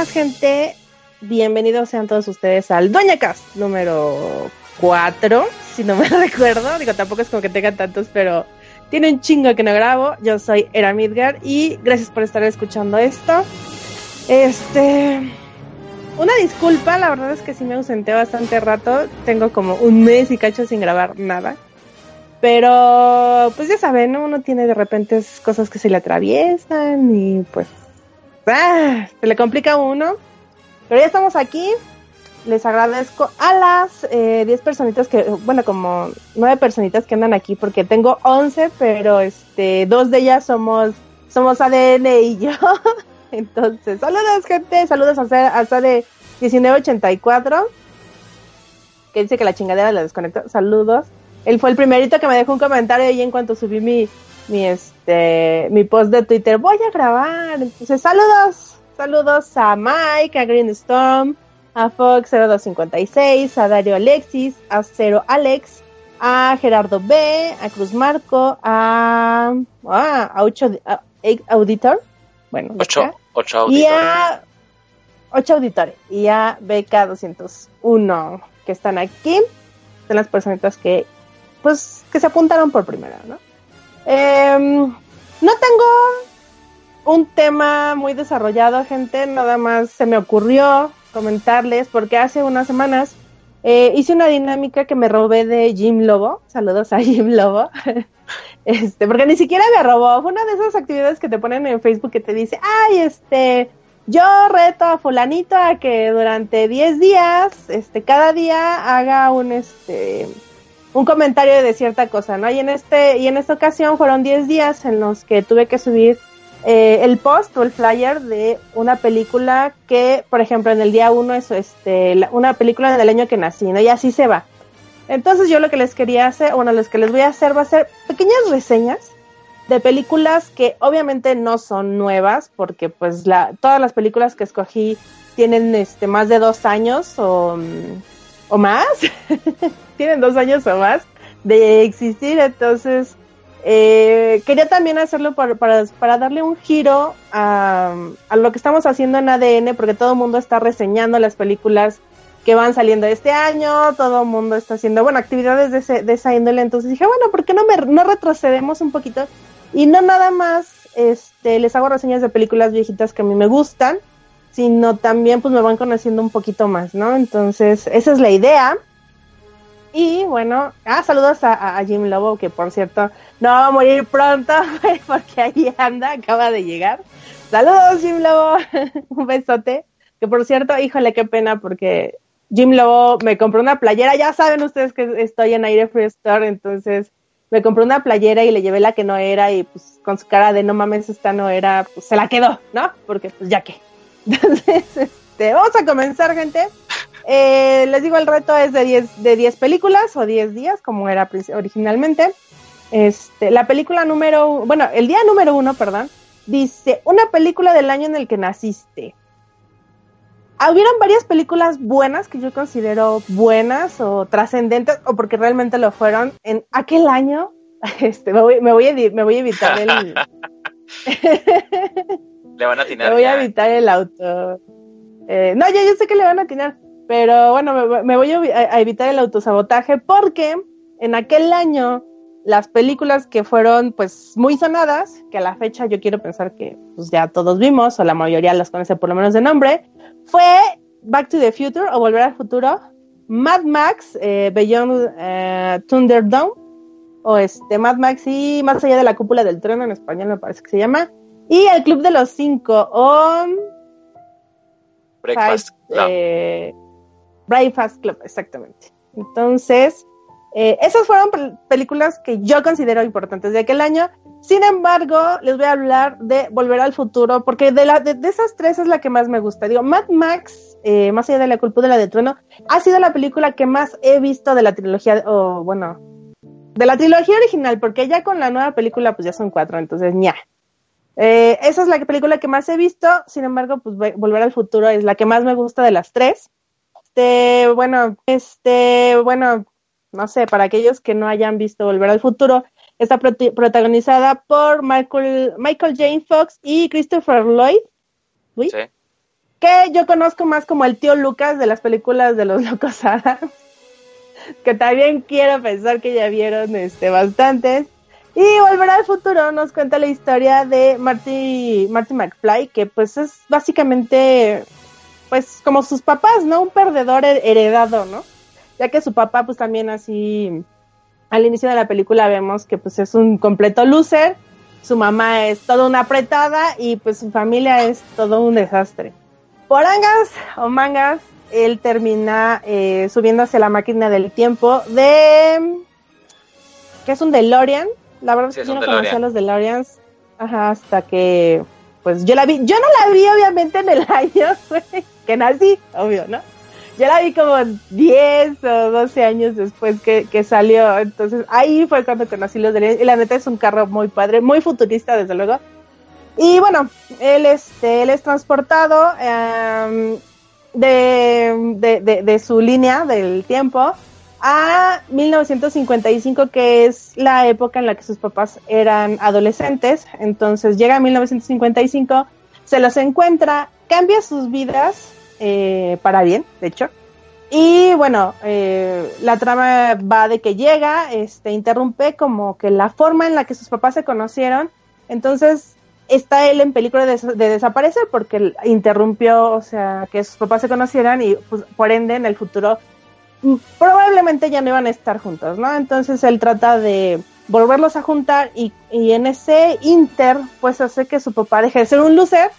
Buenos días, gente. Bienvenidos sean todos ustedes al Doña Cast número 4, si no me recuerdo. Digo, tampoco es como que tenga tantos, pero tiene un chingo que no grabo. Yo soy Era Midgar y gracias por estar escuchando esto. Este. Una disculpa, la verdad es que sí me ausenté bastante rato. Tengo como un mes y cacho sin grabar nada. Pero, pues ya saben, uno tiene de repente cosas que se le atraviesan y pues Ah, se le complica uno. Pero ya estamos aquí. Les agradezco a las 10 eh, personitas que, bueno, como 9 personitas que andan aquí, porque tengo 11, pero este, dos de ellas somos, somos ADN y yo. Entonces, saludos, gente. Saludos a, a de 1984, que dice que la chingadera la desconectó. Saludos. Él fue el primerito que me dejó un comentario y en cuanto subí mi, mi, este, mi post de Twitter, voy a grabar. Entonces, saludos, saludos a Mike, a Green Storm, a Fox0256, a Dario Alexis, a Cero Alex, a Gerardo B, a Cruz Marco, a, ah, a 8 Auditor, bueno, 8, 8 y a 8 auditores y a BK201 que están aquí, son las personitas que pues que se apuntaron por primera, ¿no? Em, no tengo un tema muy desarrollado, gente, nada más se me ocurrió comentarles porque hace unas semanas eh, hice una dinámica que me robé de Jim Lobo. Saludos a Jim Lobo. este, porque ni siquiera me robó. Fue una de esas actividades que te ponen en Facebook que te dice, ay, este, yo reto a fulanito a que durante 10 días, este, cada día haga un, este, un comentario de cierta cosa, ¿no? Y en este y en esta ocasión fueron 10 días en los que tuve que subir eh, el post o el flyer de una película que, por ejemplo, en el día 1 es este una película del año que nací, ¿no? Y así se va. Entonces yo lo que les quería hacer, bueno, lo que les voy a hacer va a ser pequeñas reseñas de películas que obviamente no son nuevas, porque pues la, todas las películas que escogí tienen este más de dos años o, o más. tienen dos años o más de existir, entonces eh, quería también hacerlo para, para, darle un giro a, lo que estamos haciendo en ADN, porque todo el mundo está reseñando las películas que van saliendo este año, todo el mundo está haciendo, bueno, actividades de, ese, de esa índole, entonces dije, bueno, ¿por qué no, me, no retrocedemos un poquito? Y no nada más este, les hago reseñas de películas viejitas que a mí me gustan, sino también pues me van conociendo un poquito más, ¿no? Entonces, esa es la idea. Y bueno, ah, saludos a, Jim Lobo, que por cierto no va a morir pronto, porque ahí anda, acaba de llegar. Saludos, Jim Lobo, un besote. Que por cierto, híjole, qué pena, porque Jim Lobo me compró una playera. Ya saben ustedes que estoy en Aire Free Store, entonces me compró una playera y le llevé la que no era, y pues con su cara de no mames, esta no era, pues se la quedó, ¿no? Porque pues ya que. Entonces, este, vamos a comenzar, gente. Eh, les digo, el reto es de 10 de 10 películas o 10 días, como era originalmente. Este, la película número, bueno, el día número uno, perdón, dice una película del año en el que naciste. Hubieron varias películas buenas que yo considero buenas o trascendentes o porque realmente lo fueron en aquel año. Este, me voy a evitar el. le van a atinar. Voy a evitar el auto. Eh, no, ya yo sé que le van a atinar. Pero bueno, me, voy a, evitar el autosabotaje porque en aquel año las películas que fueron pues muy sonadas, que a la fecha yo quiero pensar que pues ya todos vimos, o la mayoría las conoce por lo menos de nombre, fue Back to the Future o Volver al Futuro, Mad Max, eh, Beyond eh, Thunderdome, o este Mad Max y Más allá de la cúpula del trono en español me parece que se llama, y El Club de los Cinco, o... Breakfast Club. Eh, Breakfast Club, exactamente. Entonces, Eh, esas fueron pel- películas que yo considero importantes de aquel año. Sin embargo, les voy a hablar de Volver al Futuro, porque de, la, de, de esas tres es la que más me gusta. Digo, Mad Max, eh, más allá de la culpa de la de Trueno, ha sido la película que más he visto de la trilogía, o bueno, de la trilogía original, porque ya con la nueva película pues ya son cuatro, entonces ya. Eh, esa es la película que más he visto, sin embargo, pues Ve- Volver al Futuro es la que más me gusta de las tres. Este, bueno, este, bueno, no sé, para aquellos que no hayan visto Volver al Futuro, está protagonizada por Michael, Michael Jane Fox y Christopher Lloyd, ¿sí? Sí. que yo conozco más como el tío Lucas de las películas de los Locos Adams, que también quiero pensar que ya vieron este bastantes. Y Volver al Futuro nos cuenta la historia de Marty, Marty McFly, que pues es básicamente pues como sus papás, ¿no? Un perdedor her- heredado, ¿no? Ya que su papá pues también así al inicio de la película vemos que pues es un completo loser, su mamá es toda una apretada y pues su familia es todo un desastre. Por angas o mangas, él termina eh, subiendo hacia la máquina del tiempo de... que es un DeLorean. La verdad Sí, es que yo no conocía los DeLoreans. Ajá, hasta que pues yo la vi, yo no la vi obviamente en el año que nací, obvio, ¿no? Yo la vi como 10 o 12 años después que, que salió, entonces ahí fue cuando conocí los DeLorean y la neta es un carro muy padre, muy futurista desde luego. Y bueno, él, este, él es transportado de, de, de, de su línea del tiempo a 1955, que es la época en la que sus papás eran adolescentes. Entonces llega a 1955, se los encuentra, cambia sus vidas eh, para bien, de hecho. Y bueno, eh, la trama va de que llega, este, interrumpe como que la forma en la que sus papás se conocieron. Entonces está él en peligro de, de desaparecer porque interrumpió, o sea, que sus papás se conocieran y pues, por ende en el futuro probablemente ya no iban a estar juntos, ¿no? Entonces él trata de volverlos a juntar y, y en ese inter pues hace que su papá deje de ser un loser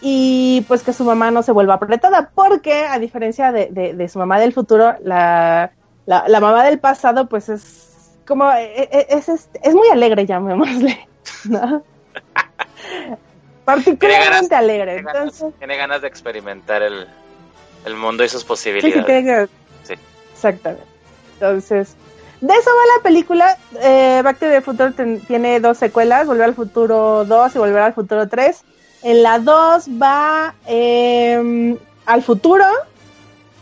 y pues que su mamá no se vuelva apretada porque a diferencia de, de, de su mamá del futuro, la, la, la, mamá del pasado pues es como, es, es, es, es muy alegre, llamémosle, ¿no? particularmente alegre. Tiene ganas, Entonces, tiene ganas de experimentar el, el mundo y sus posibilidades. Sí, sí, tiene sí. Exactamente. Entonces, de eso va la película. Eh, Back to the Future ten, tiene dos secuelas, Volver al Futuro 2 y Volver al Futuro 3. En la 2 va eh, al futuro,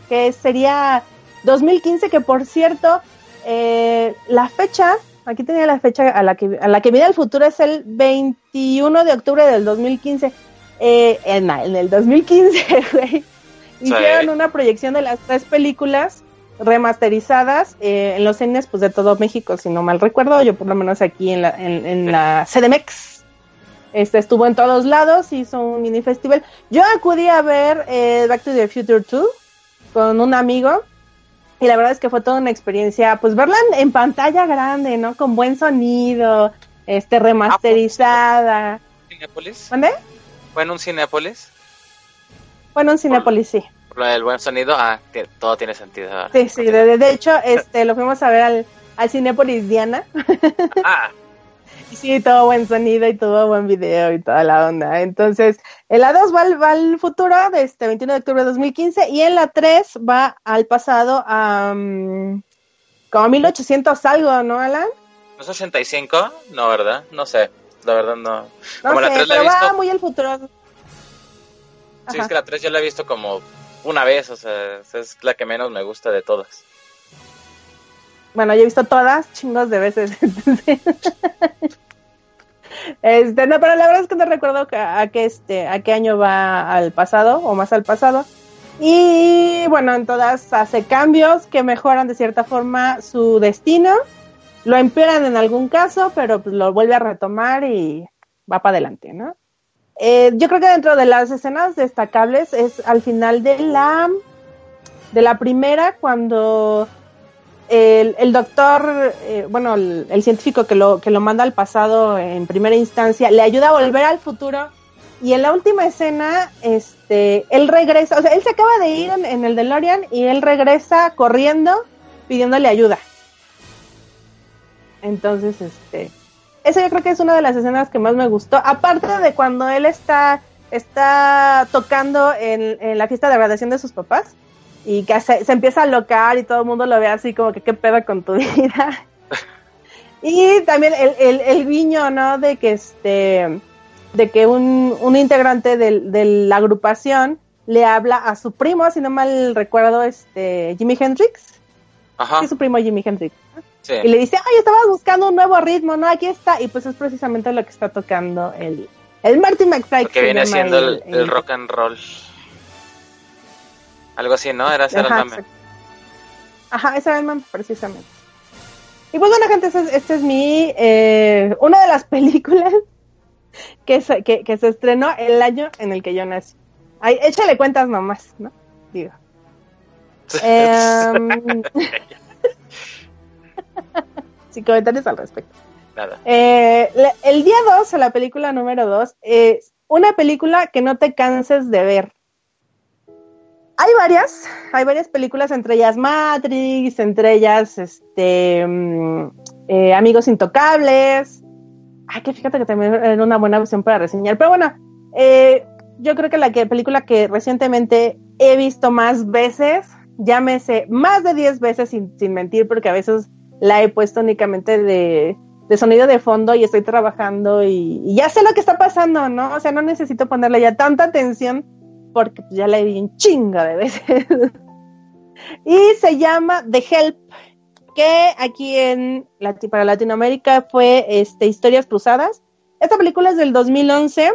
que sería 2015, que por cierto, eh, la fecha, aquí tenía la fecha a la que, a la que viene el futuro, es el 21 de octubre del 2015. Eh, en, en, el 2015, güey, hicieron sí. una proyección de las tres películas remasterizadas eh, en los cines pues de todo México, si no mal recuerdo, yo por lo menos aquí en la, en, en la CDMX. Este estuvo en todos lados, hizo un mini festival. Yo acudí a ver eh, Back to the Future 2 con un amigo y la verdad es que fue toda una experiencia, pues verla en, en pantalla grande, ¿no? Con buen sonido, este remasterizada. ¿Dónde? ¿Fue en un Cinépolis? Fue en un Cinépolis, sí. Lo del buen sonido, ah, todo tiene sentido. Ahora. Sí, sí, de, de, hecho, este, lo fuimos a ver al, al Cinépolis Diana. Ah. y sí, todo buen sonido y todo buen video y toda la onda. Entonces, en la 2 va, al, va al futuro, de este 21 de octubre de 2015, y en la 3 va al pasado a um, como 1800 algo, ¿no, Alan? ¿No es 85? No, ¿verdad? No sé, la verdad no. No como sé, la 3 la pero he visto... va muy al futuro. Sí, Ajá. es que la 3 yo la he visto como una vez, o sea, es la que menos me gusta de todas. Bueno, yo he visto todas chingos de veces. este, no, pero la verdad es que no recuerdo a, a, qué este, a qué año va al pasado o más al pasado. Y bueno, en todas hace cambios que mejoran de cierta forma su destino. Lo empeoran en algún caso, pero lo vuelve a retomar y va para adelante, ¿no? Eh, yo creo que dentro de las escenas destacables es al final de la de la primera cuando el, doctor, eh, bueno, el, científico que lo, que lo manda al pasado en primera instancia, le ayuda a volver al futuro y en la última escena, este, él regresa, o sea, él se acaba de ir en el DeLorean y él regresa corriendo pidiéndole ayuda. Entonces, este, esa yo creo que es una de las escenas que más me gustó. Aparte de cuando él está, está tocando en, en la fiesta de graduación de sus papás y que se, se empieza a locar y todo el mundo lo ve así como que qué pedo con tu vida. y también el, el, el guiño, ¿no? De que este, de que un, un integrante de, la agrupación le habla a su primo, si no mal recuerdo, este, Jimi Hendrix. Ajá, Sí, su primo Jimi Hendrix. Sí. Y le dice, ay, estaba buscando un nuevo ritmo, ¿no? Aquí está. Y pues es precisamente lo que está tocando el, el Marty McFly. Que viene siendo el, el rock and roll. Algo así, ¿no? Era ese era el Ajá. Ajá, ese era el mame, precisamente. Y pues bueno, gente, este es, este es mi... eh, una de las películas que se, que, que se estrenó el año en el que yo nací. Ay, échale cuentas nomás, ¿no? Digo. Em, sin comentarios al respecto. Nada. Eh, el día 2, o la película número 2, es una película que no te canses de ver. Hay varias, hay varias películas, entre ellas Matrix, entre ellas este, mm, eh, Amigos Intocables. Ay, que fíjate que también era una buena opción para reseñar. Pero bueno, eh, yo creo que la que, película que recientemente he visto más veces, llámese más de 10 veces sin, sin mentir, porque a veces la he puesto únicamente de, de sonido de fondo y estoy trabajando y, y ya sé lo que está pasando, ¿no? O sea, no necesito ponerle ya tanta atención porque pues, ya la vi un chingo de veces. y se llama The Help, que aquí en para Latinoamérica fue este, Historias Cruzadas. Esta película es del 2011,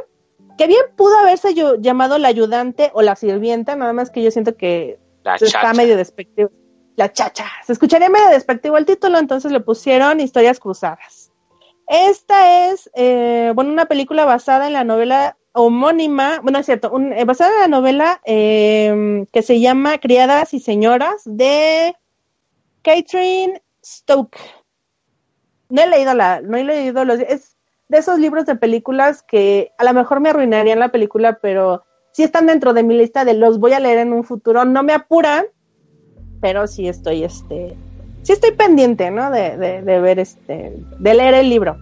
que bien pudo haberse yo- llamado La Ayudante o La Sirvienta, nada más que yo siento que La está chacha. medio despectivo. La chacha. Se escucharía medio despectivo el título, entonces le pusieron Historias Cruzadas. Esta es, eh, bueno, una película basada en la novela homónima, bueno, es cierto, un- eh, basada en la novela eh, que se llama Criadas y Señoras de Catherine Stoke. No he leído la, no he leído los, es de esos libros de películas que a lo mejor me arruinarían la película, pero sí están dentro de mi lista de los voy a leer en un futuro. No me apuran, pero sí estoy, este, sí estoy pendiente, ¿no? De, de, de ver este, de leer el libro.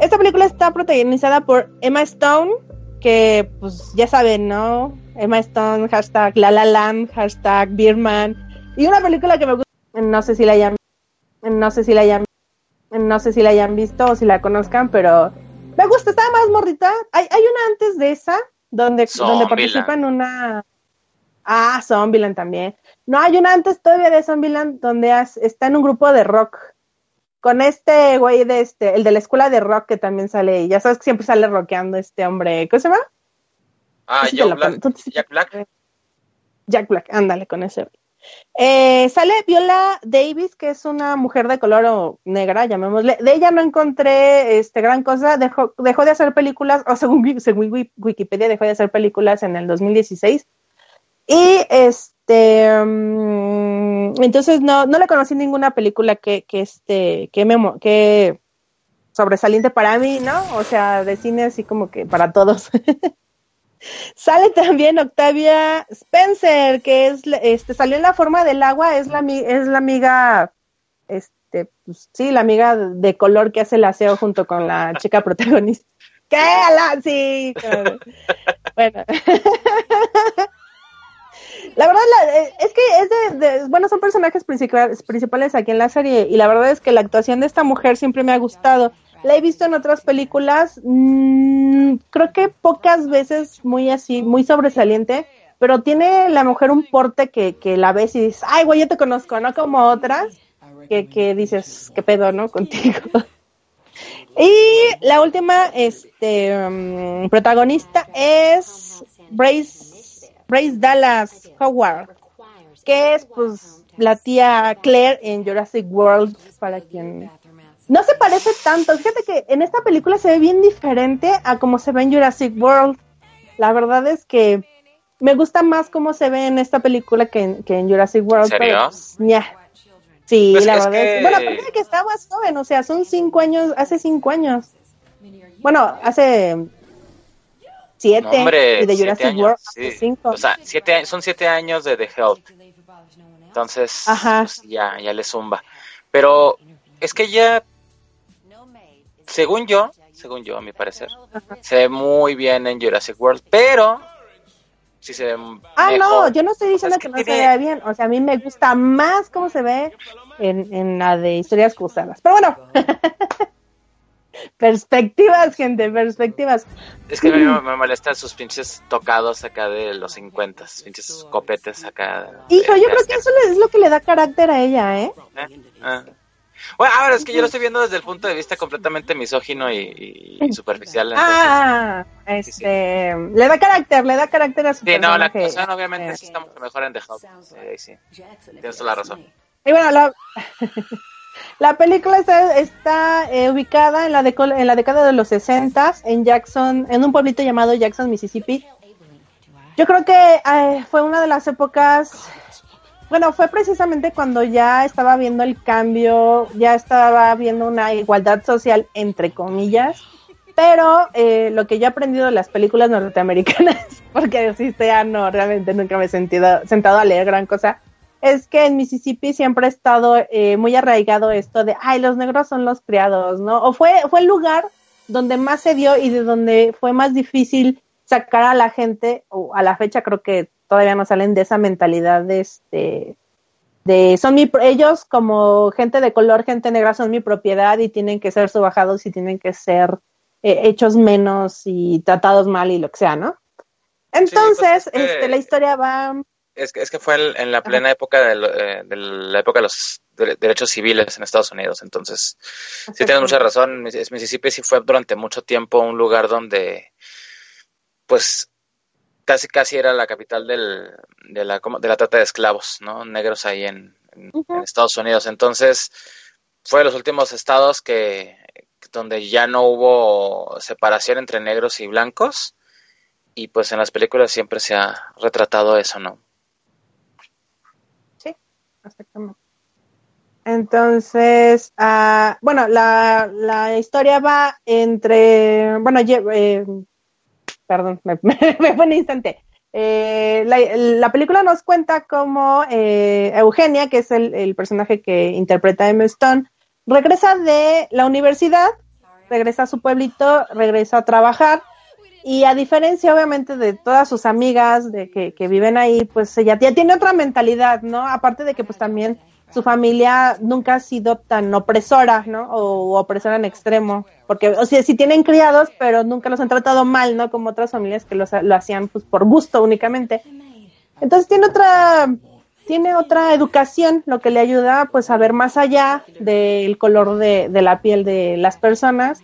Esta película está protagonizada por Emma Stone, que pues ya saben, ¿no? Emma Stone, hashtag La La Land, hashtag Birman. Y una película que me gusta, no sé si la hayan, no sé si la hayan, no sé si la hayan visto o si la conozcan, pero me gusta, está más morrita. Hay, hay una antes de esa, donde, donde Zombieland. participa en una... Ah, Zombieland también. No, hay una antes todavía de Zombieland donde has- está en un grupo de rock. Con este güey de este, el de la escuela de rock que también sale, y ya sabes que siempre sale rockeando este hombre, ¿cómo se llama? Ah, la Black. Jack Black. Jack Black, ándale con ese. Eh, sale Viola Davis, que es una mujer de color o negra, llamémosle. De ella no encontré este gran cosa. Dejó, dejó de hacer películas, o según, según Wi- Wikipedia, dejó de hacer películas en el 2016. Y este, mm, entonces no, no le conocí ninguna película que, que este, que me, que sobresaliente para mí, ¿no? O sea, de cine así como que para todos. Sale también Octavia Spencer, que es, este, salió en la forma del agua, es la, es la amiga, este, pues, sí, la amiga de color que hace el aseo junto con la chica protagonista. ¿Qué? Sí. bueno. La verdad, la- eh, es que es de, de- bueno, son personajes principales, principales aquí en la serie y la verdad es que la actuación de esta mujer siempre me ha gustado. La he visto en otras películas, mm, creo que pocas veces muy así, muy sobresaliente, pero tiene la mujer un porte que, que la ves y dices, ay, güey, yo te conozco, ¿no? Como otras que, que dices, ¿qué pedo, no? Contigo. Y la última este, mm, protagonista es Brace, Brace Dallas Howard, que es pues la tía Claire en Jurassic World, para quien no se parece tanto. Fíjate que en esta película se ve bien diferente a como se ve en Jurassic World. La verdad es que me gusta más cómo se ve en esta película que en, que en Jurassic World. ¿En serio? pero, pues. Sí, Pues la es verdad. es que- Bueno, aparte de que está más joven, o sea, son cinco años, hace cinco años. Bueno, hace siete. No, hombre, y de siete Jurassic años, World sí. cinco. O sea, siete, son siete años de The Help. Entonces, Ajá. pues, ya, ya le zumba. Pero es que ya según yo, según yo, a mi parecer, se ve muy bien en Jurassic World, pero sí se ve Ah, mejor. no, yo no estoy diciendo Es que, que no se tiene- vea bien. O sea, a mí me gusta más cómo se ve en, en la de historias cruzadas. Pero bueno. perspectivas, gente, perspectivas. Es que a mí me, molestan sus pinches tocados acá de los 50, pinches copetes acá. de- Hijo, yo de creo que eso le- es lo que le da carácter a ella, ¿eh? ¿Eh? Ah. Bueno, ahora es que yo lo estoy viendo desde el punto de vista completamente misógino y, superficial. entonces- Ah, este, le da carácter, le da carácter a su sí, no, la actuación obviamente Eh, sí está mucho mejor en The House. Sí, sí. Tienes toda la razón. Y bueno, la, la película está, está, eh, ubicada en la, en la década de los 60 en Jackson, en un pueblito llamado Jackson, Mississippi. Yo creo que eh, fue una de las épocas, bueno, fue precisamente cuando ya estaba viendo el cambio, ya estaba viendo una igualdad social, entre comillas. Pero eh, lo que yo he aprendido de las películas norteamericanas, porque existe ya no, realmente nunca me he sentido, sentado a leer gran cosa, es que en Mississippi siempre ha estado eh, muy arraigado esto de, ay, los negros son los criados, ¿no? O fue, fue el lugar donde más se dio y de donde fue más difícil sacar a la gente, o a la fecha creo que todavía no salen de esa mentalidad de este, de son mi, ellos como gente de color, gente negra son mi propiedad y tienen que ser subajados y tienen que ser eh, hechos menos y tratados mal y lo que sea, ¿no? Entonces, pues, es que- este, la historia va Es que, es que fue en la plena época de, lo- eh, de la época de los de- derechos civiles en Estados Unidos. Entonces, sí tienes mucha razón. Miss- Mississippi sí fue durante mucho tiempo un lugar donde, pues, casi casi era la capital del, de, la, de la trata de esclavos, ¿no? Negros ahí en, en Estados Unidos. Entonces, fue de los últimos estados que donde ya no hubo separación entre negros y blancos. Y pues en las películas siempre se ha retratado eso, ¿no? Entonces, ah, bueno, la, la historia va entre, bueno, eh, perdón, me, me fue un instante. Eh, la, la película nos cuenta cómo eh, Eugenia, que es el, el personaje que interpreta Emma Stone, regresa de la universidad, regresa a su pueblito, regresa a trabajar y a diferencia obviamente de todas sus amigas de que, viven ahí, pues ella ya tiene otra mentalidad, ¿no? Aparte de que pues también su familia nunca ha sido tan opresora, ¿no? O, opresora en extremo, porque, o sea, sí tienen criados, pero nunca los han tratado mal, ¿no? Como otras familias que los, lo hacían pues por gusto únicamente. Entonces tiene otra, tiene otra educación, lo que le ayuda pues a ver más allá del color de la piel de las personas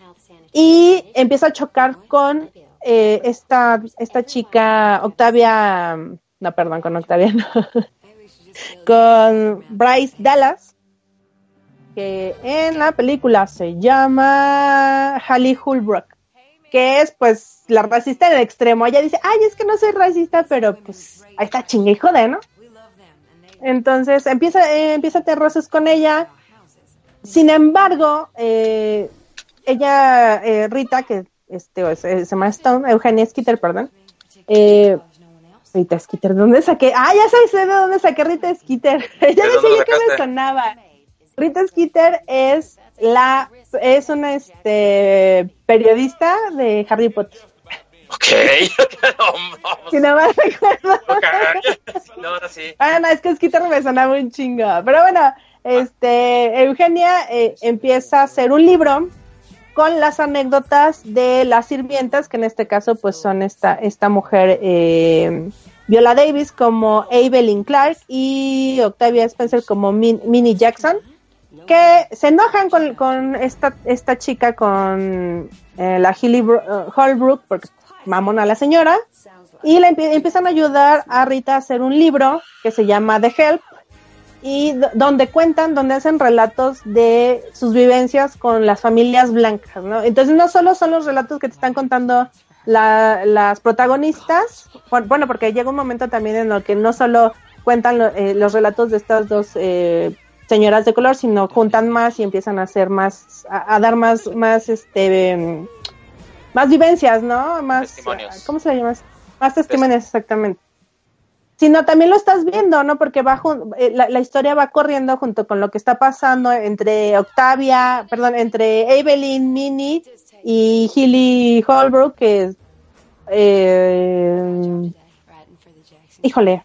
y empieza a chocar con eh, esta, esta chica, Octavia, no, perdón, con Octavia, con Bryce Dallas, que en la película se llama Hallie Holbrook, que es pues la racista en el extremo. Ella dice, ay, es que no soy racista, pero pues ahí está chingue y jode, ¿no? Entonces empieza, eh, a tener roces con ella. Sin embargo, eh, ella, Rita, que este, se, se llama Stone, Eugenia Skeeter, perdón. Eh, Rita Skeeter, ¿dónde saqué? Ah, ya sé de dónde saqué Rita Skeeter. ya ¿De dónde decía yo que me sonaba. Rita Skeeter es la, es una este, periodista de Harry Potter. Ok, no. Si no me recuerdo. No, sí. Ah, no, es que Skeeter me sonaba un chingo. Pero bueno, este, Eugenia eh, empieza a hacer un libro con las anécdotas de las sirvientas, que en este caso pues son esta, esta mujer eh, Viola Davis como Evelyn Clark y Octavia Spencer como Min- Minnie Jackson, que se enojan con, con esta, esta chica, con eh, la Hilly eh, Holbrook, porque mamona la señora, y le empie- empiezan a ayudar a Rita a hacer un libro que se llama The Help y donde cuentan, donde hacen relatos de sus vivencias con las familias blancas, ¿no? Entonces no solo son los relatos que te están contando la- las protagonistas, por- bueno, porque llega un momento también en el que no solo cuentan lo- eh, los relatos de estas dos eh, señoras de color, sino juntan más y empiezan a hacer más, a, a dar más, más, este, más vivencias, ¿no? Más, Testimonios. ¿cómo se llama? Más testimonios, exactamente. Sino también lo estás viendo, ¿no? Porque va eh, la, la, historia va corriendo junto con lo que está pasando entre Octavia, perdón, entre Evelyn, Minnie y Hilly Holbrook, que es, eh, híjole,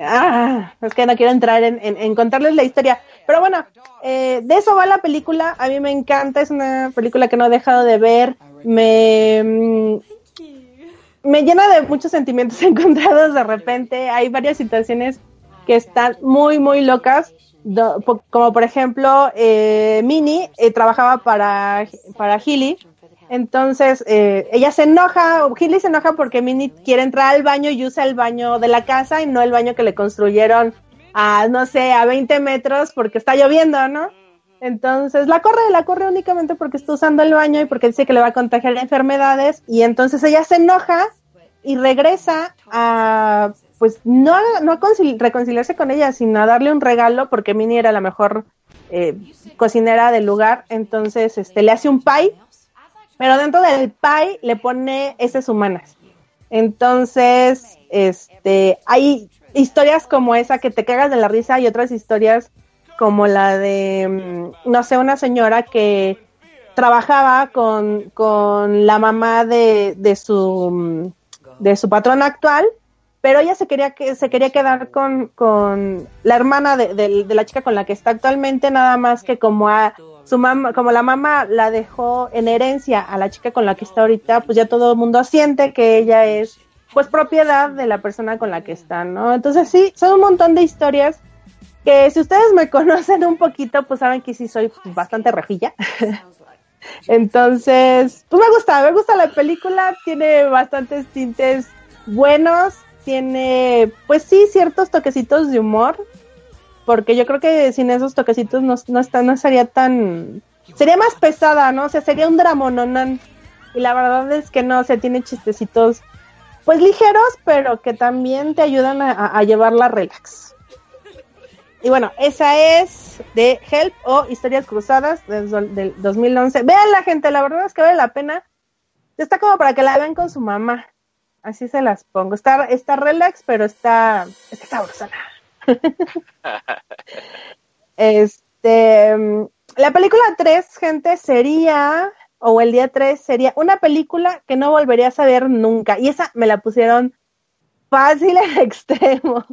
ah, es que no quiero entrar en, en, contarles la historia, pero bueno, eh, de eso va la película, a mí me encanta, es una película que no he dejado de ver, me mm, me llena de muchos sentimientos encontrados de repente. Hay varias situaciones que están muy, muy locas. como por ejemplo, eh, Minnie eh, trabajaba para, para Hilly. Entonces, eh, ella se enoja, Hilly se enoja porque Minnie quiere entrar al baño y usa el baño de la casa y no el baño que le construyeron a, no sé, a 20 metros porque está lloviendo, ¿no? Entonces la corre, la corre únicamente porque está usando el baño y porque dice que le va a contagiar enfermedades y entonces ella se enoja y regresa a, pues no a, no a reconciliarse con ella, sino a darle un regalo porque Minnie era la mejor eh, cocinera del lugar, entonces este le hace un pie, pero dentro del pie le pone heces humanas. Entonces, este, hay historias como esa que te cagas de la risa y otras historias como la de, mm, no sé, una señora que trabajaba con, con la mamá de, de su mm, de su patrón actual, pero ella se quería que se quería quedar con, con la hermana de, de, la chica con la que está actualmente, nada más que como a su mamá, como la mamá la dejó en herencia a la chica con la que está ahorita, pues ya todo el mundo siente que ella es pues propiedad de la persona con la que está, ¿no? Entonces sí, son un montón de historias que si ustedes me conocen un poquito, pues saben que sí soy bastante rejilla. Entonces, pues me gusta, me gusta la película, tiene bastantes tintes buenos, tiene, pues sí, ciertos toquecitos de humor, porque yo creo que sin esos toquecitos no, no, está, no sería tan, sería más pesada, ¿no? O sea, sería un dramononán. Y la verdad es que no, o sea, tiene chistecitos, pues ligeros, pero que también te ayudan a, a llevarla relax. Y bueno, esa es de Help o Historias Cruzadas del, 2011. Vean la gente, la verdad es que vale la pena. Está como para que la vean con su mamá. Así se las pongo. Está, está relax, pero está, está sabrosa. este, la película 3, gente, sería, o el día 3 sería una película que no volverías a ver nunca. Y esa me la pusieron fácil en extremo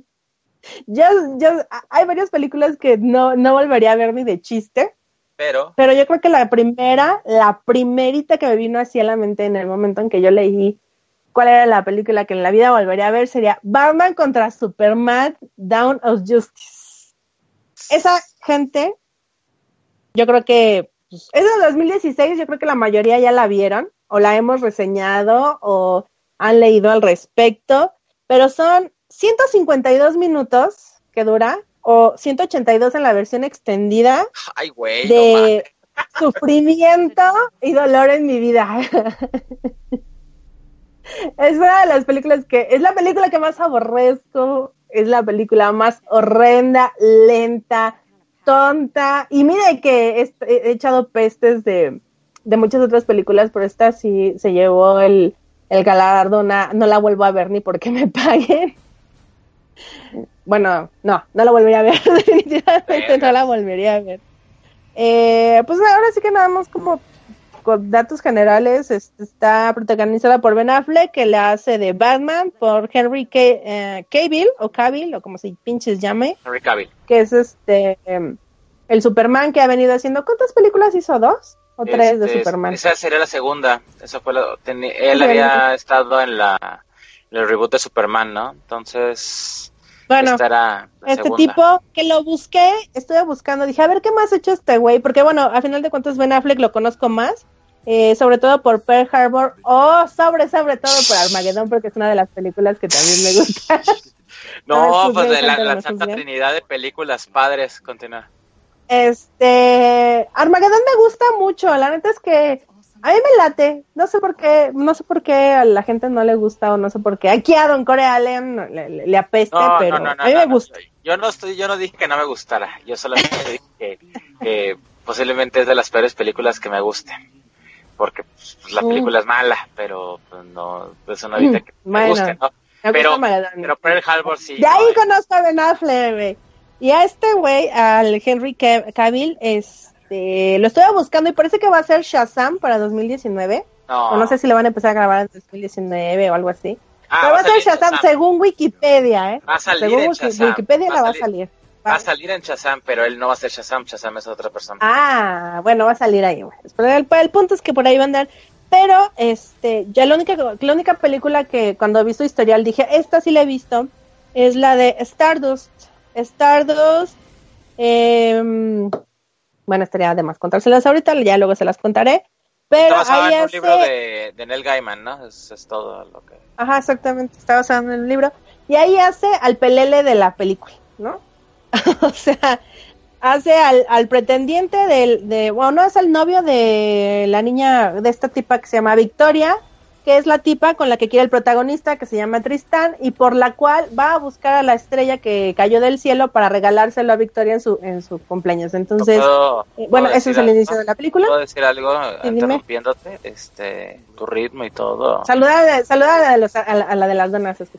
yo, yo, hay varias películas que no, no volvería a ver ni de chiste. Pero. Pero yo creo que la primera, la primerita que me vino así a la mente en el momento en que yo leí cuál era la película que en la vida volvería a ver sería Batman contra Superman Down of Justice. Esa gente, yo creo que pues, es de 2016, yo creo que la mayoría ya la vieron o la hemos reseñado o han leído al respecto, pero son 152 minutos que dura, o 182 en la versión extendida. Ay, güey. De sufrimiento y dolor en mi vida. es una de las películas que. Es la película que más aborrezco. Es la película más horrenda, lenta, tonta. Y mire que he, echado pestes de, de muchas otras películas, pero esta sí se llevó el, el galardón. No la vuelvo a ver ni porque me paguen. Bueno, no, no la volvería a ver, definitivamente no la volvería a ver. Eh, pues ahora sí que nada más como con datos generales, está protagonizada por Ben Affleck, que la hace de Batman, por Henry K eh, Cavill, o Cavill, o como se pinches llame. Henry Cavill. Que es este, em, el Superman que ha venido haciendo, ¿cuántas películas hizo? ¿Dos? ¿O tres de este, Superman? Esa sería la segunda, esa fue él había estado en la, en el reboot de Superman, ¿no? Entonces bueno, este tipo que lo busqué, estuve buscando, dije, a ver qué más ha hecho este güey, porque bueno, a final de cuentas Ben Affleck lo conozco más, eh, sobre todo por Pearl Harbor, o sobre, sobre todo por Armageddon, porque es una de las películas que también me gusta. no, pues de la, Santa Trinidad de películas padres, continúa. Este, Armageddon me gusta mucho, la neta es que a mí me late, no sé por qué, no sé por qué a la gente no le gusta o no sé por qué. Aquí a Don Core Allen le, le, apeste, pero a mí me gusta. Yo no estoy, yo no dije que no me gustara, yo solamente dije que, posiblemente es de las peores películas que me gusten. Porque pues, la película es mala, pero pues, no, eso no dice que me guste, ¿no? Me Pero, pero Pearl Harbor sí. De ahí eh. conozco a Ben Affleck, güey. Y a este güey, al Henry Cav- Cavill, este, lo estoy buscando y parece que va a ser Shazam para 2019. no. O no sé si lo van a empezar a grabar en 2019 o algo así. Ah, Pero va a ser Shazam, según Wikipedia, ¿eh? Va a salir según en Shazam. Wikipedia Va la va a salir. Va a salir en Shazam, pero él no va a ser Shazam. Shazam es otra persona. Ah, bueno, va a salir ahí. Pero el, el punto es que por ahí va a andar. Pero, este, ya la única, la única película que cuando he visto historial dije, esta sí la he visto, es la de Stardust. Stardust, em, bueno, estaría de más contárselas ahorita, ya luego se las contaré. Pero Está basado en un libro de, de Neil Gaiman, ¿no? Es, es todo lo que... Ajá, exactamente, está basado en el libro. Y ahí hace al pelele de la película, ¿no? o sea, hace al, al pretendiente del, de, bueno, no es el novio de la niña, de esta tipa que se llama Victoria, que es la tipa con la que quiere el protagonista, que se llama Tristán, y por la cual va a buscar a la estrella que cayó del cielo para regalárselo a Victoria en su, en su cumpleaños. Entonces, ¿Puedo- eh, bueno, puedo ese es el algo? inicio de la película. ¿Puedo decir algo dime. interrumpiéndote? Este, tu ritmo y todo. Saluda, saluda a, la de los- a la, a la de las donas.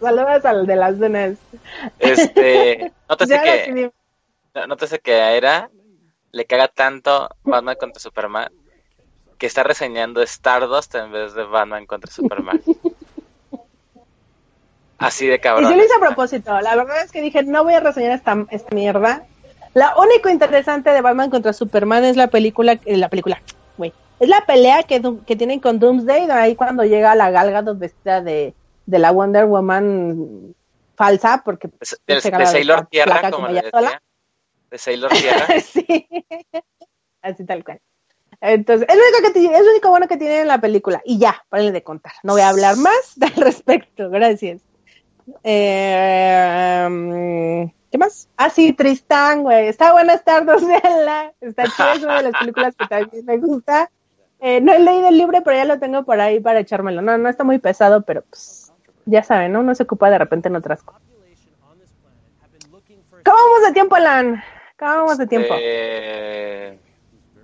Saludas al de las donas. Este, Ya ahora sí que, dime. no- nótese que a Era le caga tanto Batman contra Superman que está reseñando Stardust en vez de Batman contra Superman. Así de Y cabrón. sí lo hice a propósito. La verdad es que dije, no voy a reseñar esta, esta mierda. La único interesante de Batman contra Superman es la película, eh, la película, güey. Es la pelea que, que tienen con Doomsday, ahí cuando llega la galga vestida de, de la Wonder Woman falsa, porque De, Sailor Tierra, como le decía. De Sailor Tierra. sí, así tal cual. Entonces, es lo único que tiene- es lo único bueno que tiene en la película. Y ya, párenle de contar. No voy a hablar más al respecto. Gracias. Eh, ¿Qué más? Ah, sí, Tristán, güey. Está buena estar veanla. Está chida, es una de las películas que también me gusta. Eh, no he leído el libro, pero ya lo tengo por ahí para echármelo. No, no está muy pesado, pero pues, ya saben, ¿no? Uno se ocupa de repente en otras cosas. ¿Cómo vamos de tiempo, Alan? ¿Cómo vamos de tiempo? Eh,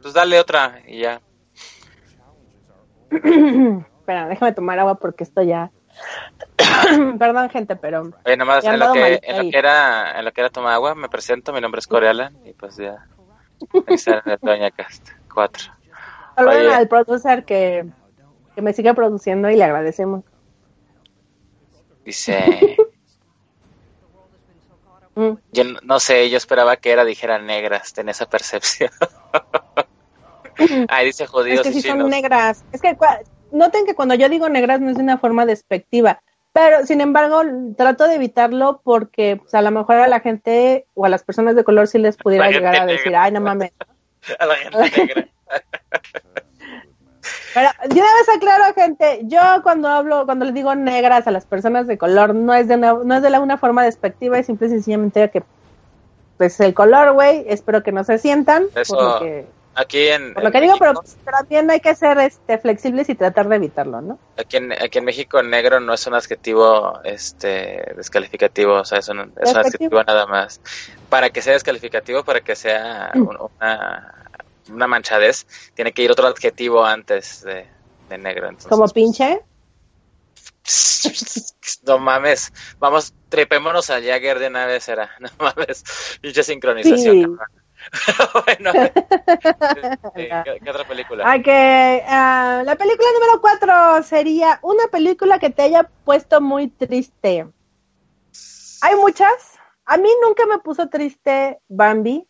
pues dale otra y ya. Espera, déjame tomar agua porque esto ya. Perdón, gente, pero. Oye, nomás en lo, que, en lo que era en lo que era tomar agua, me presento, mi nombre es Corealan y pues ya. Doña Cast, cuatro. Saluden Oye. al producer que, que me sigue produciendo y le agradecemos. Dice, Mm. yo no- sé, yo esperaba que era dijera negras, tenía esa percepción. Ahí dice Es judíos que sí son negras. Es que noten que cuando yo digo negras no es de una forma despectiva. Pero, sin embargo, trato de evitarlo porque pues, a lo mejor a la gente o a las personas de color sí les pudiera llegar a decir, negra. ay, no mames. A la gente negra. Pero yo una vez aclaro, gente, yo cuando hablo, cuando les digo negras a las personas de color, no es de una, no es de la- una forma despectiva, es simple y sencillamente que, pues el color, güey, espero que no se sientan, Eso, por lo que, Aquí en, por lo en que digo, pero, también hay que ser este, flexibles y tratar de evitarlo, ¿no? aquí, en, aquí en México negro no es un adjetivo este descalificativo, o sea, es un, es un adjetivo nada más. Para que sea descalificativo, para que sea un- una, una manchadez, tiene que ir otro adjetivo antes de, de negro. Entonces, Como pinche. No mames, vamos, trepémonos a Jagger de una vez, era. No mames, pinche sincronización. Sí. bueno, ¿qué, qué otra película? Que ah, la película número cuatro sería una película que te haya puesto muy triste. Hay muchas. A mí nunca me puso triste Bambi.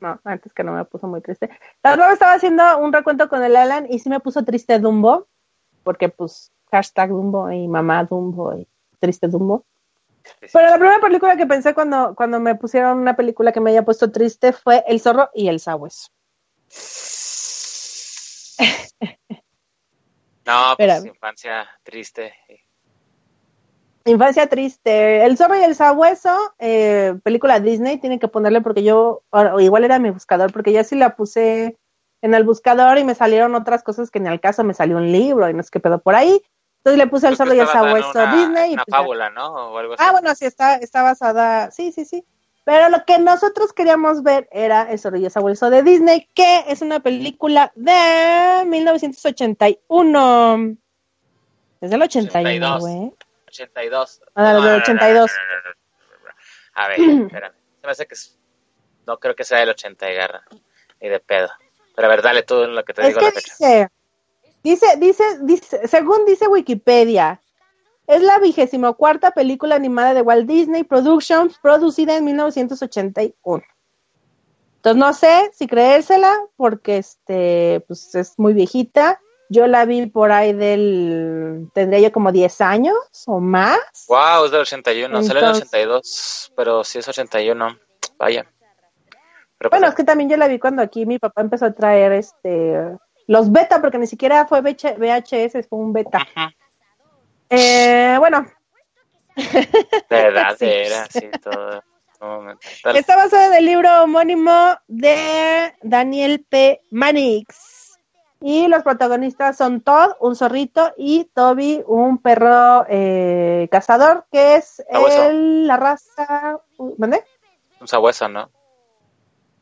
No, antes que no me puso muy triste. La vez estaba haciendo un recuento con el Alan y sí me puso triste Dumbo. Porque pues hashtag Dumbo y mamá Dumbo y triste Dumbo. Pero la primera película que pensé cuando, cuando me pusieron una película que me haya puesto triste fue El zorro y el sabueso. No, pues Espérame. infancia triste. Infancia triste. El zorro y el sabueso, eh, película Disney, tienen que ponerle porque yo, o igual era mi buscador, porque ya sí la puse en el buscador y me salieron otras cosas que en el caso me salió un libro y no sé qué pedo por ahí. Entonces le puse el zorro y el sabueso una, Disney. y Una pues fábula, ¿no? O algo así. ah, bueno, sí, está, está basada, sí, sí, sí. Pero lo que nosotros queríamos ver era El zorro y el sabueso de Disney, que es una película de 1981. Es del 81, güey. 82. Ah, del 82. A ver, espérame. Se me hace que es... No creo que sea del 80 y garra. Ni de pedo. Pero a ver, dale tú en lo que te Es digo que la fecha. dice, dice, dice, dice, según dice Wikipedia, es la vigésimo cuarta película animada de Walt Disney Productions, producida en 1981. Entonces no sé si creérsela, porque este, pues es muy viejita. Yo la vi por ahí del, tendría yo como 10 años o más. Wow, es del 81. Sale en el Entonces- 82, pero sí es 81. Vaya. Pero Bueno, pues, es que también yo la vi cuando aquí mi papá empezó a traer este los beta, porque ni siquiera fue VH VHS, fue un beta. Eh, bueno, de edad Sí. era, sí, todo. Está basada en el libro homónimo de Daniel P. Mannix. Y los protagonistas son Todd, un zorrito, y Toby, un perro eh, cazador, que es el, la raza. ¿Dónde? Un sabueso, ¿no?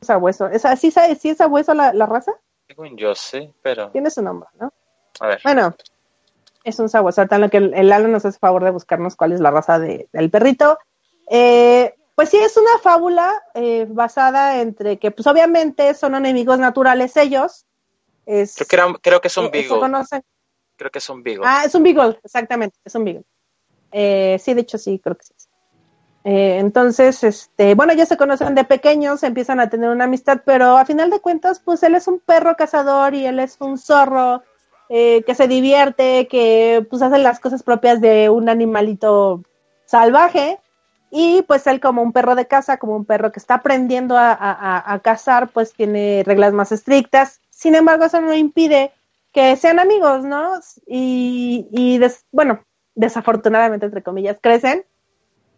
Sabueso. ¿Es, ¿Sí, sabe- sí es sabueso la, la raza? Según yo sí, pero. Tiene su nombre, ¿no? A ver. Bueno, es un sabueso. En lo que el, el Alan nos hace favor de buscarnos cuál es la raza de- del perrito. Eh, pues sí, es una fábula eh, basada entre que, pues obviamente son enemigos naturales ellos. Es, Creo que, era, creo que es un eh, Beagle. Creo que es un Beagle. Ah, es un Beagle, exactamente, es un Beagle. Eh, sí, de hecho sí, creo que sí. Eh, entonces, este, bueno, ya se conocen de pequeños, empiezan a tener una amistad, pero a final de cuentas, pues él es un perro cazador y él es un zorro eh, que se divierte, que pues hace las cosas propias de un animalito salvaje. Y pues él como un perro de casa, como un perro que está aprendiendo a- a- a cazar, pues tiene reglas más estrictas. Sin embargo, eso no impide que sean amigos, ¿no? Y, y des- bueno, desafortunadamente, entre comillas, crecen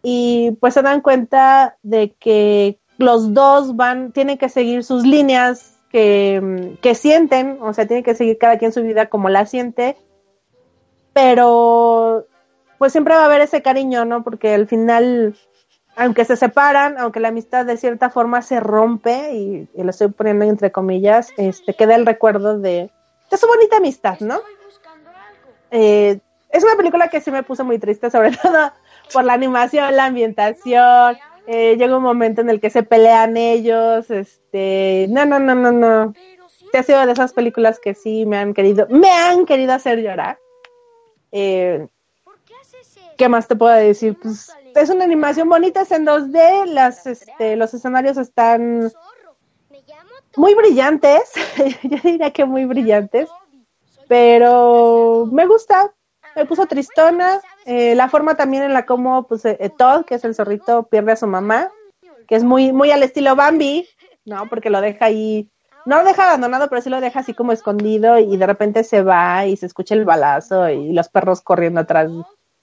y pues se dan cuenta de que los dos van, tienen que seguir sus líneas que, que sienten, o sea, tienen que seguir cada quien su vida como la siente, pero pues siempre va a haber ese cariño, ¿no? Porque al final, aunque se separan, aunque la amistad de cierta forma se rompe, y, y lo estoy poniendo entre comillas, este, queda el recuerdo de, de su bonita amistad, ¿no? Eh, es una película que sí me puso muy triste, sobre todo por la animación, la ambientación. Eh, llega un momento en el que se pelean ellos, este, no, no, no, no, no. Sí ha sido de esas películas que sí me han querido, me han querido hacer llorar. Eh, ¿Qué más te puedo decir? Pues es una animación bonita, es en 2D, las, este, los escenarios están muy brillantes, yo diría que muy brillantes, pero me gusta, me puso tristona, eh, la forma también en la como pues eh, Todd, que es el zorrito, pierde a su mamá, que es muy, muy al estilo Bambi, ¿no? Porque lo deja ahí, no lo deja abandonado, pero sí lo deja así como escondido y de repente se va y se escucha el balazo y los perros corriendo atrás.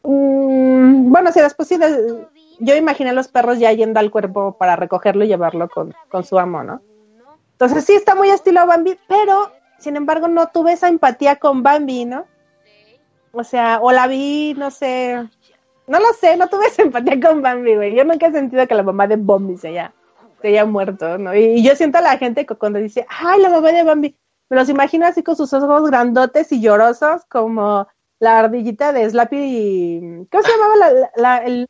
Mm, bueno, después sí, de- yo imaginé a los perros ya yendo al cuerpo para recogerlo y llevarlo con, con su amo, ¿no? Entonces sí está muy estilo Bambi, pero sin embargo no tuve esa empatía con Bambi, ¿no? O sea, o la vi, no sé, no lo sé, no tuve esa empatía con Bambi, güey. Yo nunca he sentido que la mamá de Bambi se haya, se haya muerto, ¿no? Y, yo siento a la gente cuando dice, ay, la mamá de Bambi, me los imagino así con sus ojos grandotes y llorosos, como la ardillita de Slappy, ¿cómo se llamaba la, la- la- el,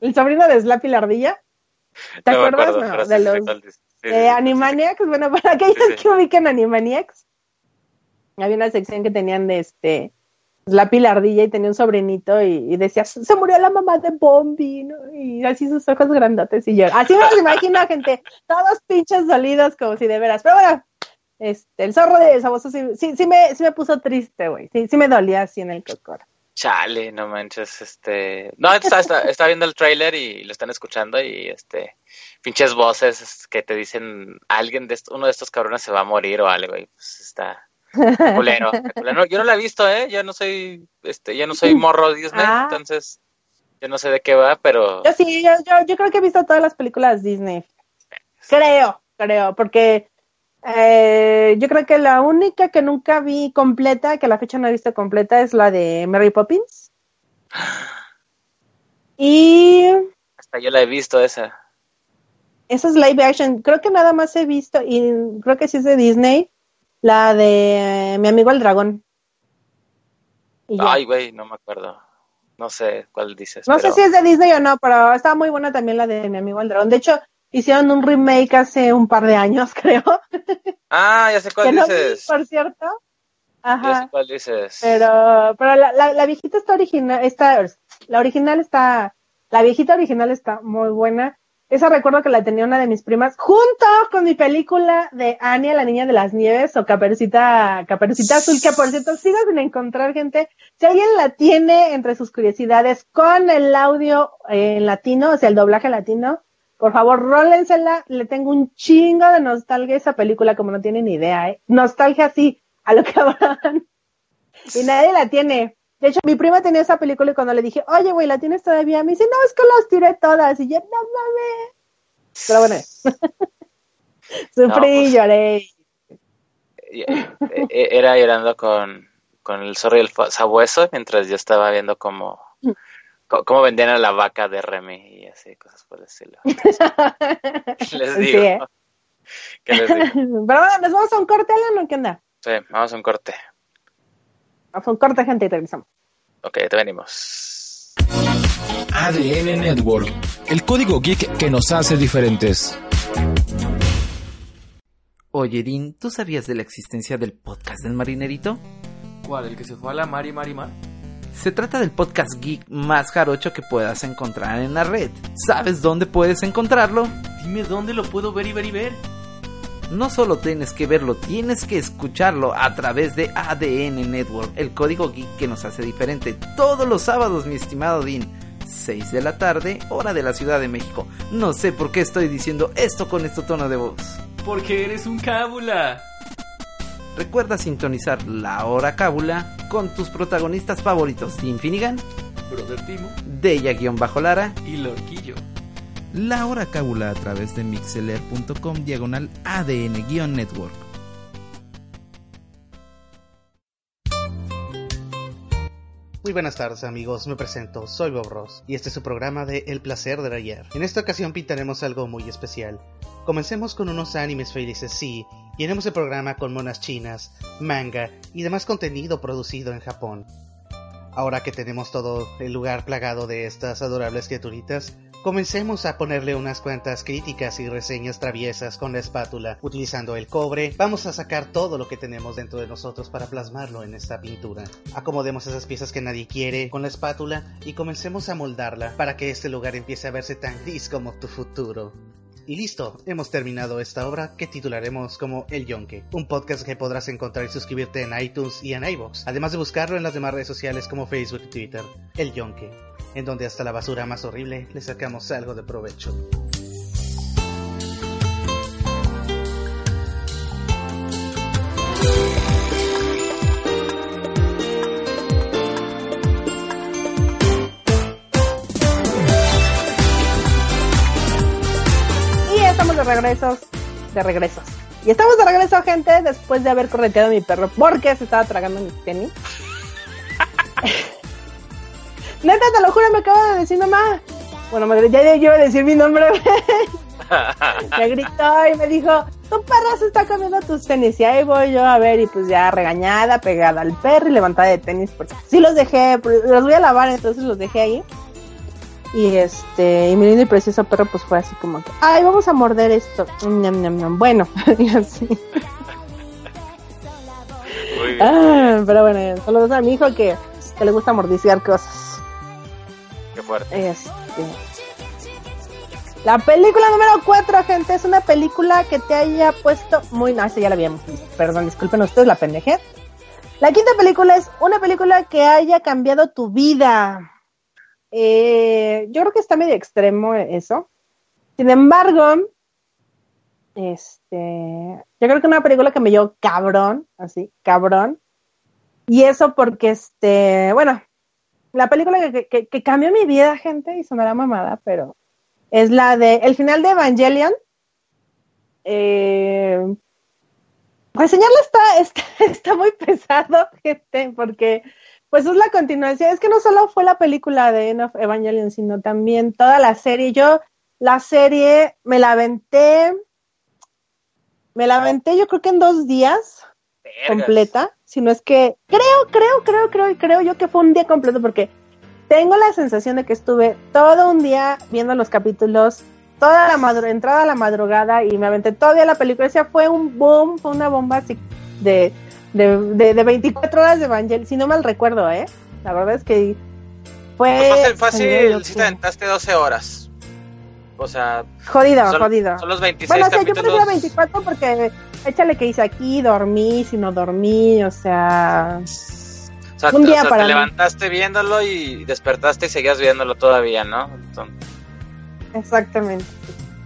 el sobrino de Slappy la ardilla? ¿Te No acuerdas? acuerdo, No, de los. Sí, eh, sí. Animaniacs, bueno, para aquellos Sí, que ubican Animaniacs, había una sección que tenían de este la pilardilla y tenía un sobrinito y, y decía, se murió la mamá de Bombi, ¿no? Y así sus ojos grandotes y yo, así me los imagino gente, todos pinches dolidos como si de veras, pero bueno, este, el zorro de Saboso sí, sí, sí me, sí me puso triste, güey, sí, sí me dolía así en el cocoro. Chale, no manches, este... No, está, está, está viendo el tráiler y lo están escuchando y, este... Pinches voces que te dicen, alguien de uno de estos cabrones se va a morir o algo y pues está... Culero, culero. Yo no la he visto, ¿eh? Yo no soy, este, yo no soy morro Disney, Ah. entonces yo no sé de qué va, pero Yo sí, yo, yo, yo creo que he visto todas las películas Disney. Creo, creo, porque eh, yo creo que la única que nunca vi completa, que a la fecha no he visto completa, es la de Mary Poppins. Y hasta yo la he visto esa. Esa es live action. Creo que nada más he visto, y creo que sí es de Disney, la de Mi amigo el dragón. Ay, güey, no me acuerdo. No sé cuál dices. No sé si es de Disney o no, pero estaba muy buena también la de Mi amigo el dragón. De hecho, hicieron un remake hace un par de años, creo. Ah, ya sé cuál dices. por cierto. Ajá. Ya sé cuál dices. Pero, pero la, la, la viejita está original, está, la original está, la viejita original está muy buena. Esa recuerdo que la tenía una de mis primas, junto con mi película de Anya, la niña de las nieves, o Caperucita, Caperucita Azul, que por cierto sigo sin encontrar gente. Si alguien la tiene entre sus curiosidades con el audio en latino, o sea, el doblaje latino, por favor, rólensela. Le tengo un chingo de nostalgia a esa película, como no tienen ni idea, ¿eh? Nostalgia así, a lo que van. y nadie la tiene. De hecho, mi prima tenía esa película y cuando le dije, oye, güey, ¿la tienes todavía? Me dice, no, es que las tiré todas. Y yo, no mames. Pero bueno, sufrí y pues, lloré. E, e, era llorando con, con el zorro y el sabueso mientras yo estaba viendo cómo, cómo vendían a la vaca de Remy y así, cosas por el estilo. les digo. ¿eh? ¿Qué les digo? Pero bueno, ¿nos vamos a un corte, Alan, o qué onda? Sí, vamos a un corte. Vamos a un corte, gente, y regresamos. Ok, te venimos. ADN Network, el código geek que nos hace diferentes. Oye, Din, ¿tú sabías de la existencia del podcast del marinerito? ¿Cuál? ¿El que se fue a la mar y mar y mar? Se trata del podcast geek más jarocho que puedas encontrar en la red. ¿Sabes dónde puedes encontrarlo? Dime dónde lo puedo ver y ver y ver. No solo tienes que verlo, tienes que escucharlo a través de ADN Network, el código geek que nos hace diferente. Todos los sábados, mi estimado Dean. 6 de la tarde, hora de la Ciudad de México. No sé por qué estoy diciendo esto con este tono de voz. Porque eres un cábula. Recuerda sintonizar la hora cábula con tus protagonistas favoritos, Tim Finnegan, Brother Timo, Deya-Lara y Lorquillo la hora cábula a través de mixeler.com diagonal ADN-network. Muy buenas tardes amigos, me presento, soy Bob Ross y este es su programa de El placer del ayer. En esta ocasión pintaremos algo muy especial. Comencemos con unos animes felices, sí, llenemos el programa con monas chinas, manga y demás contenido producido en Japón. Ahora que tenemos todo el lugar plagado de estas adorables criaturitas, Comencemos a ponerle unas cuantas críticas y reseñas traviesas con la espátula. Utilizando el cobre, vamos a sacar todo lo que tenemos dentro de nosotros para plasmarlo en esta pintura. Acomodemos esas piezas que nadie quiere con la espátula y comencemos a moldarla para que este lugar empiece a verse tan gris como tu futuro. Y listo, hemos terminado esta obra que titularemos como El Yonke, un podcast que podrás encontrar y suscribirte en iTunes y en iVoox, además de buscarlo en las demás redes sociales como Facebook y Twitter. El Yonke en donde hasta la basura más horrible le sacamos algo de provecho. Regresos, de regresos. Y estamos de regreso, gente, después de haber correteado a mi perro porque se estaba tragando mi tenis. Neta, te lo juro, me acaba de decir mamá. Bueno, madre, ya yo iba a decir mi nombre. me gritó y me dijo, tu perro se está comiendo tus tenis. Y ahí voy yo a ver, y pues ya regañada, pegada al perro y levantada de tenis. Porque sí los dejé, los voy a lavar, entonces los dejé ahí. Y este, y mi lindo y precioso perro pues fue así como que, ay, vamos a morder esto. Bueno, y así. Ah, pero bueno, saludos a mi hijo que, que le gusta mordiciar cosas. Este, la película número 4, gente, es una película que te haya puesto muy... No, ya la habíamos visto. Perdón, disculpen ustedes la pendeje. La quinta película es una película que haya cambiado tu vida. Eh, yo creo que está medio extremo eso. Sin embargo, este, yo creo que una película que me dio cabrón, así, cabrón. Y eso porque, este, bueno, la película que, cambió mi vida, gente, y sonará mamada, pero es la de el final de Evangelion. Eh, reseñarla está, está, muy pesado, gente, porque pues es la continuación. Es que no solo fue la película de Evangelion, sino también toda la serie. Yo la serie me la aventé, me la aventé yo creo que en dos días Vergas. completa, si no es que creo, creo, creo, creo, creo yo que fue un día completo porque tengo la sensación de que estuve todo un día viendo los capítulos, toda la madru entrada a la madrugada y me aventé todavía la película, o sea, fue un boom, fue una bomba así de, de, de, de 24 horas de Evangel, si no mal recuerdo, ¿eh? La verdad es que fue... Fácil, fácil, si te aventaste 12 horas. O sea, Jodido, son, jodido. son los 26 Bueno, o sea, yo prefiero 24 porque échale que hice aquí, dormí, si no dormí, o sea... O sea, un día o sea, para te mí. levantaste viéndolo y despertaste y seguías viéndolo todavía, ¿no? Entonces, Exactamente,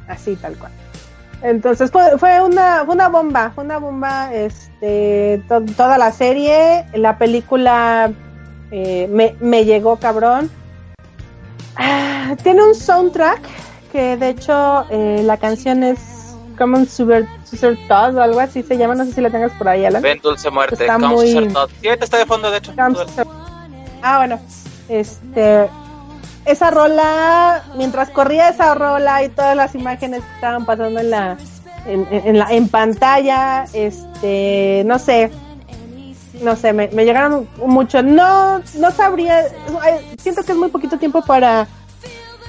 así tal cual. Entonces fue, fue una fue una bomba, fue una bomba este to- toda la serie, la película eh, me, me llegó cabrón. Ah, tiene un soundtrack que de hecho eh, la canción es Common Super, Super Todd o algo así se llama, no sé si la tengas por ahí, Alan. ven Dulce Muerte. Está muy- Sugar Todd. Sí, está de fondo, de hecho. Ah, bueno, este, esa rola, mientras corría esa rola y todas las imágenes que estaban pasando en la, en, en- la, en pantalla, este, no sé, no sé, me, me llegaron mucho. No, no sabría, siento que es muy poquito tiempo para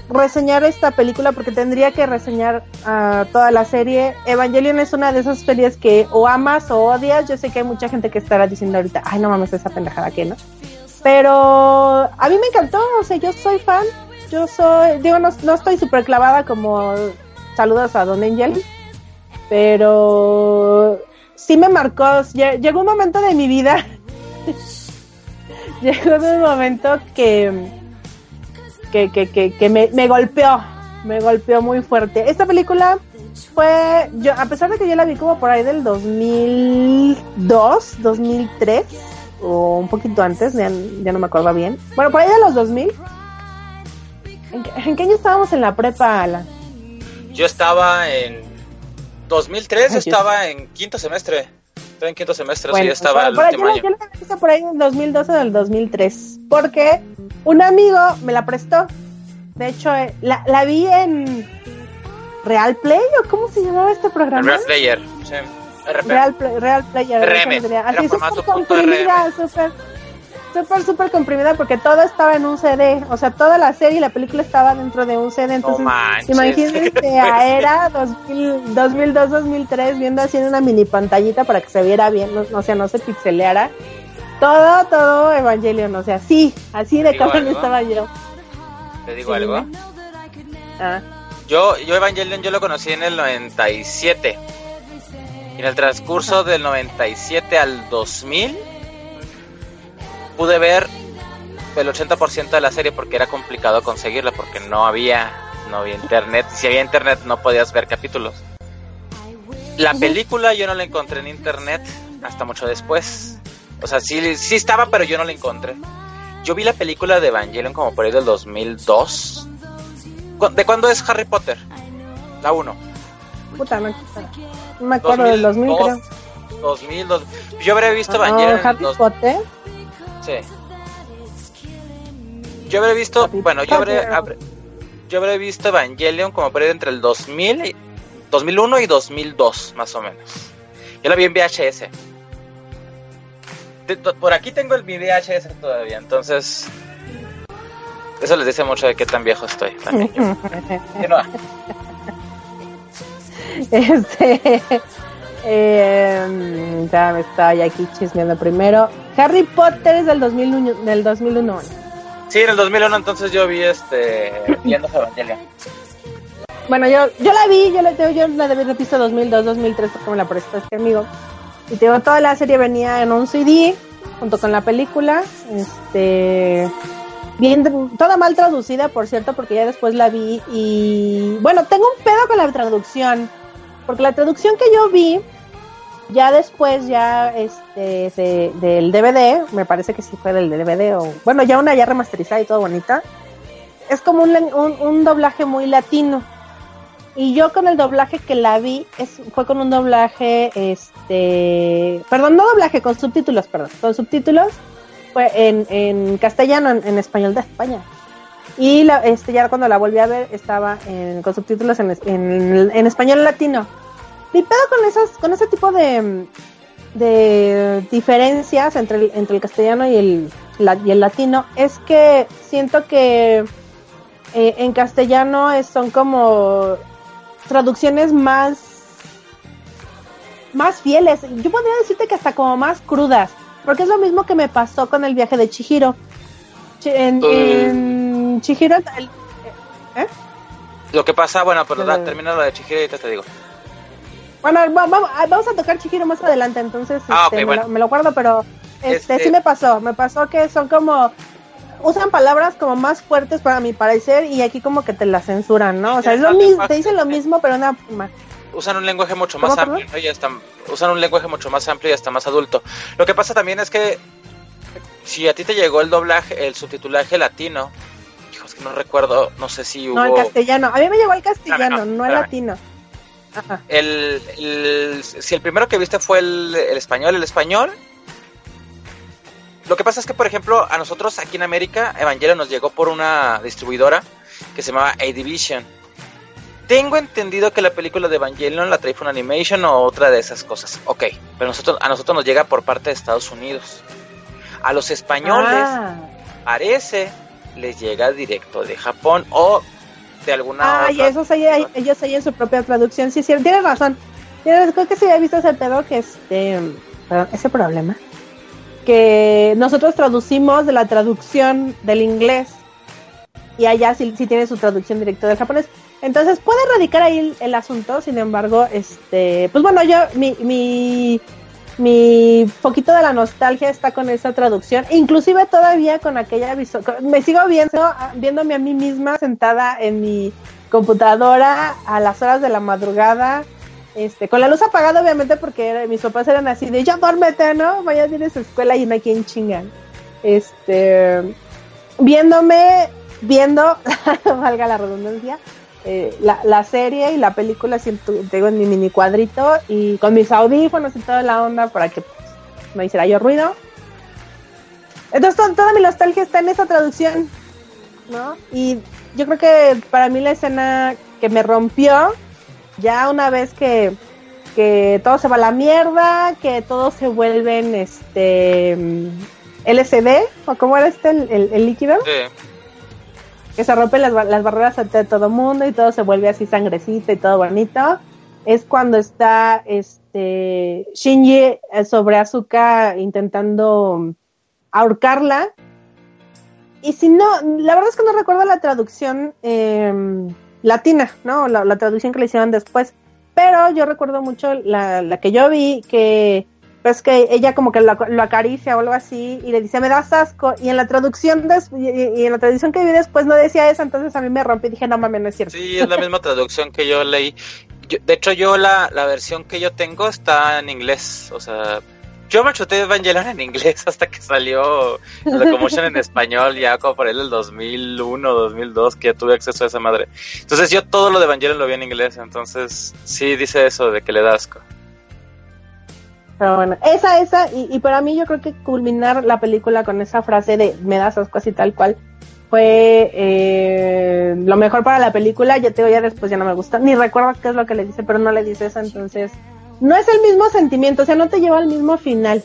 reseñar esta película porque tendría que reseñar ah, toda la serie. Evangelion es una de esas series que o amas o odias. Yo sé que hay mucha gente que estará diciendo ahorita, ay, no mames, esa pendejada que no. Pero a mí me encantó, o sea, yo soy fan. Yo soy, digo, no, no estoy súper clavada como saludos a Don Angel, pero sí me marcó. Lle- Llegó un momento de mi vida, llegó un momento que, que, que, que, que me, me golpeó, me golpeó muy fuerte. Esta película fue, yo, a pesar de que yo la vi como por ahí del 2002, 2003, o un poquito antes, ya, ya no me acuerdo bien. Bueno, por ahí de los 2000. ¿En qué, en qué año estábamos en la prepa, Alan? Yo estaba en 2003, yo Ay, Dios. estaba en quinto semestre. Estaba en quinto semestre, sí, Bueno, yo estaba por- el por ahí último yo, año. yo la por ahí en el 2012 o del 2003. Porque un amigo me la prestó. De hecho, eh, la, la vi en Real Play o cómo se llamaba este El programa. Real Player. Sí. RP. Real, Real Player. RM, era Así súper comprimida, súper, súper, súper comprimida porque todo estaba en un CD. O sea, toda la serie y la película estaba dentro de un CD. No Entonces, manches. imagínense a era 2000, 2002, 2003 viendo así en una mini pantallita para que se viera bien, no, o sea, no se pixeleara. Todo, todo Evangelion, o sea, sí, así de cabrón estaba yo. Te digo Sí, algo. Ah, Yo, yo Evangelion yo lo conocí en el 97. Y en el transcurso del 97 al 2000 pude ver el 80% de la serie porque era complicado conseguirla porque no había no había internet. Y si había internet no podías ver capítulos. La película yo no la encontré en internet hasta mucho después. O sea, sí, sí estaba, pero yo no la encontré. Yo vi la película de Evangelion como por ahí del 2002. ¿Cu- ¿De cuándo es Harry Potter? La 1. puta, no, no me acuerdo del 2000, creo. 2000, dos- Yo habría visto Oh, Evangelion en Harry dos- Potter. Sí. Yo habría visto, Harry bueno, yo habré, Potter. habré- yo habré visto Evangelion como ahí entre el 2000 y 2001 y 2002, más o menos. Yo la vi en VHS. De- to- por aquí tengo el mi VHS todavía, entonces eso les dice mucho de qué tan viejo estoy. también yo. Este. Eh, ya me estaba ya aquí chismeando primero. Harry Potter es del 2001. Del 2001. Sí, en el 2001 entonces yo vi este viendo Evangelion. Bueno, yo, yo la vi, yo la, yo, yo la debí visto 2002, 2003 porque me la prestó este amigo. Y te digo, toda la serie venía en un CD junto con la película. Este. Bien, toda mal traducida, por cierto, porque ya después la vi y. Bueno, tengo un pedo con la traducción. Porque la traducción que yo vi, ya después, ya este, de- del DVD, me parece que sí fue del DVD, o bueno, ya una ya remasterizada y todo bonita, es como un, un, un doblaje muy latino. Y yo con el doblaje que la vi, es, fue con un doblaje, este, perdón, no doblaje, con subtítulos, perdón, con subtítulos, fue en, en castellano, en, en español de España. Y la, este, ya cuando la volví a ver estaba en- con subtítulos en, en, en español latino. Mi pedo con, esas, con ese tipo de, de diferencias entre el, entre el castellano y el, la- y el latino es que siento que eh, en castellano es- son como traducciones más más fieles. Yo podría decirte que hasta como más crudas, porque es lo mismo que me pasó con el viaje de Chihiro. Chi- En, Eh. en Chihiro, el- Lo que pasa, bueno, pero Eh. termina lo de Chihiro y ahorita te digo. Bueno, va- va- vamos a tocar Chihiro más adelante, entonces Ah, este, me, bueno. lo, me lo guardo, pero este, Este- sí me pasó, me pasó que son como usan palabras como más fuertes para mi parecer y aquí como que te las censuran, ¿no? O sea, es lo mismo, te dicen lo mismo, pero una forma. Usan un lenguaje mucho ¿Cómo, más amplio ¿no? y hasta, usan un lenguaje mucho más amplio y hasta más adulto. Lo que pasa también es que si a ti te llegó el doblaje, el subtitulaje latino, hijo, es que no recuerdo, no sé si hubo No, el castellano. A mí me llegó el castellano, no, no, el latino. El, el- si el primero que viste fue el, el español, el español. Lo que pasa es que, por ejemplo, a nosotros aquí en América, Evangelion nos llegó por una distribuidora que se llamaba A-Division. Tengo entendido que la película de Evangelion la trae Animation o otra de esas cosas. Ok, pero nosotros, a nosotros nos llega por parte de Estados Unidos. A los españoles, Ah. parece, les llega directo de Japón o de alguna Ah, y eso sí, ellos sellan su propia traducción. Sí, sí, tienes razón. Tienes- creo que sí he visto ese pedo que este, perdón, ese problema. Que nosotros traducimos de la traducción del inglés y allá sí, sí tiene su traducción directa del japonés. Entonces puede radicar ahí el, el asunto, sin embargo, este, pues bueno, yo, mi, mi, mi poquito de la nostalgia está con esa traducción, inclusive todavía con aquella con- me sigo viendo, viéndome a mí misma sentada en mi computadora a las horas de la madrugada, este, con la luz apagada obviamente porque mis papás eran así de ya duérmete, ¿no? Vaya tienes escuela y no hay quien chingan. Este, viéndome, viendo, valga la redundancia, eh, la, la serie y la película siento, tengo en mi mini cuadrito y con mis audífonos y toda la onda para que pues, no hiciera yo ruido. Entonces to- toda mi nostalgia está en esa traducción, ¿no? Y yo creo que para mí la escena que me rompió, ya una vez que, que todo se va a la mierda, que todos se vuelven este mm, LCD, o cómo era este el, el- el líquido, Sí. Que se rompen las, ba- las barreras ante todo mundo y todo se vuelve así sangrecita y todo bonito. Es cuando está este Shinji eh, sobre Asuka intentando ahorcarla. Y si no, la verdad es que no recuerdo la traducción eh, latina, ¿no? La, traducción que le hicieron después. Pero yo recuerdo mucho la que yo vi, que pues que ella como que lo, lo acaricia o algo así y le dice me das asco y en la traducción des- y, y- en la traducción que vi después no decía eso entonces a mí me rompí y dije no mames no es cierto Sí, es la misma traducción que yo leí. Yo- de hecho, yo la, la versión que yo tengo está en inglés. O sea, yo me chuté Evangelion en inglés hasta que salió la Locomotion en español, ya como por ahí del 2001, 2002, que ya tuve acceso a esa madre. Entonces, yo todo lo de Evangelion lo vi en inglés. Entonces, sí dice eso de que le da asco. Pero bueno. Esa esa y, y para mí yo creo que culminar la película con esa frase de me das asco así tal cual fue eh, lo mejor para la película. Ya te digo ya después ya no me gusta ni recuerdo qué es lo que le dice pero no le dice eso entonces no es el mismo sentimiento o sea no te lleva al mismo final.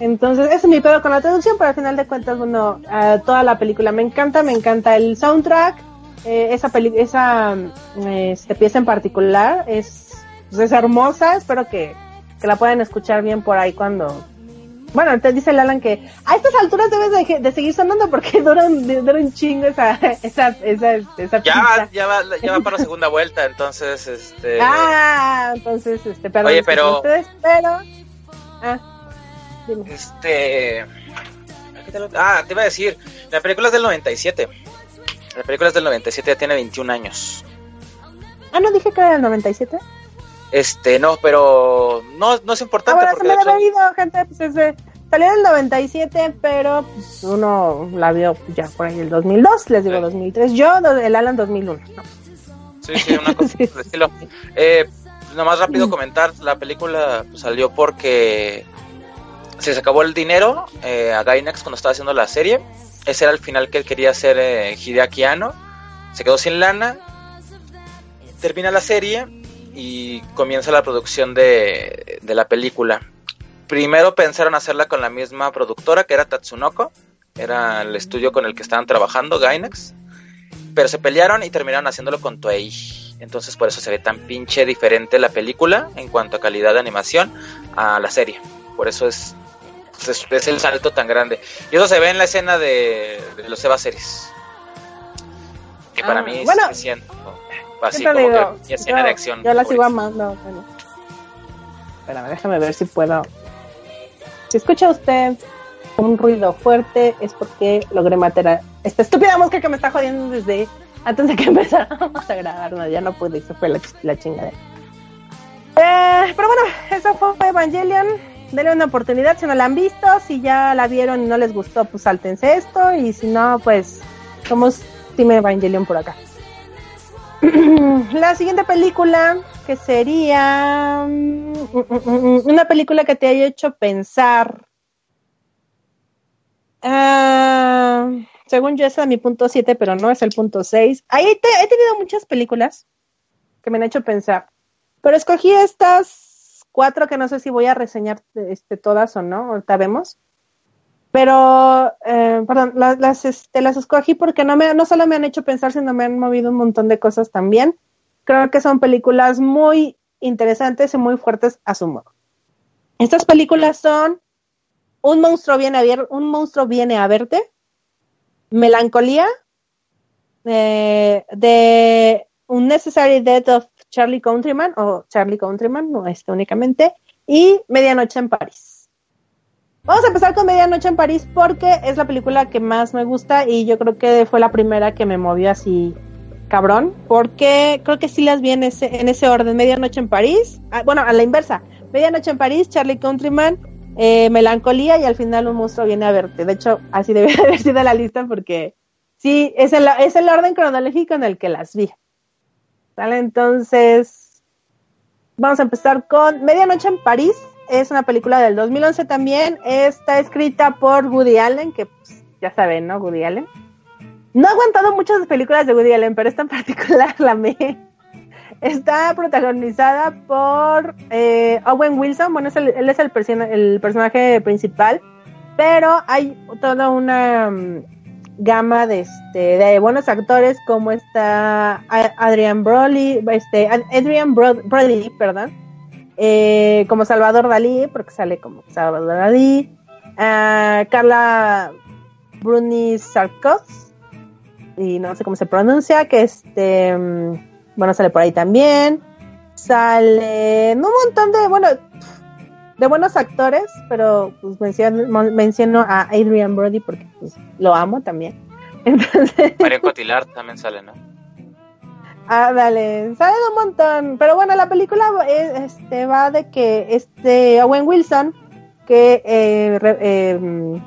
Entonces, ese es mi pedo con la traducción, pero al final de cuentas, bueno, eh, toda la película me encanta, me encanta el soundtrack, eh, esa peli esa eh, este, pieza en particular es, pues, es hermosa, espero que, que la puedan escuchar bien por ahí cuando... Bueno, te dice el Alan que a estas alturas debes de, de seguir sonando porque dura un, dura un chingo esa, esa, esa, esa Ya va, ya va, ya va para la segunda vuelta, entonces, este... Ah, entonces, este, perdón. Oye, pero- ustedes, pero... Ah, dime. Este. ¿qué te lo- Ah, te iba a decir. La película es del 97. La película es del 97, ya tiene 21 años. Ah, no dije que era el 97. Este, no, pero no, no es importante bueno, se me he ido, gente. Pues ese, salió en el 97, pero pues, uno la vio ya por ahí el 2002, les digo Sí. 2003. Yo, el Alan 2001. ¿no? Sí, sí, una cosa Sí. por estilo. Eh, nomás rápido comentar, la película pues, salió porque se acabó el dinero eh, a Gainax cuando estaba haciendo la serie. ese era el final que él quería hacer eh, Hideaki Anno. Se quedó sin lana, termina la serie y comienza la producción de, de la película. Primero pensaron hacerla con la misma productora que era Tatsunoko, era el estudio con el que estaban trabajando, Gainax, pero se pelearon y terminaron haciéndolo con Toei. Entonces por eso se ve tan pinche diferente la película en cuanto a calidad de animación a la serie. Por eso es, es, es el salto tan grande. Y eso se ve en la escena de, de los Eva series. Que para Ah, mí bueno, se siento así como digo, que escena yo- de acción. Yo la sigo favorita. amando. Bueno. Espérame, déjame ver si puedo. Si escucha usted un ruido fuerte, es porque logré matar a esta estúpida mosca que me está jodiendo desde antes de que empezáramos a grabar. No, ya no pude se fue la, la chingadera. Eh, pero bueno, eso fue Evangelion. Denle una oportunidad si no la han visto. Si ya la vieron y no les gustó, pues sáltense esto. Y si no, pues somos Team Evangelion por acá. La siguiente película que sería mm, mm, mm, una película que te haya hecho pensar. Ah, según yo, ese es mi punto 7, pero no es el punto 6. Ahí he tenido muchas películas que me han hecho pensar, pero escogí estas cuatro que no sé si voy a reseñar este, todas o no, ahorita vemos. Pero, eh, perdón, las, las, este, las escogí porque no, me, no solo me han hecho pensar, sino me han movido un montón de cosas también. Creo que son películas muy interesantes y muy fuertes a su modo. Estas películas son Un monstruo viene a, ver, un monstruo viene a verte, Melancolía, eh, de Unnecessary Death of Charlie Countryman, o Charlie Countryman, no este únicamente, y Medianoche en París. Vamos a empezar con Medianoche en París porque es la película que más me gusta y yo creo que fue la primera que me movió así cabrón, porque creo que sí las vi en ese, en ese orden. Medianoche en París, ah, bueno, a la inversa. Medianoche en París, Charlie Countryman, eh, Melancolía y al final un monstruo viene a verte. De hecho, así debe de haber sido la lista porque sí, es el, es el orden cronológico en el que las vi. Entonces, vamos a empezar con Medianoche en París. Es una película del 2011 también. Está escrita por Woody Allen, que pues, ya saben, ¿no? Woody Allen. No he aguantado muchas películas de Woody Allen, pero esta en particular la amé. Está protagonizada por eh, Owen Wilson. Bueno, es el- él es el, el personaje principal, pero hay toda una mm, gama de, este, de buenos actores como está A- Adrian Brody, este, Ad- Adrian Bro- Brody, perdón, eh, como Salvador Dalí, porque sale como Salvador Dalí, ah, Carla Bruni Sarkos, y no sé cómo se pronuncia, que este, mm, bueno, sale por ahí también, sale un montón de, bueno, de buenos actores, pero pues menciono, a Adrian Brody porque pues lo amo también. Entonces, Mario Cotillard también sale, ¿no? Ah, dale, sale de un montón. Pero bueno, la película es- este, va de que este Owen Wilson, que eh, eh,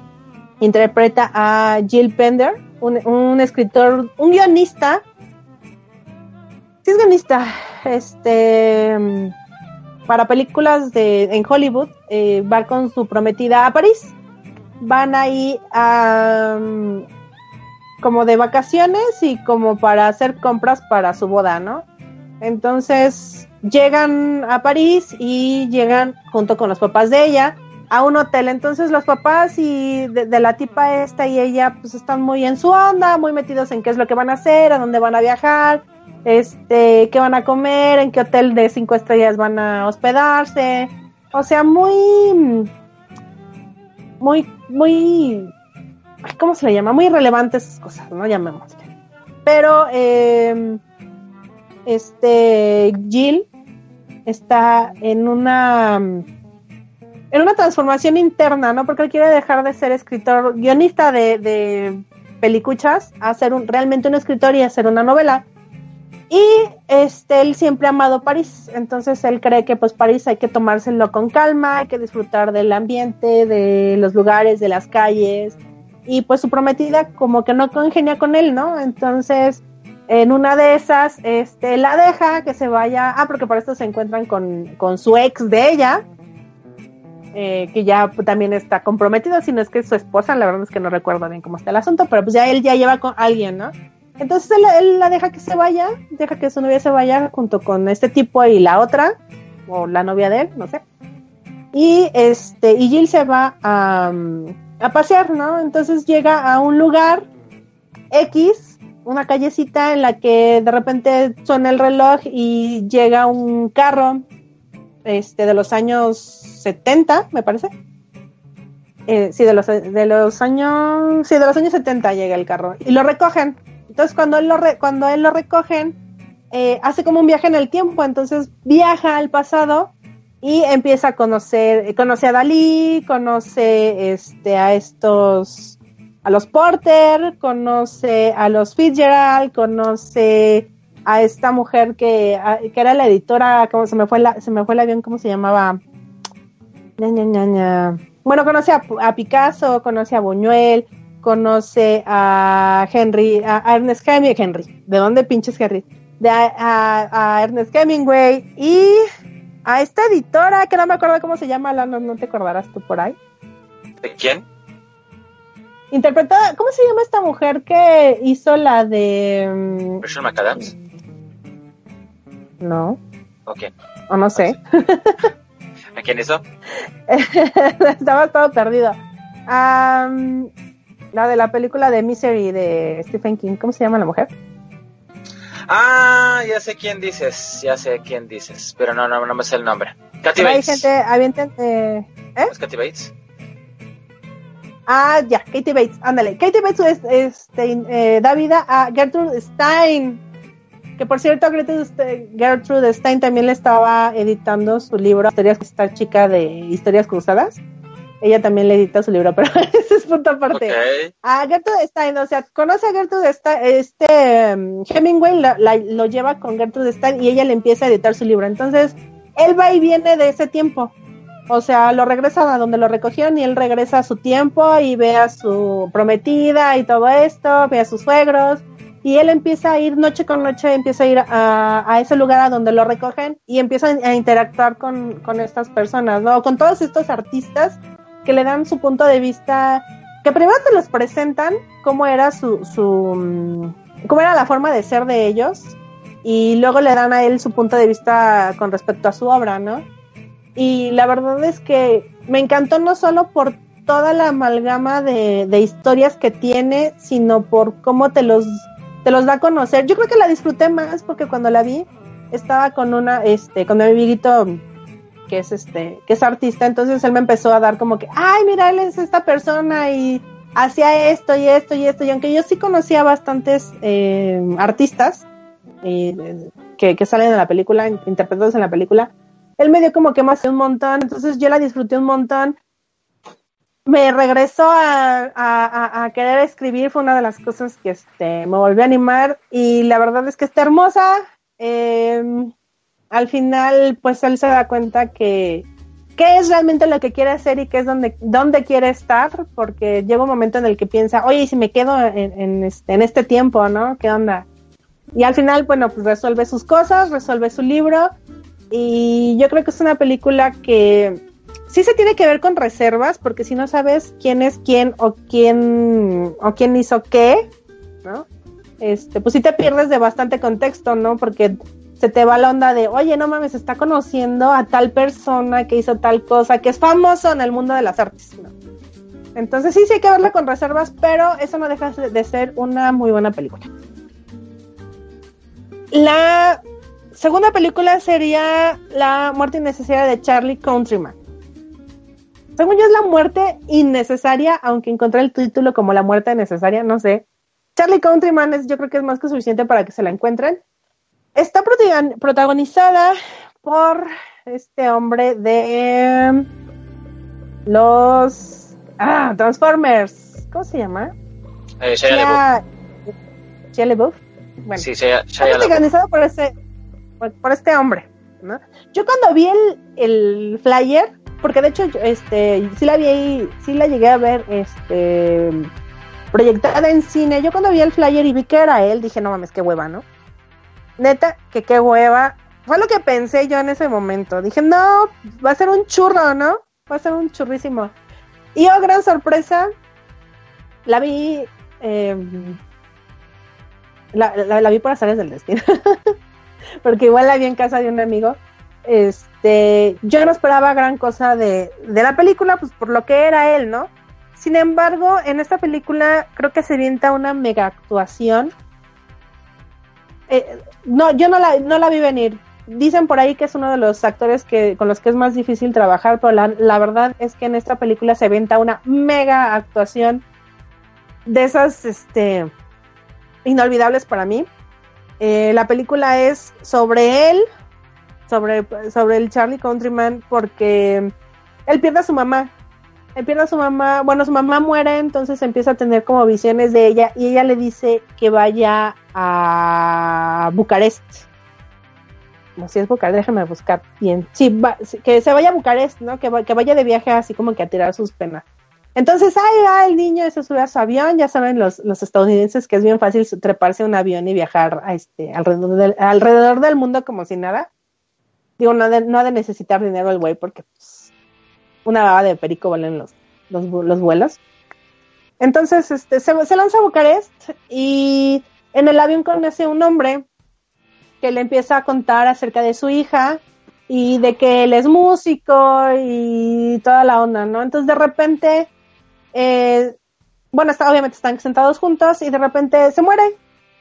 interpreta a Jill Pender, un, un escritor, un guionista. Sí es guionista, este, mm, para películas de, en Hollywood, eh, va con su prometida a París. Van ahí a... mm, como de vacaciones y como para hacer compras para su boda, ¿no? Entonces llegan a París y llegan junto con los papás de ella a un hotel. Entonces los papás y de, la tipa esta y ella pues están muy en su onda, muy metidos en qué es lo que van a hacer, a dónde van a viajar, este, qué van a comer, en qué hotel de cinco estrellas van a hospedarse. O sea, muy, muy, muy ¿cómo se le llama? Muy relevantes esas cosas, ¿no? Llamémosle. Pero, eh, este, Jill está en una, en una transformación interna, ¿no? Porque él quiere dejar de ser escritor, guionista de, de pelicuchas, a ser un, realmente un escritor y hacer una novela. Y este, él siempre ha amado París, entonces él cree que pues París hay que tomárselo con calma, hay que disfrutar del ambiente, de los lugares, de las calles, y pues su prometida como que no congenia con él, ¿no? Entonces, en una de esas, este, la deja que se vaya, ah, porque por esto se encuentran con, con su ex de ella, eh, que ya también está comprometido, sino es que es su esposa, la verdad es que no recuerdo bien cómo está el asunto, pero pues ya él ya lleva con alguien, ¿no? Entonces él, la deja que se vaya, deja que su novia se vaya junto con este tipo y la otra, o la novia de él, no sé. Y este, y Jill se va a, a pasear, ¿no? Entonces llega a un lugar X, una callecita en la que de repente suena el reloj y llega un carro este de los años 70, me parece. Eh, sí, de los, de los años sí, de los años 70 llega el carro y lo recogen. Entonces cuando él lo re- cuando él lo recogen eh, hace como un viaje en el tiempo, entonces viaja al pasado y empieza a conocer, conoce a Dalí, conoce este a estos a los Porter, conoce a los Fitzgerald, conoce a esta mujer que, que era la editora, como se me fue la, se me fue el avión, ¿cómo se llamaba? Ña, Ña, Ña. Bueno, conoce a, Picasso, conoce a Buñuel, conoce a Henry, a, a Ernest Hemingway, Henry, ¿de dónde pinches Henry? De a Ernest Hemingway y a esta editora que no me acuerdo cómo se llama, no te acordarás tú por ahí. ¿De quién? Interpretada, ¿cómo se llama esta mujer que hizo la de... mm, ¿Rachel McAdams? No, ¿O quién? o no sé. ¿A quién hizo? Estaba todo perdido. Am, la de la película de Misery de Stephen King. ¿Cómo se llama la mujer? Ah, ya sé quién dices, ya sé quién dices, pero no, no, no me sé el nombre. Katy Hay Bates. gente, avienten, eh, ¿eh? ¿Es Katy Bates? Ah, ya, Katie Bates, ándale. Katie Bates es, este, eh, da vida a Gertrude Stein. Que por cierto, Gertrude Stein también le estaba editando su libro, Historias, esta chica de Historias Cruzadas. Ella también le edita su libro, pero ese es punto aparte. A Gertrude Stein, o sea, conoce a Gertrude Stein, este um, Hemingway la- la- lo lleva con Gertrude Stein y ella le empieza a editar su libro. Entonces, él va y viene de ese tiempo. O sea, lo regresa a donde lo recogieron y él regresa a su tiempo y ve a su prometida y todo esto, ve a sus suegros. Y él empieza a ir noche con noche, empieza a ir a, a ese lugar a donde lo recogen y empieza a interactuar con, con estas personas, ¿no? Con todos estos artistas que le dan su punto de vista, que primero te los presentan cómo era su, su mm, cómo era la forma de ser de ellos y luego le dan a él su punto de vista con respecto a su obra, ¿no? Y la verdad es que me encantó no solo por toda la amalgama de, de historias que tiene, sino por cómo te los, te los da a conocer. Yo creo que la disfruté más porque cuando la vi estaba con una, este, con mi amiguito que es este, que es artista, entonces él me empezó a dar como que, ay, mira, él es esta persona y hacía esto y esto y esto, y aunque yo sí conocía bastantes eh, artistas eh, que, que salen en la película, interpretados en la película, él me dio como que más un montón, entonces yo la disfruté un montón. Me regresó a, a, a- querer escribir, fue una de las cosas que este, me volvió a animar y la verdad es que está hermosa. Eh, al final, pues él se da cuenta que qué es realmente lo que quiere hacer y qué es donde, dónde quiere estar, porque llega un momento en el que piensa, oye, ¿y si me quedo en, este, en este tiempo, ¿no? ¿Qué onda? Y al final, bueno, pues resuelve sus cosas, resuelve su libro y yo creo que es una película que sí se tiene que ver con reservas, porque si no sabes quién es quién o quién o quién hizo qué, ¿no? Este, pues sí te pierdes de bastante contexto, ¿no? Porque se te va la onda de, oye, no mames, está conociendo a tal persona que hizo tal cosa, que es famoso en el mundo de las artes, ¿no? Entonces sí, sí hay que verla con reservas, pero eso no deja de ser una muy buena película. La segunda película sería La muerte innecesaria de Charlie Countryman. Según yo es la muerte innecesaria, aunque encontré el título como La muerte necesaria, no sé. Charlie Countryman es, yo creo que es más que suficiente para que se la encuentren. Está protagon- protagonizada por este hombre de los ah, Transformers. ¿Cómo se llama? Eh, Shia LaBeouf. Bueno, Sí, Shia, está Shia protagonizado por este, por, por este hombre, ¿no? Yo cuando vi el, el flyer, porque de hecho yo, este sí la vi, sí la llegué a ver este proyectada en cine. Yo cuando vi el flyer y vi que era él, dije, no mames, qué hueva, ¿no? Neta, que qué hueva. Fue lo que pensé yo en ese momento. Dije, no, va a ser un churro, ¿no? va a ser un churrísimo. Y oh, gran sorpresa, la vi, eh, la, la, vi por áreas del destino, porque igual la vi en casa de un amigo. Este, yo no esperaba gran cosa de, de la película, pues por lo que era él, ¿no? Sin embargo, en esta película creo que se vienta una mega actuación. Eh, no, yo no la, no la vi venir. Dicen por ahí que es uno de los actores que, con los que es más difícil trabajar, pero la, verdad es que en esta película se venta una mega actuación de esas este, inolvidables para mí. Eh, la película es sobre él, sobre, sobre el Charlie Countryman, porque él pierde a su mamá él pierde a su mamá, bueno, su mamá muere, entonces empieza a tener como visiones de ella y ella le dice que vaya a Bucarest. No si es Bucarest, déjame buscar bien. Sí, va, que se vaya a Bucarest, ¿no? Que, que, vaya de viaje así como que a tirar sus penas. Entonces, ahí va el niño, se sube a su avión, ya saben los, los estadounidenses que es bien fácil treparse a un avión y viajar a este, alrededor, del, alrededor del mundo como si nada. Digo, no, no ha de necesitar dinero el güey porque pues, una baba de perico valen los, los, los vuelos. Entonces, este, se, lanza a Bucarest y en el avión conoce a un hombre que le empieza a contar acerca de su hija y de que él es músico y toda la onda, ¿no? Entonces, de repente, eh, bueno, está, obviamente están sentados juntos y de repente se muere.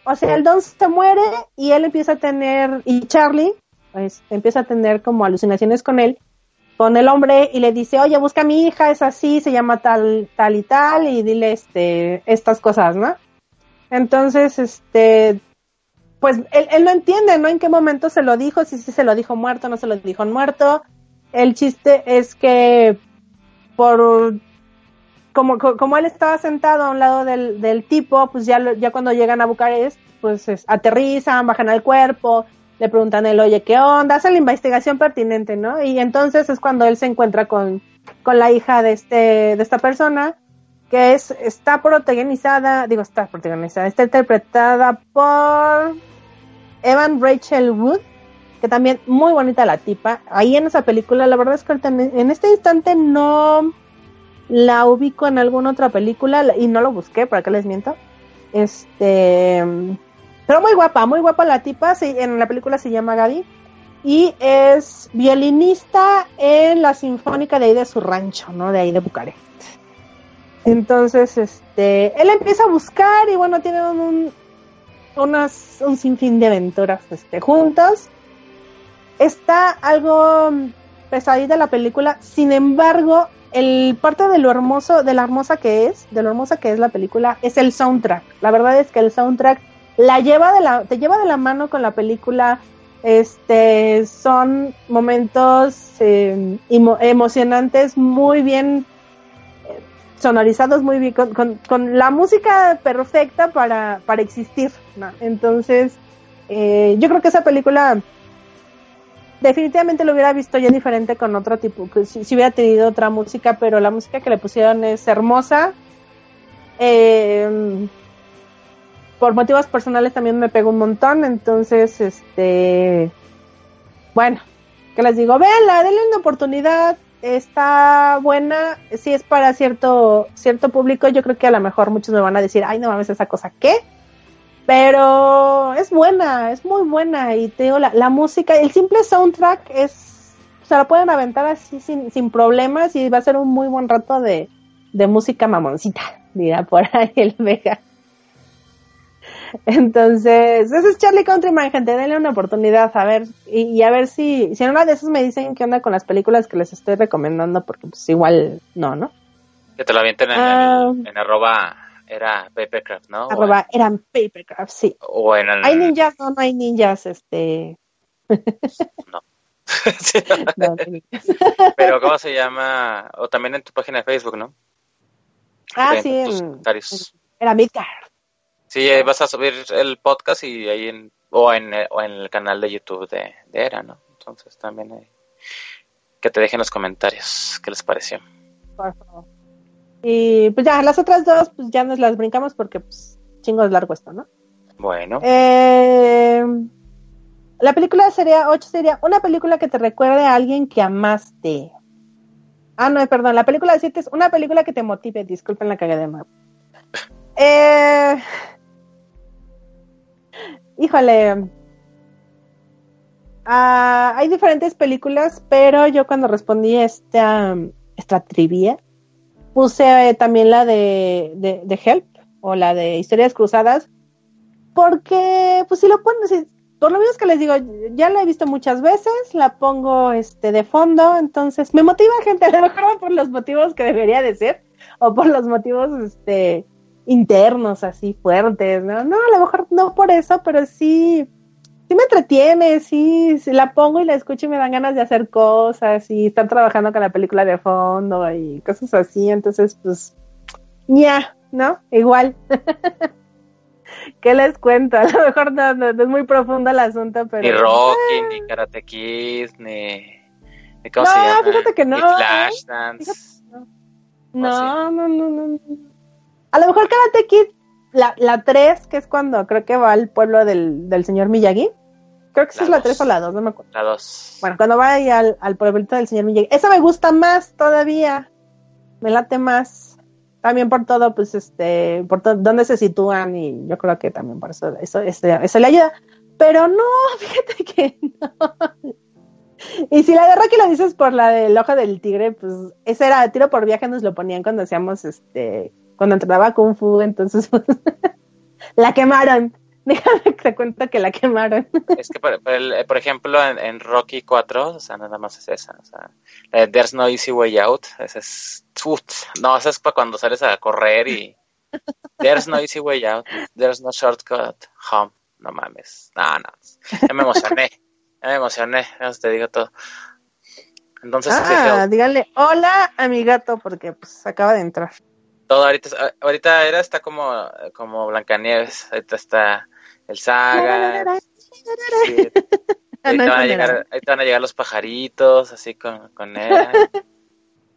O sea, el Don se muere y él empieza a tener, y Charlie, pues, empieza a tener como alucinaciones con él con el hombre y le dice, oye, busca a mi hija, es así, se llama tal, tal y tal, y dile este, estas cosas, ¿no? Entonces, este, pues él, él no entiende, ¿no? En qué momento se lo dijo, si, se lo dijo muerto, no se lo dijo muerto. El chiste es que por como, como él estaba sentado a un lado del, del tipo, pues ya, ya cuando llegan a Bucarest, pues es, aterrizan, bajan al cuerpo, le preguntan a él, oye, ¿qué onda? Hace la investigación pertinente, ¿no? Y entonces es cuando él se encuentra con, con la hija de este, de esta persona, que es, está protagonizada, digo, está protagonizada, está interpretada por Evan Rachel Wood, que también muy bonita la tipa. Ahí en esa película, la verdad es que en este instante no la ubico en alguna otra película y no lo busqué, para que les miento. Este, pero muy guapa, muy guapa la tipa. Sí, en la película se llama Gaby. Y es violinista en la sinfónica de ahí de su rancho, ¿no? De ahí de Bucarest. Entonces, este, él empieza a buscar y bueno, tienen un, unas, un sinfín de aventuras este, juntos. Está algo pesadita la película, sin embargo, el parte de lo hermoso, de la hermosa que es, de lo hermosa que es la película, es el soundtrack. La verdad es que el soundtrack la lleva de la, te lleva de la mano con la película. Este, son momentos eh, emocionantes, muy bien sonorizados, muy bien, con, con, con, la música perfecta para, para existir. Entonces, eh, yo creo que esa película definitivamente lo hubiera visto ya diferente con otro tipo, si, si, hubiera tenido otra música, pero la música que le pusieron es hermosa. Eh, por motivos personales también me pegó un montón, entonces, este, bueno, ¿qué les digo? Véanla, denle una oportunidad, está buena, si es para cierto, cierto público, yo creo que a lo mejor muchos me van a decir, ay, no mames, esa cosa, ¿qué? Pero es buena, es muy buena, y te digo, la, la música, el simple soundtrack es, se la pueden aventar así sin, sin problemas y va a ser un muy buen rato de, de música mamoncita, dirá por ahí el Vega. Entonces, ese es Charlie Countryman, gente, denle una oportunidad a ver y, y, a ver si, si en una de esas me dicen qué onda con las películas que les estoy recomendando, porque pues igual no, ¿no? Que te lo avienten en, uh, en, en arroba era Papercraft, ¿no? Arroba en, eran Papercraft, sí. O en el... ¿Hay ninjas? No, no hay ninjas, este... no. no, Pero ¿cómo se llama? O también en tu página de Facebook, ¿no? Ah, sí, en, era Midgard. Sí, ahí vas a subir el podcast y ahí en, o en, o en el canal de YouTube de, de Era, ¿no? Entonces también hay, que te dejen los comentarios qué les pareció. Por favor. Y pues ya, las otras dos, pues ya nos las brincamos porque pues chingo es largo esto, ¿no? Bueno. Eh, la película sería 8 sería una película que te recuerde a alguien que amaste. Ah, no, perdón, la película de 7 es una película que te motive. Disculpen la cagué de nuevo. Eh, híjole. Ah, hay diferentes películas, pero yo cuando respondí esta, esta trivia, puse eh, también la de, de, Help o la de Historias Cruzadas, porque pues si lo ponen, por lo menos que les digo, ya la he visto muchas veces, la pongo este de fondo, entonces me motiva gente, a lo mejor por los motivos que debería de ser, o por los motivos este internos así fuertes, ¿no? No, a lo mejor no por eso, pero sí, sí me entretiene, sí, sí la pongo y la escucho y me dan ganas de hacer cosas y estar trabajando con la película de fondo y cosas así, entonces pues ya, ¿no? Igual. ¿Qué les cuento? A lo mejor no, no- no es muy profundo el asunto, pero... Ni Rocky, ni Karate Kid, ni. ¿Cómo No, se llama? fíjate que no, Ni ¿eh? Flashdance. No, no, no, no. no. A lo mejor Karate Kid, la, la 3, que es cuando creo que va al pueblo del, del señor Miyagi. Creo que esa es la dos. 3 o la 2, no me acuerdo. La dos. Bueno, cuando va ahí al, al pueblito del señor Miyagi. Esa me gusta más todavía. Me late más. También por todo, pues, este, por to- dónde se sitúan y yo creo que también por eso, eso, este, eso le ayuda. Pero no, fíjate que no. Y si la de Rocky lo dices por la del ojo del tigre, pues ese era tiro por viaje, nos lo ponían cuando hacíamos, este, cuando entrenaba Kung Fu, entonces pues, la quemaron. Déjame que te cuento que la quemaron. Es que, por, por el- por ejemplo, en, en Rocky 4, o sea, nada más es esa. O sea, la de There's no easy way out. Esa es. No, esa es para cuando sales a correr y. There's no easy way out. There's no shortcut home. No mames. No, no. Ya me emocioné. Ya me emocioné. Ya te digo todo. Entonces, Ah, díganle hola a mi gato porque pues acaba de entrar. Todo ahorita, ahorita era está como, como Blancanieves. Ahorita está el Saga. Sí, Ah, te, van a llegar, van a llegar los pajaritos, así con, con él.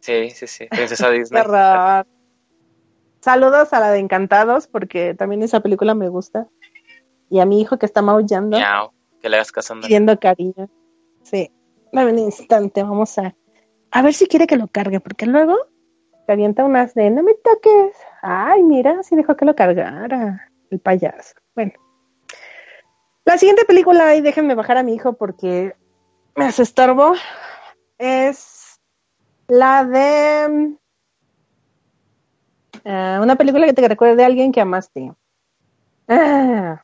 Sí, sí, sí. Princesa Disney. Saludos a la de Encantados porque también esa película me gusta. Y a mi hijo que está maullando, Miau. Que le hagas caso pidiendo cariño. Sí, dame un instante, vamos a a ver si quiere que lo cargue porque luego te unas de no me toques. Ay, mira, si dejó que lo cargara el payaso. Bueno. La siguiente película, y déjenme bajar a mi hijo porque me hace estorbo, es la de ah, una película que te recuerde a alguien que amaste. Ah,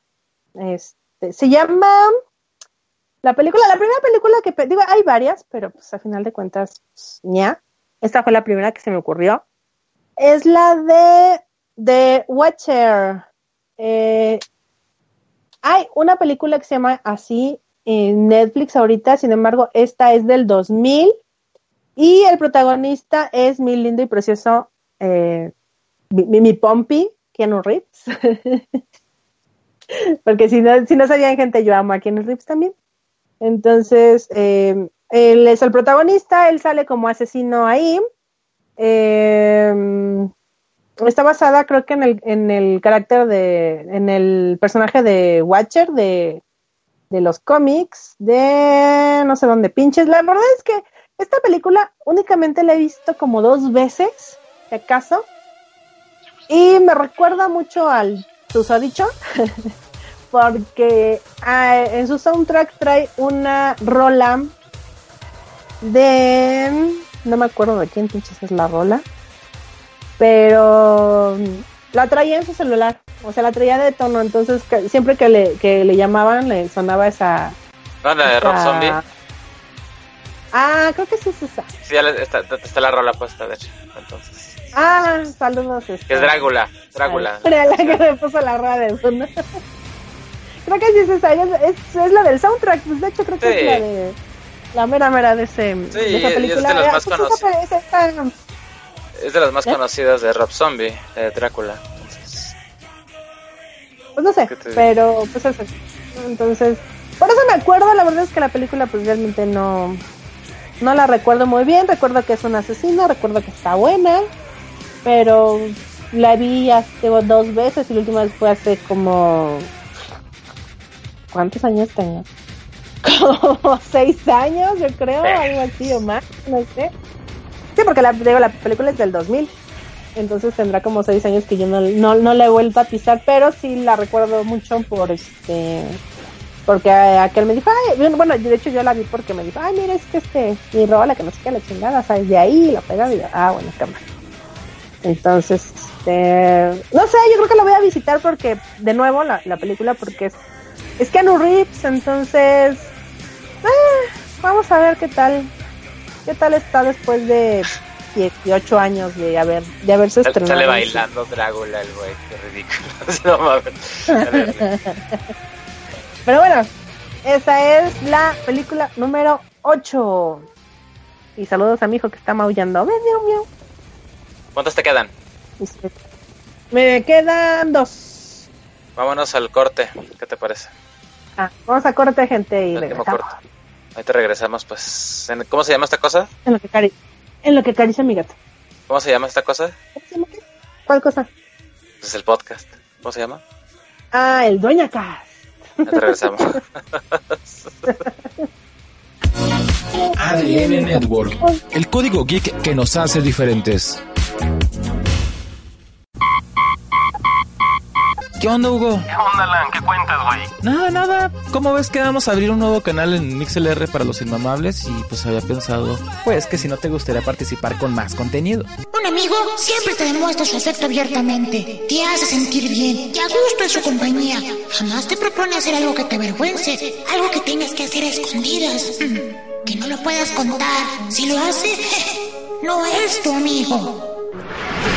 este, se llama la película, la primera película que, digo, hay varias, pero pues a final de cuentas, pues. Esta fue la primera que se me ocurrió. Es la de The Watcher. Eh, hay una película que se llama así en Netflix ahorita, sin embargo, esta es del 2000 y el protagonista es mi lindo y precioso eh, mi, mi, Pompi, Keanu Reeves. Porque si no, si no sabían gente, yo amo a Keanu Reeves también. Entonces, eh, él es el protagonista, él sale como asesino ahí. Eh, está basada, creo que en el, en el carácter de, en el personaje de Watcher de, de los cómics, de no sé dónde pinches. La verdad es que esta película únicamente la he visto como dos veces, si acaso, y me recuerda mucho al susodicho, porque ah, en su soundtrack trae una rola de no me acuerdo de quién pinches es la rola pero la traía en su celular o sea la traía de tono entonces que, siempre que le, que le llamaban le sonaba esa ¿No? La de Rob esa- Zombie. ah creo que sí es esa Sí, ya está, está la rola puesta, de hecho. Entonces. ah saludos Que este, es Drácula. Drácula. Era la que me puso la rola de creo que sí es esa, es, es, es la del soundtrack, pues de hecho creo que Sí. es la de la mera mera de, ese, de esa es de película. Ah, más pues esa- conocidos. esa- esa- Es de las más ¿Eh? conocidas de Rob Zombie, de Drácula. Entonces, pues no sé, pero pues eso. Entonces, por eso me acuerdo, la verdad es que la película pues realmente no no la recuerdo muy bien, recuerdo que es una asesina, recuerdo que está buena, pero la vi hace dos veces y la última vez fue hace como ¿cuántos años tengo? Como seis años, yo creo, algo así o más, no sé. Sí, porque la, digo, la película es del 2000. Entonces tendrá como seis años que yo no, no, no la he vuelto a pisar, pero sí la recuerdo mucho por este. Porque aquel me dijo, ay, bueno, de hecho yo la vi porque me dijo, ay, mira, es que este, mi rola que no sé qué, la chingada, ¿sabes? De ahí la pegaba y yo, ah, bueno, qué mal. Entonces, este, no sé, yo creo que la voy a visitar porque, de nuevo, la, la película, porque es, es Keanu Reeves, entonces, eh, vamos a ver qué tal, qué tal está después de 18 años de haber de haberse estrenado. Sale bailando Drácula el güey, qué ridículo. No mames. Pero bueno, esa es la película número 8. Y saludos a mi hijo que está maullando. ¿Cuántas te quedan? Me quedan dos. Vámonos al corte. ¿Qué te parece? Ah, vamos a corte, gente, y regresamos. te regresamos, pues. ¿En- ¿Cómo se llama esta cosa? En lo que, cari en lo que acaricia mi gato. ¿Cómo se llama esta cosa? ¿Cuál cosa? Pues el podcast. ¿Cómo se llama? Ah, el Doña Cas. Ya te regresamos. ADN Network, el código geek que nos hace diferentes. ¿Qué onda, Hugo? ¿Qué onda, Lan? ¿Qué cuentas, güey? Nada, nada. ¿Cómo ves que vamos a abrir un nuevo canal en MixLR para los inmamables? Y pues había pensado, pues que si no te gustaría participar con más contenido. Un amigo siempre te demuestra su afecto abiertamente, te hace sentir bien y a gusto en su compañía. Jamás te propone hacer algo que te avergüence, algo que tengas que hacer a escondidas, Mm, que no lo puedas contar. Si lo hace, no es tu amigo.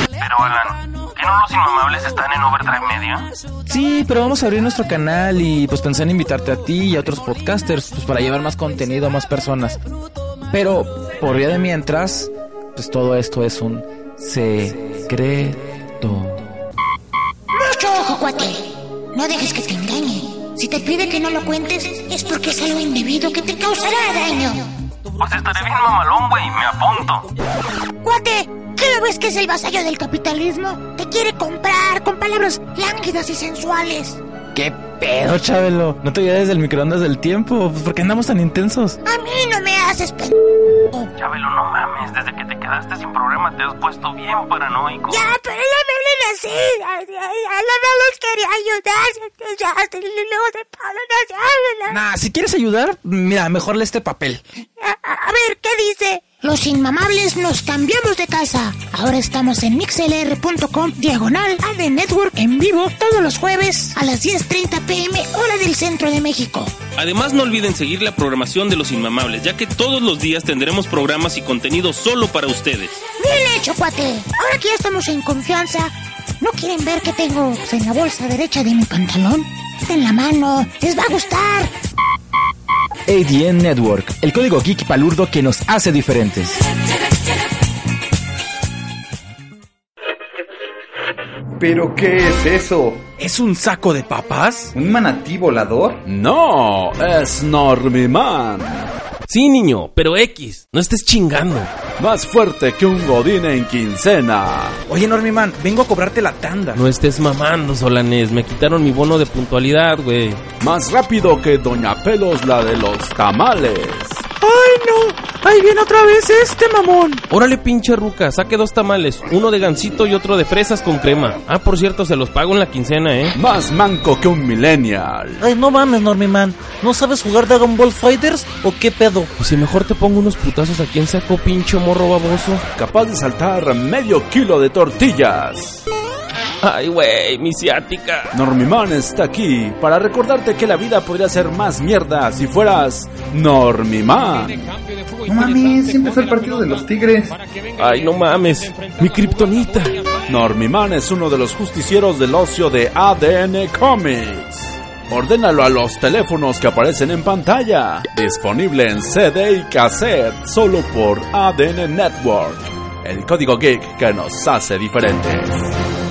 Pero, Alan, ¿que no los inmamables están en Overdrive Media? Sí, pero vamos a abrir nuestro canal y pues pensé en invitarte a ti y a otros podcasters pues para llevar más contenido a más personas. Pero por vía de mientras, pues todo esto es un secreto. Mucho ojo, cuate. No dejes que te engañe. Si te pide que no lo cuentes, es porque es algo indebido que te causará daño. Pues estaré bien mamalón, güey. Me apunto. Cuate, ¿qué no ves que es el vasallo del capitalismo? Te quiere comprar con palabras lánguidas y sensuales. ¿Qué pedo, Chabelo? ¿No te olvides del microondas del tiempo? Pues, ¿Por qué andamos tan intensos? A mí no me haces pen... Chabelo, no mames. Desde que te quedaste sin programa te has puesto bien paranoico. Ya, pero no me hablen así. Ay, no los quería ayudar. Ya, luego se pagan. Nah, si quieres ayudar, mira, mejor lee este papel. A, a- a ver, ¿qué dice? Los inmamables nos cambiamos de casa. Ahora estamos en mixlr.com diagonal AD Network en vivo todos los jueves a las 10.30 pm hora del centro de México. Además, no olviden seguir la programación de Los Inmamables, ya que todos los días tendremos programas y contenido solo para ustedes. Bien hecho, cuate. Ahora que ya estamos en confianza, ¿no quieren ver qué tengo en la bolsa derecha de mi pantalón? Está en la mano. Les va a gustar. ADN Network, el código geek palurdo que nos hace diferentes. ¿Pero qué es eso? ¿Es un saco de papas? ¿Un manatí volador? No, es Normiman. Sí, niño, pero X, no estés chingando. Más fuerte que un godín en quincena. Oye, Normiman, vengo a cobrarte la tanda. No estés mamando, Solanes, me quitaron mi bono de puntualidad, güey. Más rápido que Doña Pelos la de los tamales. ¡Ay, no! ¡Ahí viene otra vez este mamón! Órale, pinche ruca, saque dos tamales, uno de gansito y otro de fresas con crema. Ah, por cierto, se los pago en la quincena, ¿eh? Más manco que un millennial. Ay, no mames, Normiman. ¿No sabes jugar Dragon Ball Fighters o qué pedo? Pues si mejor te pongo unos putazos aquí en saco, pinche morro baboso. Capaz de saltar medio kilo de tortillas. Ay, güey, mi ciática. Normiman está aquí para recordarte que la vida podría ser más mierda si fueras Normiman. No mames, siempre fue el partido de los Tigres. Ay, no mames, mi kriptonita. Normiman es uno de los justicieros del ocio de ADN Comics. Ordénalo a los teléfonos que aparecen en pantalla. Disponible en CD y cassette solo por ADN Network. El código geek que nos hace diferentes.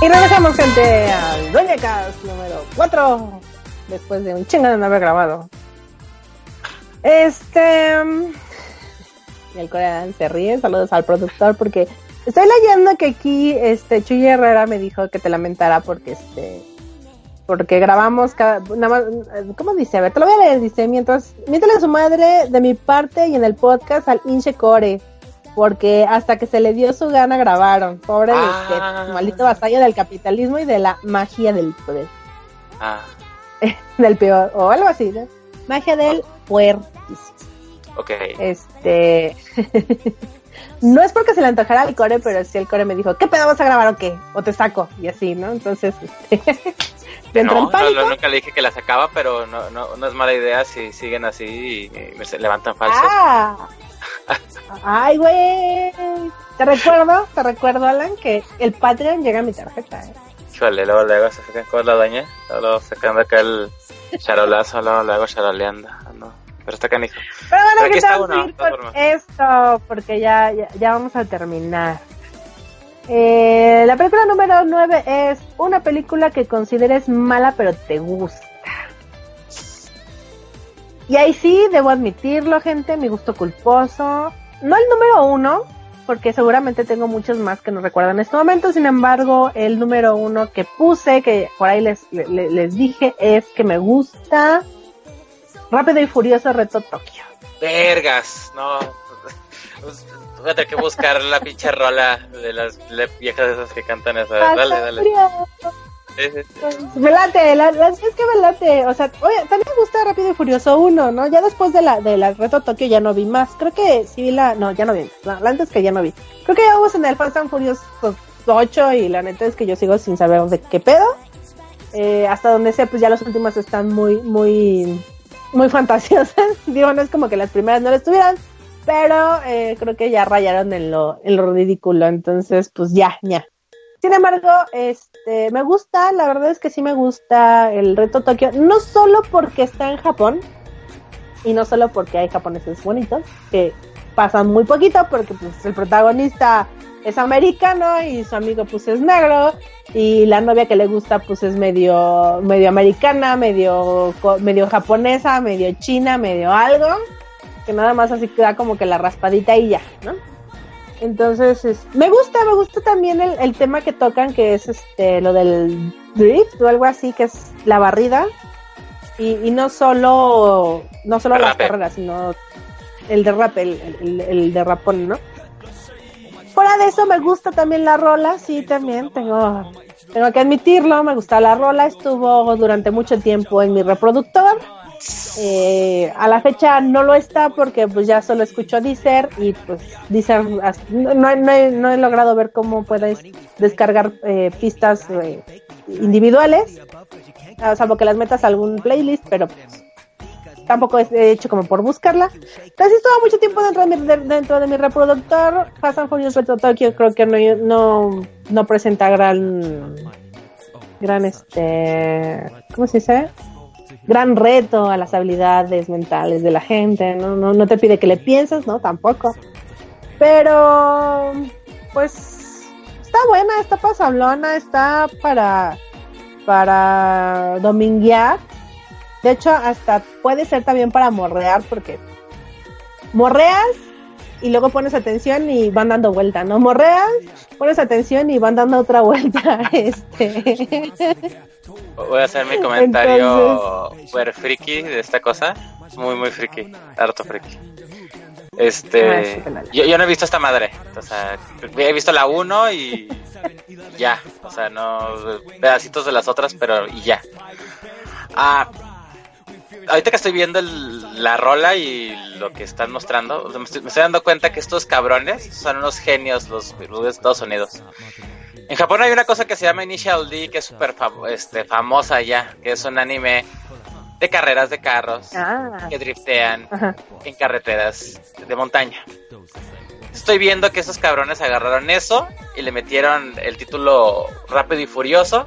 Y regresamos, gente, al Doña Cas número 4. Después de un chingo de no haber grabado. Este. mm, Y el coreano se ríe. Saludos al productor porque estoy leyendo que aquí este Chuy Herrera me dijo que te lamentara porque este. porque grabamos cada, nada más, ¿cómo dice? A ver, te lo voy a leer, dice, mientras, mientras su madre de mi parte y en el podcast al Inche Core, porque hasta que se le dio su gana grabaron, pobre Ah. maldito vasallo del capitalismo y de la magia del poder, Ah, del peor, o algo así, ¿no? Magia del dice. ok. Este. no es porque se le antojara al core, pero sí el core me dijo, ¿qué pedo vas a grabar o qué? O te saco, y así, ¿no? Entonces, este. No, no, no, nunca le dije que la sacaba, pero no, no, no es mala idea si siguen así y, y me se levantan falsos. ¡Ah! ¡Ay, güey! Te recuerdo, te recuerdo, Alan, que el Patreon llega a mi tarjeta, ¿eh? Híjole, luego luego se sacan con la doña, luego, sacando acá el charolazo, luego luego charoleando. Ah, No, pero está canijo. Pero bueno, que está vamos a uno, todas con esto, porque ya, ya, ya vamos a terminar. Eh, la película número 9 es una película que consideres mala pero te gusta. Y ahí sí, debo admitirlo, gente, mi gusto culposo. No el número uno, porque seguramente tengo muchos más que no recuerdo en este momento. Sin embargo, el número uno que puse, que por ahí les, le- les dije, es que me gusta Rápido y Furioso Reto Tokio. Vergas, no. Pues, Voy a tener que buscar la pinche rola de las viejas esas que cantan esa. Dale, dale. Me late, la, es que me o sea, oye, también me gusta Rápido y Furioso 1, ¿no? Ya después de la, de la Reto Tokio ya no vi más, creo que sí vi la, no, ya no vi, la, la antes que ya no vi. Creo que ya vamos en el Fast and Furious pues, 8 y la neta es que yo sigo sin saber de qué pedo. Eh, hasta donde sé, pues ya las últimas están muy, muy, muy fantasiosas. Digo, no es como que las primeras no lo estuvieran, pero eh, creo que ya rayaron en lo, en lo ridículo, entonces pues ya, ya. Sin embargo, este, me gusta, la verdad es que sí me gusta el reto Tokio, no solo porque está en Japón y no solo porque hay japoneses bonitos, que pasan muy poquito porque pues el protagonista es americano y su amigo pues es negro y la novia que le gusta pues es medio medio americana, medio medio japonesa, medio china, medio algo, que nada más así queda como que la raspadita y ya, ¿no? Entonces, es- me gusta, me gusta también el, el tema que tocan, que es este lo del drift o algo así, que es la barrida. Y, y no solo, no solo las carreras, sino el derrape, el, el, el derrapón, ¿no? Fuera de eso me gusta también la rola, sí, también tengo, tengo que admitirlo, me gusta la rola, estuvo durante mucho tiempo en mi reproductor. Eh, a la fecha no lo está porque pues ya solo escucho Deezer y pues Deezer no, no, he, no he logrado ver cómo puedes descargar eh, pistas eh, individuales, ah, salvo que las metas a algún playlist, pero pues, tampoco he hecho como por buscarla. Sí estuvo mucho tiempo dentro de mi, de- dentro de mi reproductor. Fast and Furious Retro Tokyo creo que no, no, no presenta gran, gran este, ¿cómo se dice? Gran reto a las habilidades mentales de la gente, ¿no? No, no te pide que le pienses, ¿no? Tampoco. Pero, pues, está buena, está pasablona, está para, para dominguear. De hecho, hasta puede ser también para morrear, porque morreas y luego pones atención y van dando vuelta, ¿no? Morreas, pones atención y van dando otra vuelta. Este. Voy a hacer mi comentario super friki de esta cosa. Muy, muy friki. Harto friki. Ah, Este. Yo, yo no he visto esta madre. O sea, he visto la 1 y. Ya. O sea, no. Pedacitos de las otras, pero. Y ya. Ah. Ahorita que estoy viendo el- la rola y lo que están mostrando, o sea, me, estoy, me estoy dando cuenta que estos cabrones son unos genios, los, los de Estados Unidos. En Japón hay una cosa que se llama Initial D, que es súper fam- este, famosa ya, que es un anime de carreras de carros Ah. que driftean Ajá. en carreteras de montaña. Estoy viendo que esos cabrones agarraron eso y le metieron el título Rápido y Furioso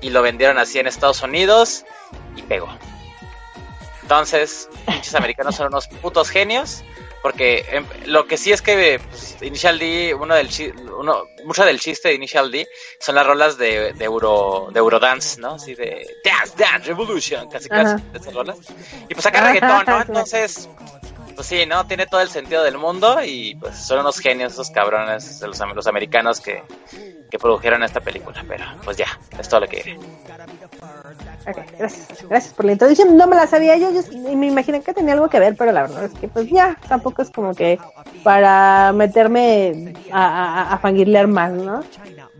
y lo vendieron así en Estados Unidos y pegó. Entonces, pinches americanos son unos putos genios. Porque em, lo que sí es que pues, Initial D, uno del uno, mucho del chiste de Initial D son las rolas de, de Euro de Eurodance, ¿no? Así de Dance, Dance, Revolution, casi casi Ajá. de esas rolas. Y pues saca reggaetón, ¿no? Entonces, pues sí, ¿no? Tiene todo el sentido del mundo y pues son unos genios esos cabrones de los, los americanos que, que produjeron esta película. Pero pues ya, es todo lo que diré. Ok, gracias. Gracias por la introducción. No me la sabía yo, yo me imaginé que tenía algo que ver, pero la verdad es que pues ya, tampoco es como que para meterme a, a, a fangirlear más, ¿no?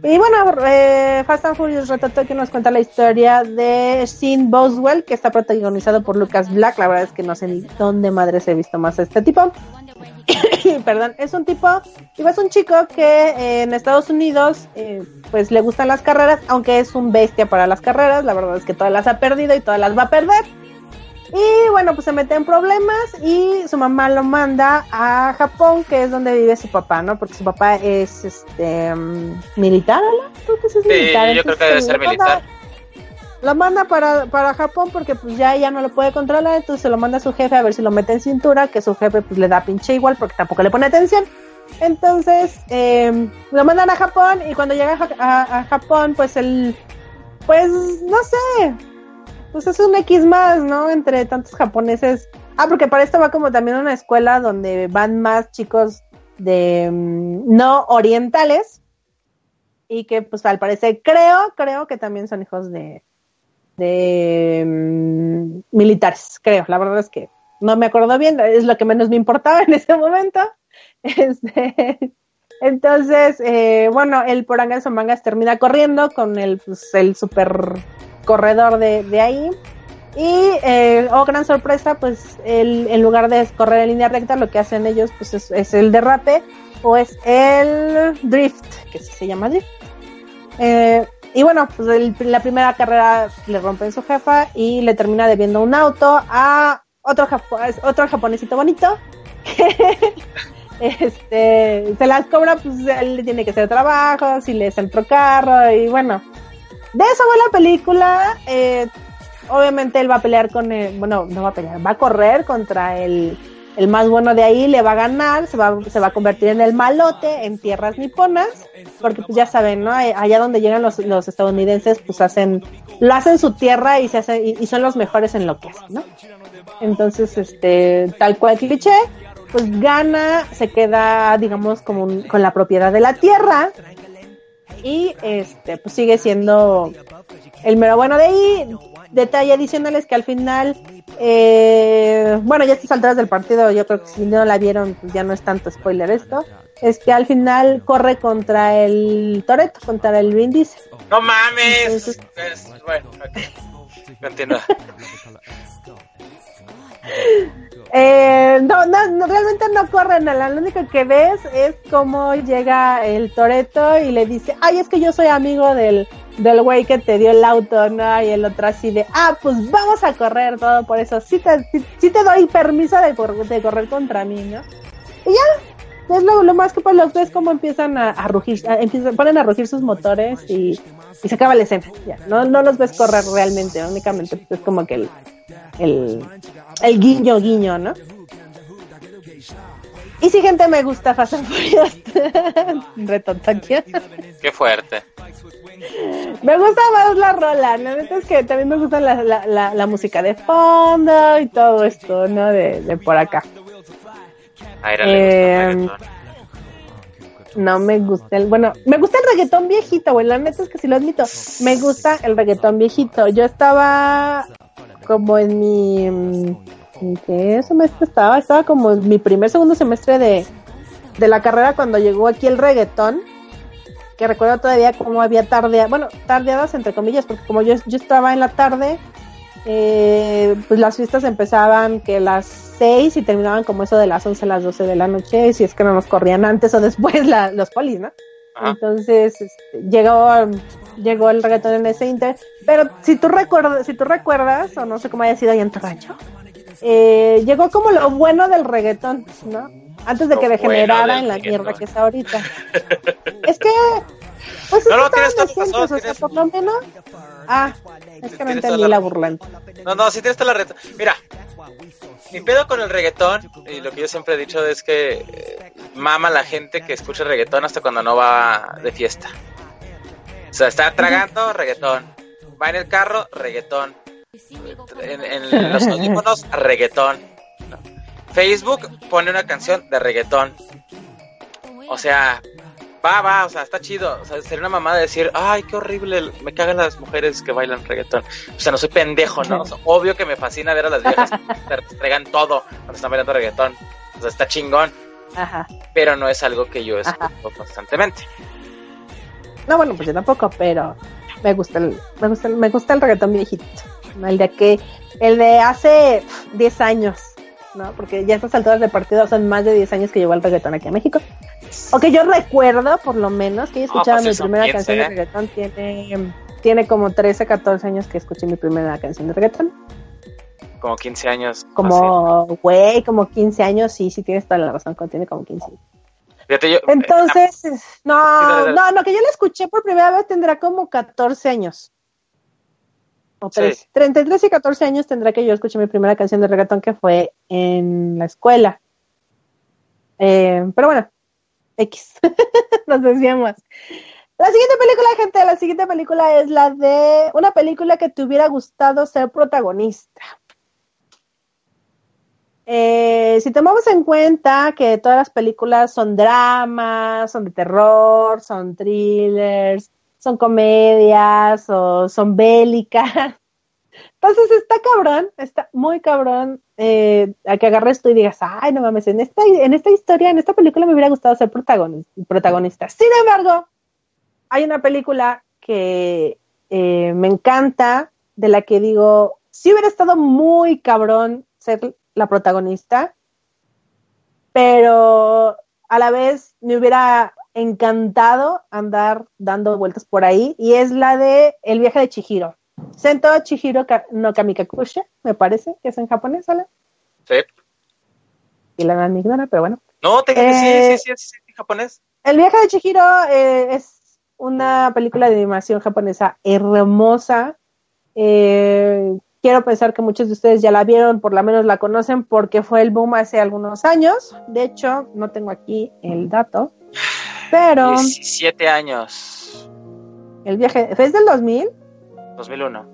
Y bueno, eh, Fast and Furious Rototo que nos cuenta la historia de Sean Boswell, que está protagonizado por Lucas Black. La verdad es que no sé ni dónde madres he visto más a este tipo. Perdón, es un tipo, digo, es un chico que eh, en Estados Unidos eh, pues le gustan las carreras, aunque es un bestia para las carreras. La verdad es que todas las ha perdido y todas las va a perder. Y bueno, pues se mete en problemas y su mamá lo manda a Japón, que es donde vive su papá, ¿no? Porque su papá es este um, militar, ¿no? Creo que es Sí, militar. yo creo que debe ser manda- militar. Lo manda para, para Japón porque pues ya ella no lo puede controlar, entonces se lo manda a su jefe a ver si lo mete en cintura, que su jefe pues le da pinche igual porque tampoco le pone atención. Entonces eh, lo mandan a Japón y cuando llega a, Ja- a- a Japón pues él, pues no sé, pues es un X más, ¿no? Entre tantos japoneses. Ah, porque para esto va como también una escuela donde van más chicos de mm, no orientales y que pues al parecer creo, creo que también son hijos de mm, militares, creo. La verdad es que no me acuerdo bien, es lo que menos me importaba en ese momento. Este, entonces, eh, bueno, el por Angas o Mangas termina corriendo con el, pues, el super corredor de, de ahí. Y, eh, oh, gran sorpresa, pues el, en lugar de correr en línea recta, lo que hacen ellos pues es, el derrape o es el drift, que se llama drift. Eh, y bueno, pues la primera carrera le rompen su jefa y le termina debiendo un auto a otro, japo- otro japonesito bonito este, se las cobra, pues él le tiene que hacer trabajo, si le es otro carro, y bueno, de eso va la película. eh, obviamente él va a pelear con el, bueno, no va a pelear, va a correr contra el, el más bueno de ahí, le va a ganar, se va, se va a convertir en el malote en tierras niponas, porque pues ya saben, ¿no? Eh, Allá donde llegan los, estadounidenses, pues hacen, lo hacen su tierra y se hace, y, y son los mejores en lo que hacen, ¿no? Entonces, este, tal cual cliché, pues gana, se queda, digamos, como un- con la propiedad de la tierra y este, pues sigue siendo el mero bueno de ahí. Detalle adicional es que al final, eh, bueno, ya estas alturas del partido, yo creo que si no la vieron, pues ya no es tanto spoiler esto. Es que al final corre contra el Toreto, contra el Diesel. ¡No mames! Es- bueno, ok. Continúa. Eh, no, no, no, realmente no corre nada. Lo único que ves es cómo llega el Toreto y le dice, ay, es que yo soy amigo del, del güey que te dio el auto, ¿no? Y el otro así de, ah, pues vamos a correr todo por eso. Sí te, sí, te doy permiso de, cor- de correr contra mí, ¿no? Y ya, es lo, más que pues los ves cómo empiezan a, a rugir, a- empiezan, ponen a rugir sus motores y, y se acaba la escena. Ya, no, no los ves correr realmente, únicamente pues, es como que el, el, el guiño guiño, ¿no? Y si gente me gusta Fast and Furious, reto Tokio. Qué fuerte. Me gusta más la rola, la neta es que también me gusta la, la, la, la música de fondo y todo esto, ¿no? De, de por acá. A Ira le gusta el reggaetón. No me gusta el, bueno, me gusta el reggaetón viejito, güey, la neta es que si lo admito, me gusta el reggaetón viejito. Yo estaba como en mi, mm, ¿en qué semestre estaba? Estaba como en mi primer, segundo semestre de, de la carrera cuando llegó aquí el reggaetón, que recuerdo todavía cómo había tarde, bueno, tardeadas entre comillas, porque como yo, yo estaba en la tarde, eh, pues las fiestas empezaban que las 6 y terminaban como eso de las 11 a las 12 de la noche, si es que no nos corrían antes o después la- los polis, ¿no? Entonces este, llegó, llegó el reggaetón en ese inter, pero si tú recuerdas, si tú recuerdas, o no sé cómo haya sido ahí en tu rancho, eh, llegó como lo bueno del reggaetón, ¿no? Antes de Lo que degenerara en la reggaetón. mierda que está ahorita. es que, pues No, no, es tienes toda la razón, o sea, por lo menos, ah, es que no entendí la la razón. burlante. No, no, sí tienes toda la red. Mira, mi pedo con el reggaetón, y lo que yo siempre he dicho es que eh, mama la gente que escucha reggaetón hasta cuando no va de fiesta. O sea, está tragando reggaetón. Va en el carro, reggaetón. En, en los audífonos, reggaetón. Facebook pone una canción de reggaetón. O sea, va, va, o sea, está chido. O sea, sería una mamada decir, ay, qué horrible, me cagan las mujeres que bailan reggaetón. O sea, no soy pendejo, ¿no? O sea, obvio que me fascina ver a las viejas que entregan todo cuando están bailando reggaetón. O sea, está chingón, Ajá. pero no es algo que yo escucho constantemente. No, bueno, pues yo tampoco, pero me gusta el, me gusta el, me gusta el reggaetón viejito. ¿no? El de que, el de hace pf, 10 años, ¿no? Porque ya a estas alturas de partido son más de 10 años que llegó el reggaetón aquí a México. O que yo recuerdo, por lo menos, que yo escuchaba pues mi primera 15, canción de ¿eh? reggaetón. Tiene, tiene como 13, 14 años que escuché mi primera canción de reggaetón. Como 15 años. Como, güey, como 15 años, sí, sí tienes toda la razón, tiene como 15 años. Fíjate, yo, Entonces, no, dale, dale. no, no, que yo la escuché por primera vez tendrá como 14 años. O Sí. 13. 33 y 14 años tendrá que yo escuché mi primera canción de reggaetón que fue en la escuela. Eh, pero bueno, X. Nos desviamos. La siguiente película, gente, la siguiente película es la de una película que te hubiera gustado ser protagonista. Eh, si tomamos en cuenta que todas las películas son dramas, son de terror, son thrillers, son comedias o son bélicas, entonces está cabrón, está muy cabrón eh, a que agarres tú y digas, ay, no mames, en esta, en esta historia, en esta película me hubiera gustado ser protagonis- protagonista. Sin embargo, hay una película que eh, me encanta, de la que digo, si hubiera estado muy cabrón ser la protagonista, pero a la vez me hubiera encantado andar dando vueltas por ahí, y es la de El viaje de Chihiro. Sento Chihiro no Kamikakushi, me parece, que es en japonés, ¿sale? Sí. Y la verdad me ignora, pero bueno. No, te Eh, sí, sí, sí, sí, sí, japonés. El viaje de Chihiro eh, es una película de animación japonesa hermosa. Eh, quiero pensar que muchos de ustedes ya la vieron, por lo menos la conocen, porque fue el boom hace algunos años. De hecho, no tengo aquí el dato, pero 17 años. el viaje es del 2000. 2001.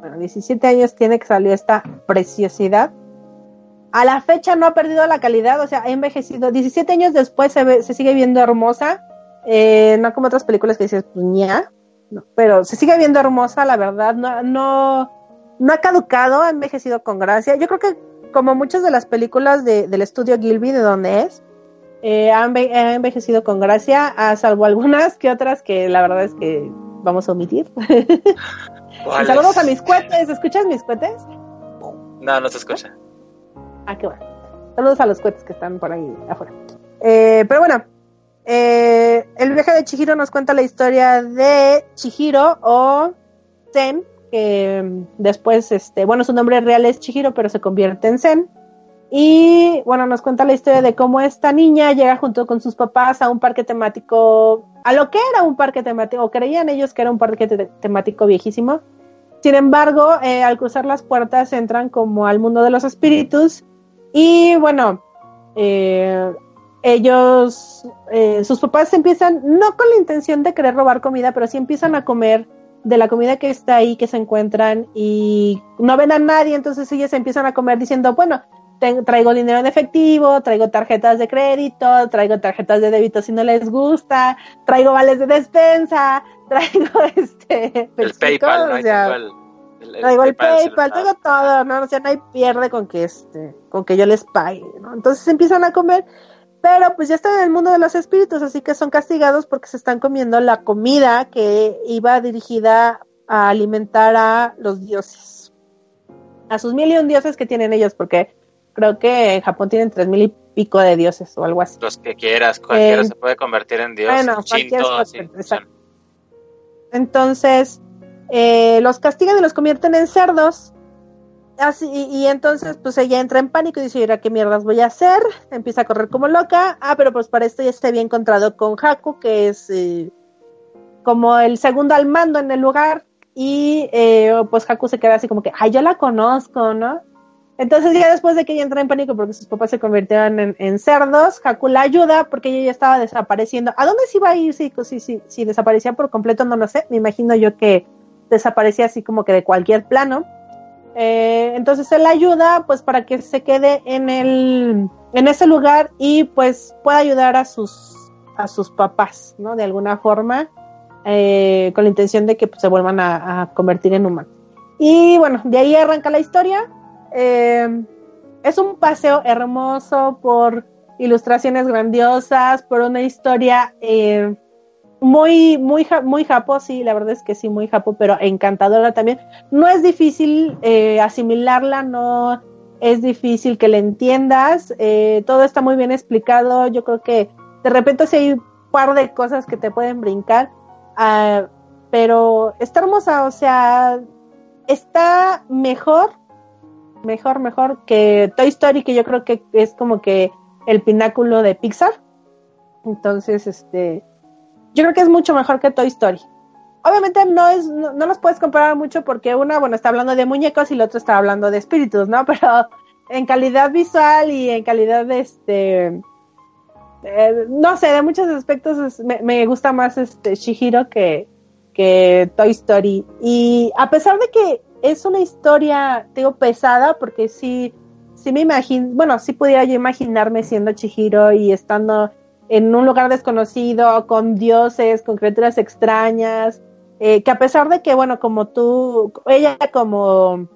Bueno, 17 años tiene que salir esta preciosidad. A la fecha no ha perdido la calidad, o sea, ha envejecido. 17 años después se, ve- se sigue viendo hermosa. Eh, no como otras películas que dices, pues ña, no, pero se sigue viendo hermosa, la verdad. No, no, no ha caducado, ha envejecido con gracia. Yo creo que como muchas de las películas de- del estudio Gilby, de donde es, eh, ha, enve- ha envejecido con gracia, a salvo algunas que otras que la verdad es que vamos a omitir. Saludos a mis cohetes, ¿escuchas mis cohetes? No, no se escucha. Ah, qué bueno. Saludos a los cohetes que están por ahí afuera. Eh, pero bueno, eh, el viaje de Chihiro nos cuenta la historia de Chihiro o Zen, que después, este, bueno, su nombre real es Chihiro, pero se convierte en Zen. Y bueno, nos cuenta la historia de cómo esta niña llega junto con sus papás a un parque temático, a lo que era un parque temático, o creían ellos que era un parque te- temático viejísimo. Sin embargo, eh, al cruzar las puertas entran como al mundo de los espíritus y bueno, eh, ellos, eh, sus papás empiezan, no con la intención de querer robar comida, pero sí empiezan a comer de la comida que está ahí, que se encuentran y no ven a nadie, entonces ellos empiezan a comer diciendo, bueno, traigo dinero en efectivo, traigo tarjetas de crédito, traigo tarjetas de débito si no les gusta, traigo vales de despensa, traigo este... ¿me El explico? PayPal, ¿no? O sea, el- el- traigo el PayPal, traigo todo, ¿no? O sea, no hay pierde con que este, con que yo les pague, ¿no? Entonces empiezan a comer, pero pues ya están en el mundo de los espíritus, así que son castigados porque se están comiendo la comida que iba dirigida a alimentar a los dioses. A sus mil y un dioses que tienen ellos, porque creo que en Japón tienen tres mil y pico de dioses o algo así. Los que quieras, cualquiera Eh, se puede convertir en Dios. bueno, Shinto. Entonces, eh, los castigan y los convierten en cerdos. Así, y, y entonces, pues ella entra en pánico y dice, "¿Y ahora ¿qué mierdas voy a hacer? Empieza a correr como loca. Ah, pero pues para esto ya se había encontrado con Haku, que es eh, como el segundo al mando en el lugar. Y eh, pues Haku se queda así como que, ay, yo la conozco, ¿no? Entonces ya después de que ella entra en pánico porque sus papás se convirtieron en, en cerdos, Haku la ayuda porque ella ya estaba desapareciendo. ¿A dónde se iba a ir si, si, si, si desaparecía por completo? No lo sé. Me imagino yo que desaparecía así como que de cualquier plano. Eh, entonces él ayuda pues para que se quede en el en ese lugar y pues pueda ayudar a sus a sus papás, ¿no? De alguna forma, eh, con la intención de que pues, se vuelvan a, convertir en humanos. Y bueno, de ahí arranca la historia. Eh, es un paseo hermoso por ilustraciones grandiosas, por una historia muy, muy, muy japo, sí, la verdad es que sí, muy japo, pero encantadora también. No es difícil eh, asimilarla, no es difícil que la entiendas, eh, todo está muy bien explicado, yo creo que de repente sí hay un par de cosas que te pueden brincar, ah, pero está hermosa, o sea, está mejor, mejor, mejor que Toy Story, que yo creo que es como que el pináculo de Pixar. Entonces, este, yo creo que es mucho mejor que Toy Story. Obviamente no es, no, no los puedes comparar mucho porque una, bueno, está hablando de muñecos y la otra está hablando de espíritus, ¿no? Pero en calidad visual y en calidad de este, eh, no sé, de muchos aspectos me, gusta más este Shihiro que, que Toy Story. Y a pesar de que es una historia, digo, pesada, porque sí, sí me imagino, bueno, sí pudiera yo imaginarme siendo Chihiro y estando en un lugar desconocido, con dioses, con criaturas extrañas, eh, que a pesar de que, bueno, como tú, ella como,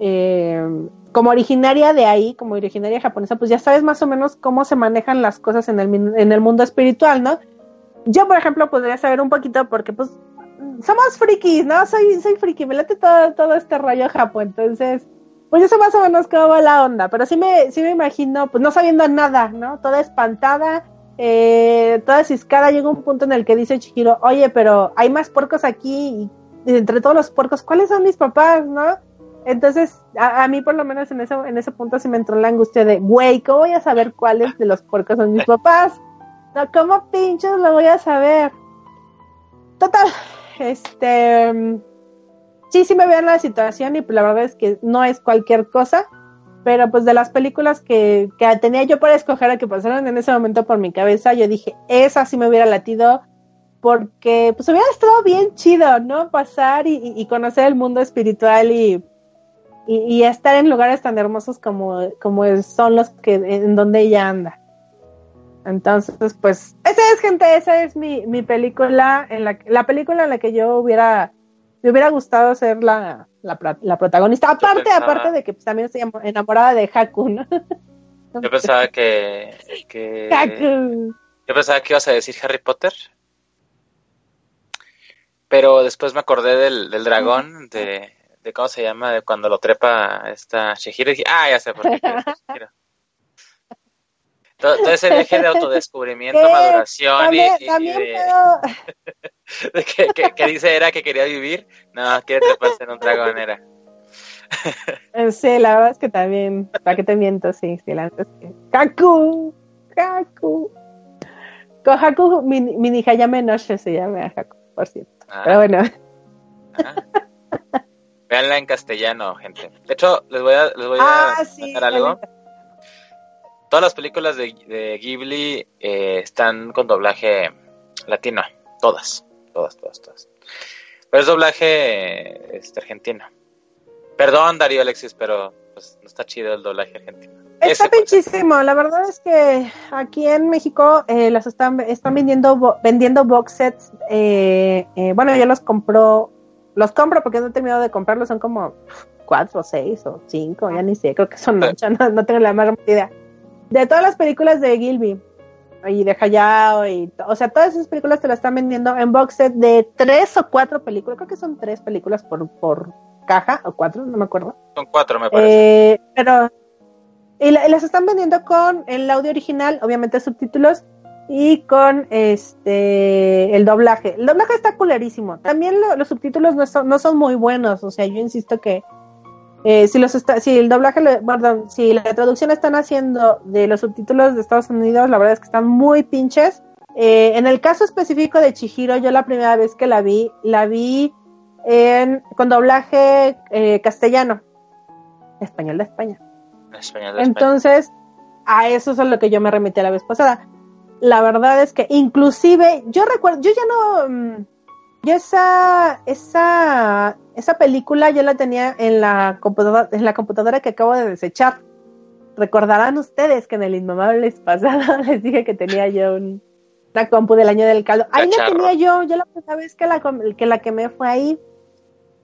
eh, como originaria de ahí, como originaria japonesa, pues ya sabes más o menos cómo se manejan las cosas en el, en el mundo espiritual, ¿no? Yo, por ejemplo, podría saber un poquito porque, pues, somos frikis, ¿no? Soy, soy friki, me late todo, todo este rollo japo, entonces, pues sé más o menos cómo va la onda, pero sí me, sí me imagino, pues no sabiendo nada, ¿no? Toda espantada, eh, toda ciscada, llega un punto en el que dice Chihiro, oye, pero hay más puercos aquí, y entre todos los puercos, ¿cuáles son mis papás, no? Entonces, a, a mí por lo menos en ese, en ese punto sí me entró la angustia de, güey, ¿cómo voy a saber cuáles de los puercos son mis papás? No, ¿cómo pinches lo voy a saber? Total, este sí, sí me veo en la situación y la verdad es que no es cualquier cosa, pero pues de las películas que, que tenía yo para escoger a que pasaron en ese momento por mi cabeza, yo dije, esa sí me hubiera latido porque pues hubiera estado bien chido, ¿no? Pasar y, y- conocer el mundo espiritual y, y, y estar en lugares tan hermosos como, como son los que en donde ella anda. Entonces, pues, esa es, gente, esa es mi, mi película, en la, la película en la que yo hubiera, me hubiera gustado ser la, la, la protagonista. Aparte, pensaba- aparte de que pues, también estoy amo- enamorada de Haku, ¿no? Yo pensaba que, que Haku. yo pensaba que ibas a decir Harry Potter. Pero después me acordé del, del dragón, de, de cómo se llama, de cuando lo trepa esta Shihiro. Y dije, ah, ya sé por qué. Todo, todo ese viaje de autodescubrimiento, ¿Qué? maduración y, También, y- y también de, puedo- de que, que- que dice era que quería vivir. No, quiere treparse en un dragón, era. Eh, Sí, la verdad es que también, ¿para qué te miento? Sí, sí, la neta es que... Haku, Haku. Con Haku, mini, Hayame Noche se llama Haku, por cierto. Ah. Pero bueno, Veanla en castellano, gente. De hecho, les voy a, les voy a Ah, sí, algo. Todas las películas de, de Ghibli eh, están con doblaje latino. Todas, todas, todas, todas. Pero es doblaje este, argentino. Perdón, Darío Alexis, pero pues, no está chido el doblaje argentino. está pinchísimo. La verdad es que aquí en México eh, las están, están vendiendo bo- vendiendo box sets. eh, eh, bueno, yo los compro, los compro porque no he terminado de comprarlos. Son como cuatro, seis o cinco, ya ni sé. Creo que son ocho, no, no tengo la más idea. De todas las películas de Gilby y de Hayao y o sea todas esas películas te las están vendiendo en box set de tres o cuatro películas creo que son tres películas por, por caja o cuatro no me acuerdo. Son cuatro, me parece. eh, pero y, la- y las están vendiendo con el audio original obviamente subtítulos y con este el doblaje. El doblaje está culerísimo. También lo- los subtítulos no son, no son muy buenos o sea yo insisto que eh, si los está, si el doblaje, perdón, si la traducción están haciendo de los subtítulos de Estados Unidos, la verdad es que están muy pinches. Eh, en el caso específico de Chihiro, yo la primera vez que la vi, la vi en, con doblaje eh, castellano, español de España. Español de España. Entonces, a eso es a lo que yo me remití la vez pasada. La verdad es que inclusive, yo recuerdo, yo ya no, mm, yo esa, esa, esa película yo la tenía en la computadora, en la computadora que acabo de desechar. Recordarán ustedes que en el Inmamables pasado les dije que tenía yo un, una compu del año del caldo. Ahí la tenía yo, yo la primera vez que la, que la quemé fue ahí.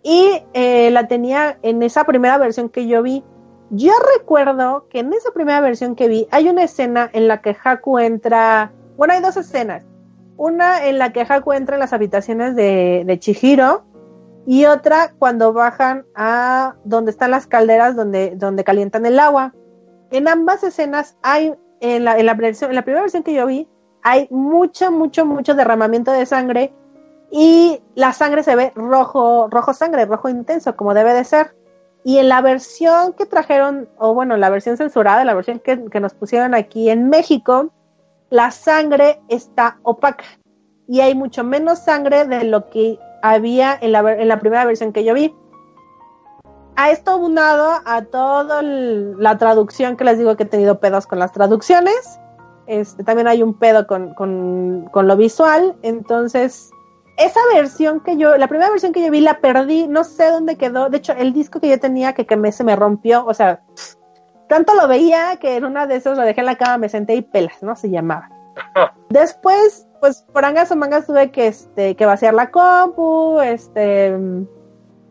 Y eh, la tenía en esa primera versión que yo vi. Yo recuerdo que en esa primera versión que vi hay una escena en la que Haku entra. Bueno, hay dos escenas. Una en la que Haku entra en las habitaciones de, de Chihiro y otra cuando bajan a donde están las calderas donde, donde calientan el agua. En ambas escenas hay, en la, en la primera versión que yo vi, hay mucho, mucho, mucho derramamiento de sangre y la sangre se ve rojo, rojo sangre, rojo intenso, como debe de ser. Y en la versión que trajeron, o bueno, la versión censurada, la versión que, que nos pusieron aquí en México, la sangre está opaca y hay mucho menos sangre de lo que había en la, en la primera versión que yo vi. A esto unado a toda la traducción que les digo que he tenido pedos con las traducciones. Este, también hay un pedo con, con, con lo visual. Entonces, esa versión que yo, la primera versión que yo vi la perdí, no sé dónde quedó. De hecho, el disco que yo tenía que, que me, se me rompió, o sea, tanto lo veía que en una de esas lo dejé en la cama, me senté y pelas, ¿no? Se llamaba. Después, pues por angas o mangas tuve que, este, que vaciar la compu, este,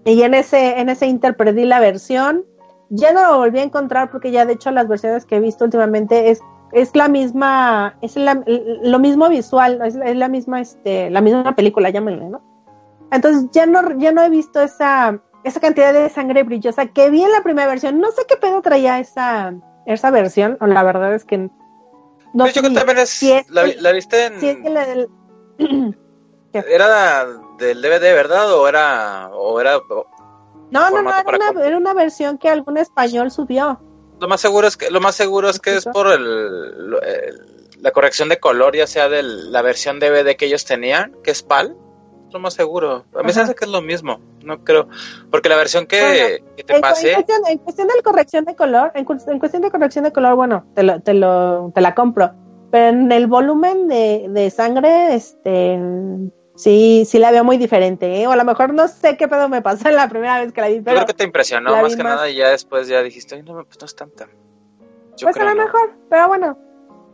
y en ese, en ese inter perdí la versión. Ya no lo volví a encontrar porque ya de hecho las versiones que he visto últimamente es, es la misma, es la- lo mismo visual, es, es la misma, este, la misma película, llámenle, ¿no? Entonces ya no, ya no he visto esa, esa cantidad de sangre brillosa que vi en la primera versión. No sé qué pedo traía esa, esa versión, o la verdad es que no yo creo que también es, si es la, viste en... si es que la del- ¿Era del DVD, verdad? ¿O era...? O era No, no, no, era una, era una versión que algún español subió. Lo más seguro es que, lo más seguro es, que es por el, el- la corrección de color, ya sea de la versión DVD que ellos tenían, que es PAL. Lo más seguro. A mí se Ajá. hace que es lo mismo. No creo. Porque la versión que, Bueno, que te En, pasé... en cuestión, en cuestión de corrección de color, en, en cuestión de corrección de color, bueno, te lo, te lo, te la compro. Pero en el volumen de, de sangre, este, sí, sí la veo muy diferente, ¿eh? O a lo mejor no sé qué pedo me pasó en la primera vez que la vi, Yo pero creo que te impresionó más que más- nada y ya después ya dijiste, ay, no, pues no es tanta. Yo pues a lo no. mejor, pero bueno.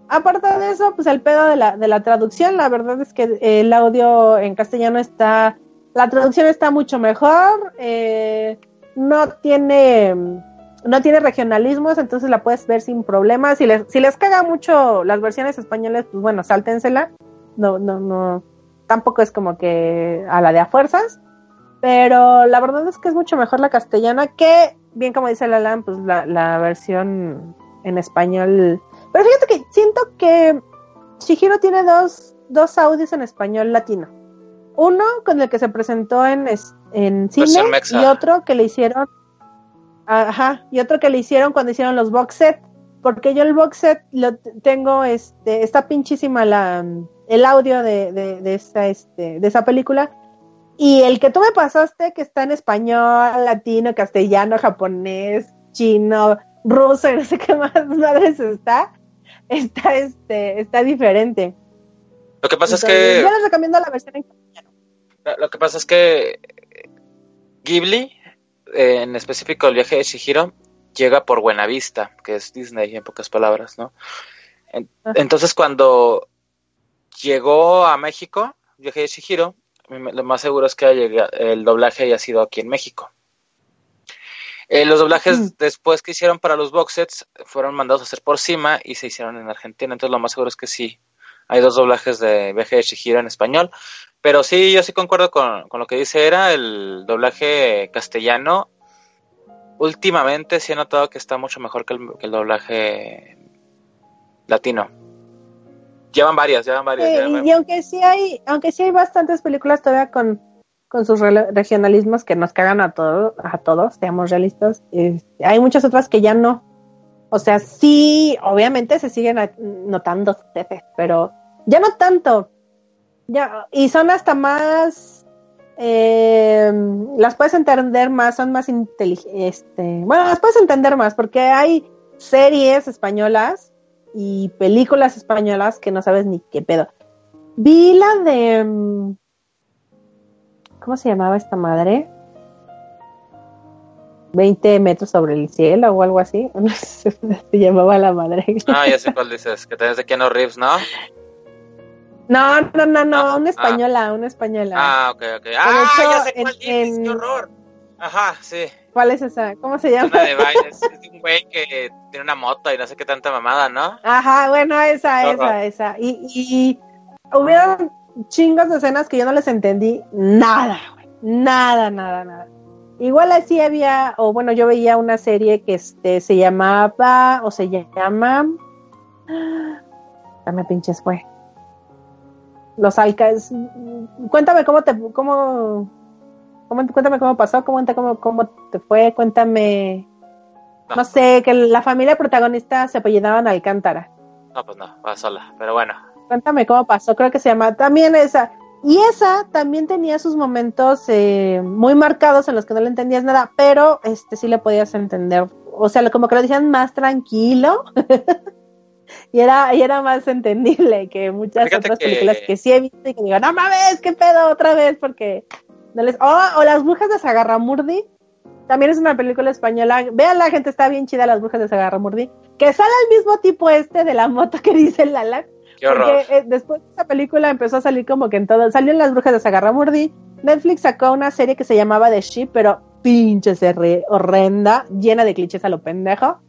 Aparte de eso, pues el pedo de la, de la traducción, la verdad es que el audio en castellano está, la traducción está mucho mejor, eh, no tiene, no tiene regionalismos, entonces la puedes ver sin problemas. Si les, si les caga mucho las versiones españolas, pues bueno, sáltensela. No, no, no, tampoco es como que a la de a fuerzas. Pero la verdad es que es mucho mejor la castellana que, bien como dice Lalan, pues la, la versión en español. Pero fíjate que siento que Shihiro tiene dos, dos audios en español latino. Uno con el que se presentó en, en cine y otro que le hicieron. Ajá, y otro que le hicieron cuando hicieron los box set. Porque yo el box set lo tengo, este, está pinchísima la, el audio de, de, de esa, este, de esa película. Y el que tú me pasaste, que está en español, latino, castellano, japonés, chino, ruso, y no sé qué más madres está, está, este, está diferente. Lo que pasa es que... Yo les recomiendo la versión en Lo lo que pasa es que Ghibli, eh, en específico el viaje de Shihiro, llega por Buenavista, que es Disney en pocas palabras, ¿no? En- entonces cuando llegó a México, el viaje de Shihiro, lo más seguro es que el doblaje haya sido aquí en México. Eh, los doblajes después que hicieron para los box sets fueron mandados a hacer por Cima y se hicieron en Argentina, entonces lo más seguro es que sí. Hay dos doblajes de viaje de Shihiro en español, pero sí, yo sí concuerdo con, con lo que dice Era, el doblaje castellano. Últimamente sí he notado que está mucho mejor que el, que el doblaje latino. Llevan varias, llevan varias. Sí, llevan- y, y aunque sí hay, aunque sí hay bastantes películas todavía con, con sus regionalismos que nos cagan a todos, a todos, seamos realistas, este, hay muchas otras que ya no. O sea, sí, obviamente se siguen notando pero ya no tanto. Ya, y son hasta más eh, las puedes entender más, son más inteligentes. Este, bueno, las puedes entender más porque hay series españolas y películas españolas que no sabes ni qué pedo. Vi la de. ¿Cómo se llamaba esta madre? 20 metros sobre el cielo o algo así. No sé, se llamaba la madre. Ah, ya sé cuál dices, que tenés de Keanu Reeves, ¿no? No, no, no, no, una española, una española. Ah, ok, ok. Ah, hecho, ya sé cuál en- dices, en- qué horror. Ajá, sí. ¿Cuál es esa? ¿Cómo se llama? Una de bailes, es un güey que tiene una moto y no sé qué tanta mamada, ¿no? Ajá, bueno, esa, Qué esa, horror. esa. Y, y hubieron chingos de escenas que yo no les entendí nada, güey. Nada, nada, nada. Igual así había, o bueno, yo veía una serie que este se llamaba, o se llama. Dame pinches, fue. Los Alcas. Cuéntame cómo te, cómo, cómo- cuéntame cómo pasó, cómo, cómo, cómo te fue, cuéntame. No sé, que la familia protagonista se apellidaban Alcántara. No, pues no, va sola, pero bueno. Cuéntame cómo pasó, creo que se llama también esa. Y esa también tenía sus momentos eh, muy marcados en los que no le entendías nada, pero este sí le podías entender. O sea, como que lo decían más tranquilo y era y era más entendible que muchas Fíjate otras que- películas que sí he visto y que digo, no mames, qué pedo otra vez, porque no les. Oh, o Las Brujas de Sagarramurdi. También es una película española. Vean, la gente está bien chida, Las Brujas de Sagarramurdi. Que sale el mismo tipo este de la moto que dice Lala. Porque eh, después de esa película empezó a salir como que en todo. Salió en Las Brujas de Sagarramurdi. Netflix sacó una serie que se llamaba The Sheep, pero pinche serie horrenda, llena de clichés a lo pendejo.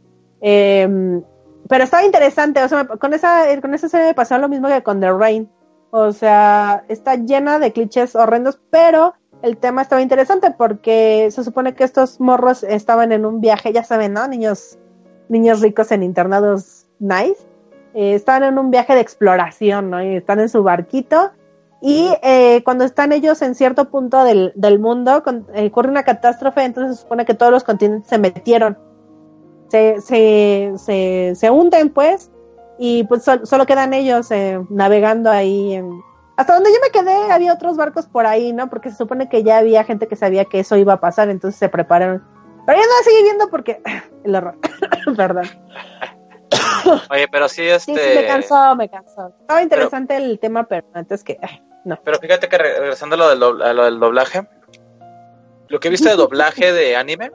Eh, pero estaba interesante. O sea, con esa, con esa serie me pasó lo mismo que con The Rain. O sea, está llena de clichés horrendos, pero el tema estaba interesante porque se supone que estos morros estaban en un viaje, ya saben, ¿no? Niños, niños ricos en internados nice eh, están en un viaje de exploración, ¿no? Y están en su barquito. Y eh, cuando están ellos en cierto punto del, del mundo, con- eh, ocurre una catástrofe, entonces se supone que todos los continentes se metieron. Se, se, se, se hunden, pues, y pues sol- solo quedan ellos eh, navegando ahí. en- Hasta donde yo me quedé, había otros barcos por ahí, ¿no? Porque se supone que ya había gente que sabía que eso iba a pasar, entonces se prepararon. Pero yo no seguí viendo porque. El horror. Perdón. Oye, pero sí, Sí, este. sí, me cansó, me cansó. Estaba interesante el tema, pero antes que. ay, no. Pero fíjate que re- regresando a lo, del a lo del doblaje, lo que he visto de doblaje de anime,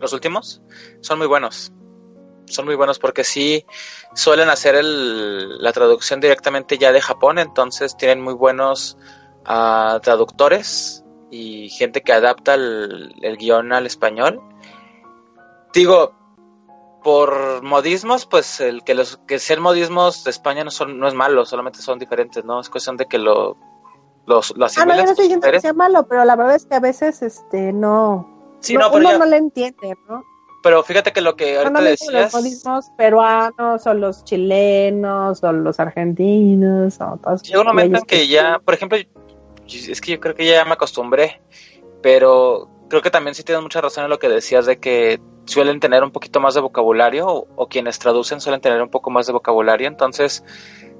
los últimos, son muy buenos. Son muy buenos porque sí suelen hacer el- la traducción directamente ya de Japón, entonces tienen muy buenos ah, traductores y gente que adapta el, el guion al español. Digo, por modismos, pues el que los que sean modismos de España no son no es malo, solamente son diferentes, ¿no? Es cuestión de que lo los lo Ah, no, yo no estoy diciendo que sea malo, pero la verdad es que a veces este no. Sí, no, no, uno ya- no le entiende, ¿no? Pero fíjate que lo que ahorita Normalmente los decías, modismos peruanos o los chilenos o los argentinos o todos llega un momento en güeyes que ya, por ejemplo, es que yo creo que ya me acostumbré, pero creo que también sí tienes mucha razón en lo que decías de que suelen tener un poquito más de vocabulario o, o quienes traducen suelen tener un poco más de vocabulario, entonces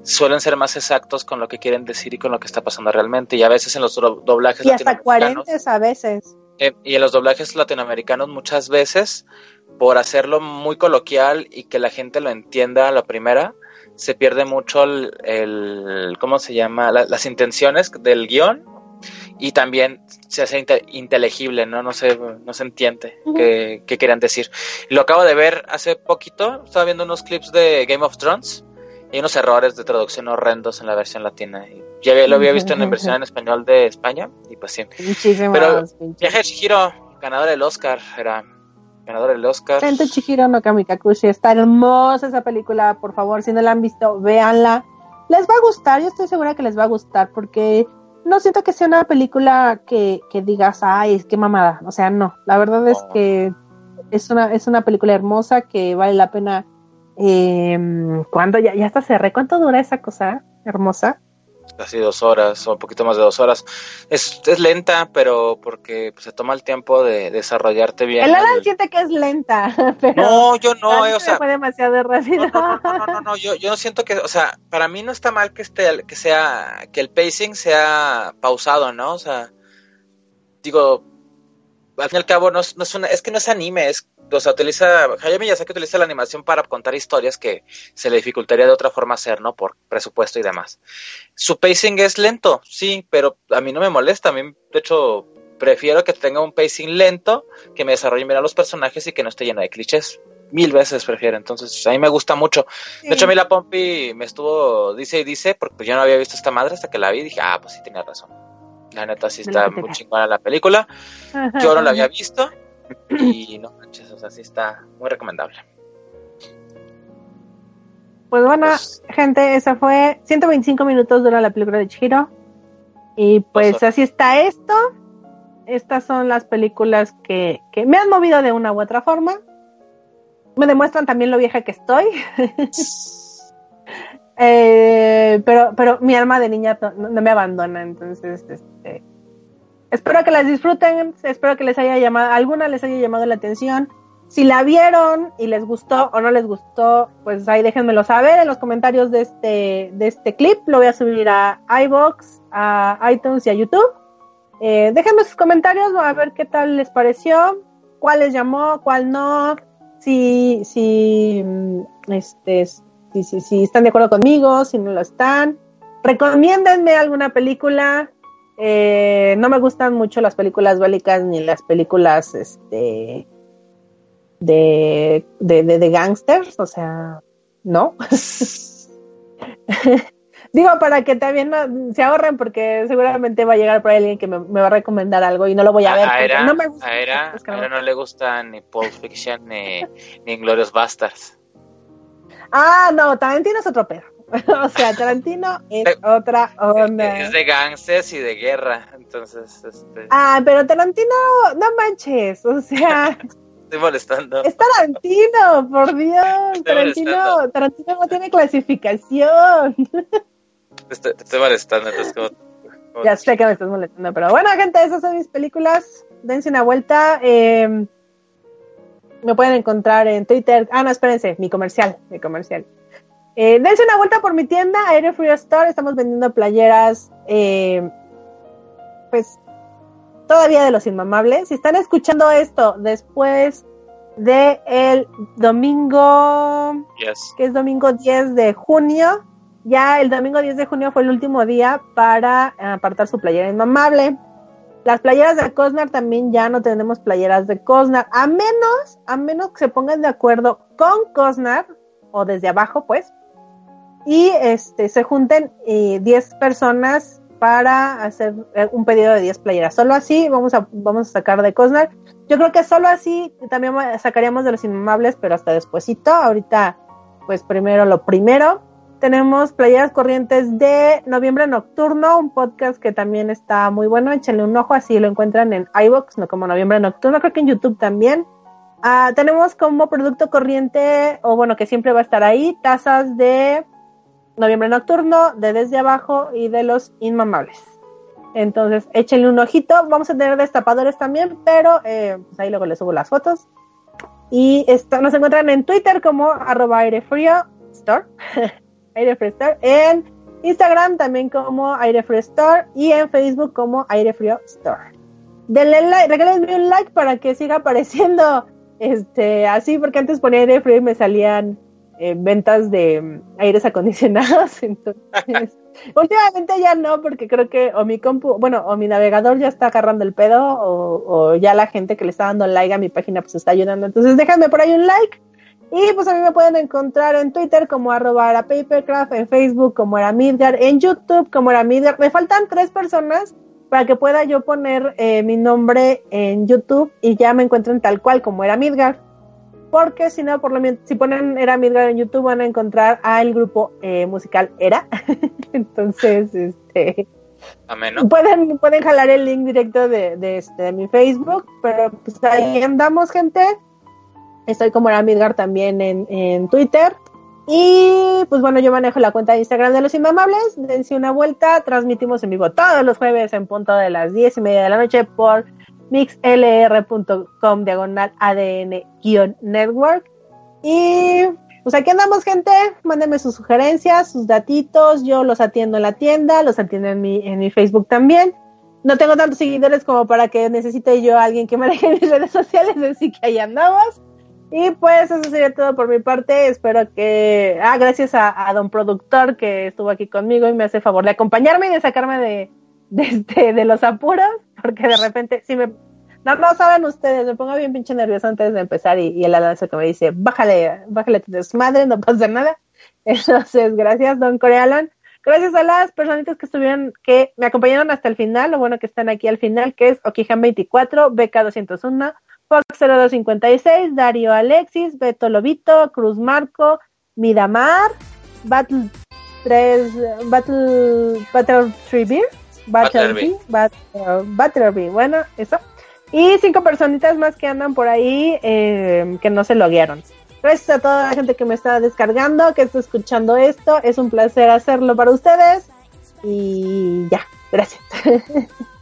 suelen ser más exactos con lo que quieren decir y con lo que está pasando realmente y a veces en los do- doblajes y hasta coherentes a veces. Eh, y en los doblajes latinoamericanos muchas veces, por hacerlo muy coloquial y que la gente lo entienda a la primera, se pierde mucho el, el- ¿cómo se llama? La- las intenciones del guion y también se hace inte- inteligible, ¿no? No se, no se entiende qué, qué querían decir. Lo acabo de ver hace poquito, estaba viendo unos clips de Game of Thrones y unos errores de traducción horrendos en la versión latina. Ya lo había visto en la versión en español de España y pues sí. Muchísimas Pero. Viaje Chihiro, ganador del Oscar, era ganador del Oscar. Tento Chihiro no Kamikakushi. Está hermosa esa película, por favor, si no la han visto, véanla. Les va a gustar, yo estoy segura que les va a gustar, porque no siento que sea una película que, que digas, ay, qué mamada. O sea, no. La verdad es que es una, es una película hermosa que vale la pena. Eh, ¿Cuándo? Ya, ya hasta cerré. ¿Cuánto dura esa cosa hermosa? Casi dos horas o un poquito más de dos horas. Es, es lenta, pero porque pues, se toma el tiempo de desarrollarte bien. El Alan el- siente que es lenta, pero. No, yo no, eh, o se sea- fue demasiado rápido. No, no, yo, yo no siento que, o sea, para mí no está mal que esté, que sea, que el pacing sea pausado, ¿no? O sea, digo, al fin y al cabo no es, no es una, es que no es anime, es, o sea, utiliza, Hayao Miyazaki utiliza la animación para contar historias que se le dificultaría de otra forma hacer, ¿no? Por presupuesto y demás. Su pacing es lento, sí, pero a mí no me molesta, a mí, de hecho, prefiero que tenga un pacing lento, que me desarrolle bien a los personajes y que no esté lleno de clichés. Mil veces prefiero, entonces a mí me gusta mucho. De hecho, a mí la Pompi me estuvo, dice y dice, porque yo no había visto esta madre hasta que la vi y dije, ah, pues sí tenía razón. La neta sí está muy chingona la película. Ajá, Yo no la había visto y no manches, o sea, sí está muy recomendable. Pues bueno, gente, esa fue 125 minutos dura la película de Chihiro. Y pues así está esto. Estas son las películas que, que me han movido de una u otra forma. Me demuestran también lo vieja que estoy. Eh, pero, pero mi alma de niña no, no me abandona, entonces este, espero que las disfruten, espero que les haya llamado, alguna les haya llamado la atención. Si la vieron y les gustó o no les gustó, pues ahí déjenmelo saber en los comentarios de este, de este clip. Lo voy a subir a iBox, a iTunes y a YouTube. Eh, déjenme sus comentarios a ver qué tal les pareció, cuál les llamó, cuál no, si, si, mm, este, si, si, si están de acuerdo conmigo, si no lo están. Recomiéndenme alguna película. Eh, no me gustan mucho las películas bélicas ni las películas este, de, de, de, de gangsters, o sea, no. Digo, para que también no- se ahorren, porque seguramente va a llegar por ahí alguien que me, me va a recomendar algo y no lo voy a ver. A Era, no me gusta. a Era, es que a no- le gusta ni Pulp Fiction ni, ni Glorious Bastards. Ah, no, Tarantino es otro pedo. o sea, Tarantino es otra onda. Es de gangsters y de guerra, entonces este, Ah, pero Tarantino, no manches, o sea, estoy molestando. es Tarantino, por Dios, Estoy Tarantino, molestando. Tarantino no tiene clasificación. Te estoy, te estoy molestando, entonces como... como- Ya sé que me estás molestando, pero bueno, gente, esas son mis películas. Dense una vuelta. eh, me pueden encontrar en Twitter. Ah, no, espérense, mi comercial, mi comercial. Eh, dense una vuelta por mi tienda, Aire Free Store. Estamos vendiendo playeras, eh, pues, todavía de los inmamables. Si están escuchando esto después de el domingo Yes. que es domingo 10 de junio. Ya el domingo 10 de junio fue el último día para apartar su playera inmamable. Las playeras de Cosnar también ya no tenemos playeras de Cosnar, a menos, a menos que se pongan de acuerdo con Cosnar, o desde abajo, pues, y este se junten eh, 10 personas para hacer eh, un pedido de 10 playeras. Solo así vamos a, vamos a sacar de Cosnar. Yo creo que solo así también sacaríamos de los inmamables, pero hasta despuesito. Ahorita, pues primero lo primero. Tenemos Playeras Corrientes de Noviembre Nocturno, un podcast que también está muy bueno. Échenle un ojo, así lo encuentran en iVoox, no como Noviembre Nocturno, creo que en YouTube también. Ah, tenemos como producto corriente, o bueno, que siempre va a estar ahí, tazas de Noviembre Nocturno, de Desde Abajo y de los Inmamables. Entonces, échenle un ojito. Vamos a tener destapadores también, pero eh, pues ahí luego les subo las fotos. Y esto, nos encuentran en Twitter como arroba airefrío store, airefrío store, en Instagram también como airefrío store y en Facebook como airefrío store. Denle like, regálenme un like para que siga apareciendo este así, porque antes ponía aire frío y me salían eh, ventas de aires acondicionados. Entonces, últimamente ya no, porque creo que o mi compu, bueno, o mi navegador ya está agarrando el pedo, o, o ya la gente que le está dando like a mi página pues está ayudando. Entonces déjame por ahí un like. Y pues a mí me pueden encontrar en Twitter como arroba era papercraft, en Facebook como era Midgar, en YouTube como era Midgar. Me faltan tres personas para que pueda yo poner eh, mi nombre en YouTube y ya me encuentren tal cual como era Midgar. Porque si no, por lo menos, si ponen Era Midgar en YouTube van a encontrar al grupo eh, musical Era. Entonces, este, Ameno. pueden, pueden jalar el link directo de, de, este, de mi Facebook, pero pues ahí andamos, gente. Estoy como era Midgar también en, en Twitter. Y pues bueno, yo manejo la cuenta de Instagram de los Inmamables. Dense una vuelta. Transmitimos en vivo todos los jueves en punto de las diez y media de la noche por mixlr.com diagonal ADN-network. Y pues aquí andamos, gente. Mándenme sus sugerencias, sus datitos. Yo los atiendo en la tienda, los atiendo en mi, en mi Facebook también. no tengo tantos seguidores como para que necesite yo a alguien que maneje mis redes sociales, así que ahí andamos. Y pues eso sería todo por mi parte. Espero que. Ah, gracias a, a don productor que estuvo aquí conmigo y me hace favor de acompañarme y de sacarme de, de, este, de los apuros, porque de repente, si me. No, no saben ustedes, me pongo bien pinche nervioso antes de empezar y, el alance que me dice, bájale, bájale tu desmadre, no pasa nada. Entonces, gracias, don Corealan. Gracias a las personitas que estuvieron, que me acompañaron hasta el final, lo bueno que están aquí al final, que es Okihan24, BK201, Fox 0256, Dario Alexis, Beto Lobito, Cruz Marco, Midamar, Battle 3, Battle, Battle 3 Battleby. Battle, Battleby, bueno, eso. Y cinco personitas más que andan por ahí eh, que no se loguearon. Gracias a toda la gente que me está descargando, que está escuchando esto. Es un placer hacerlo para ustedes. Y ya, gracias.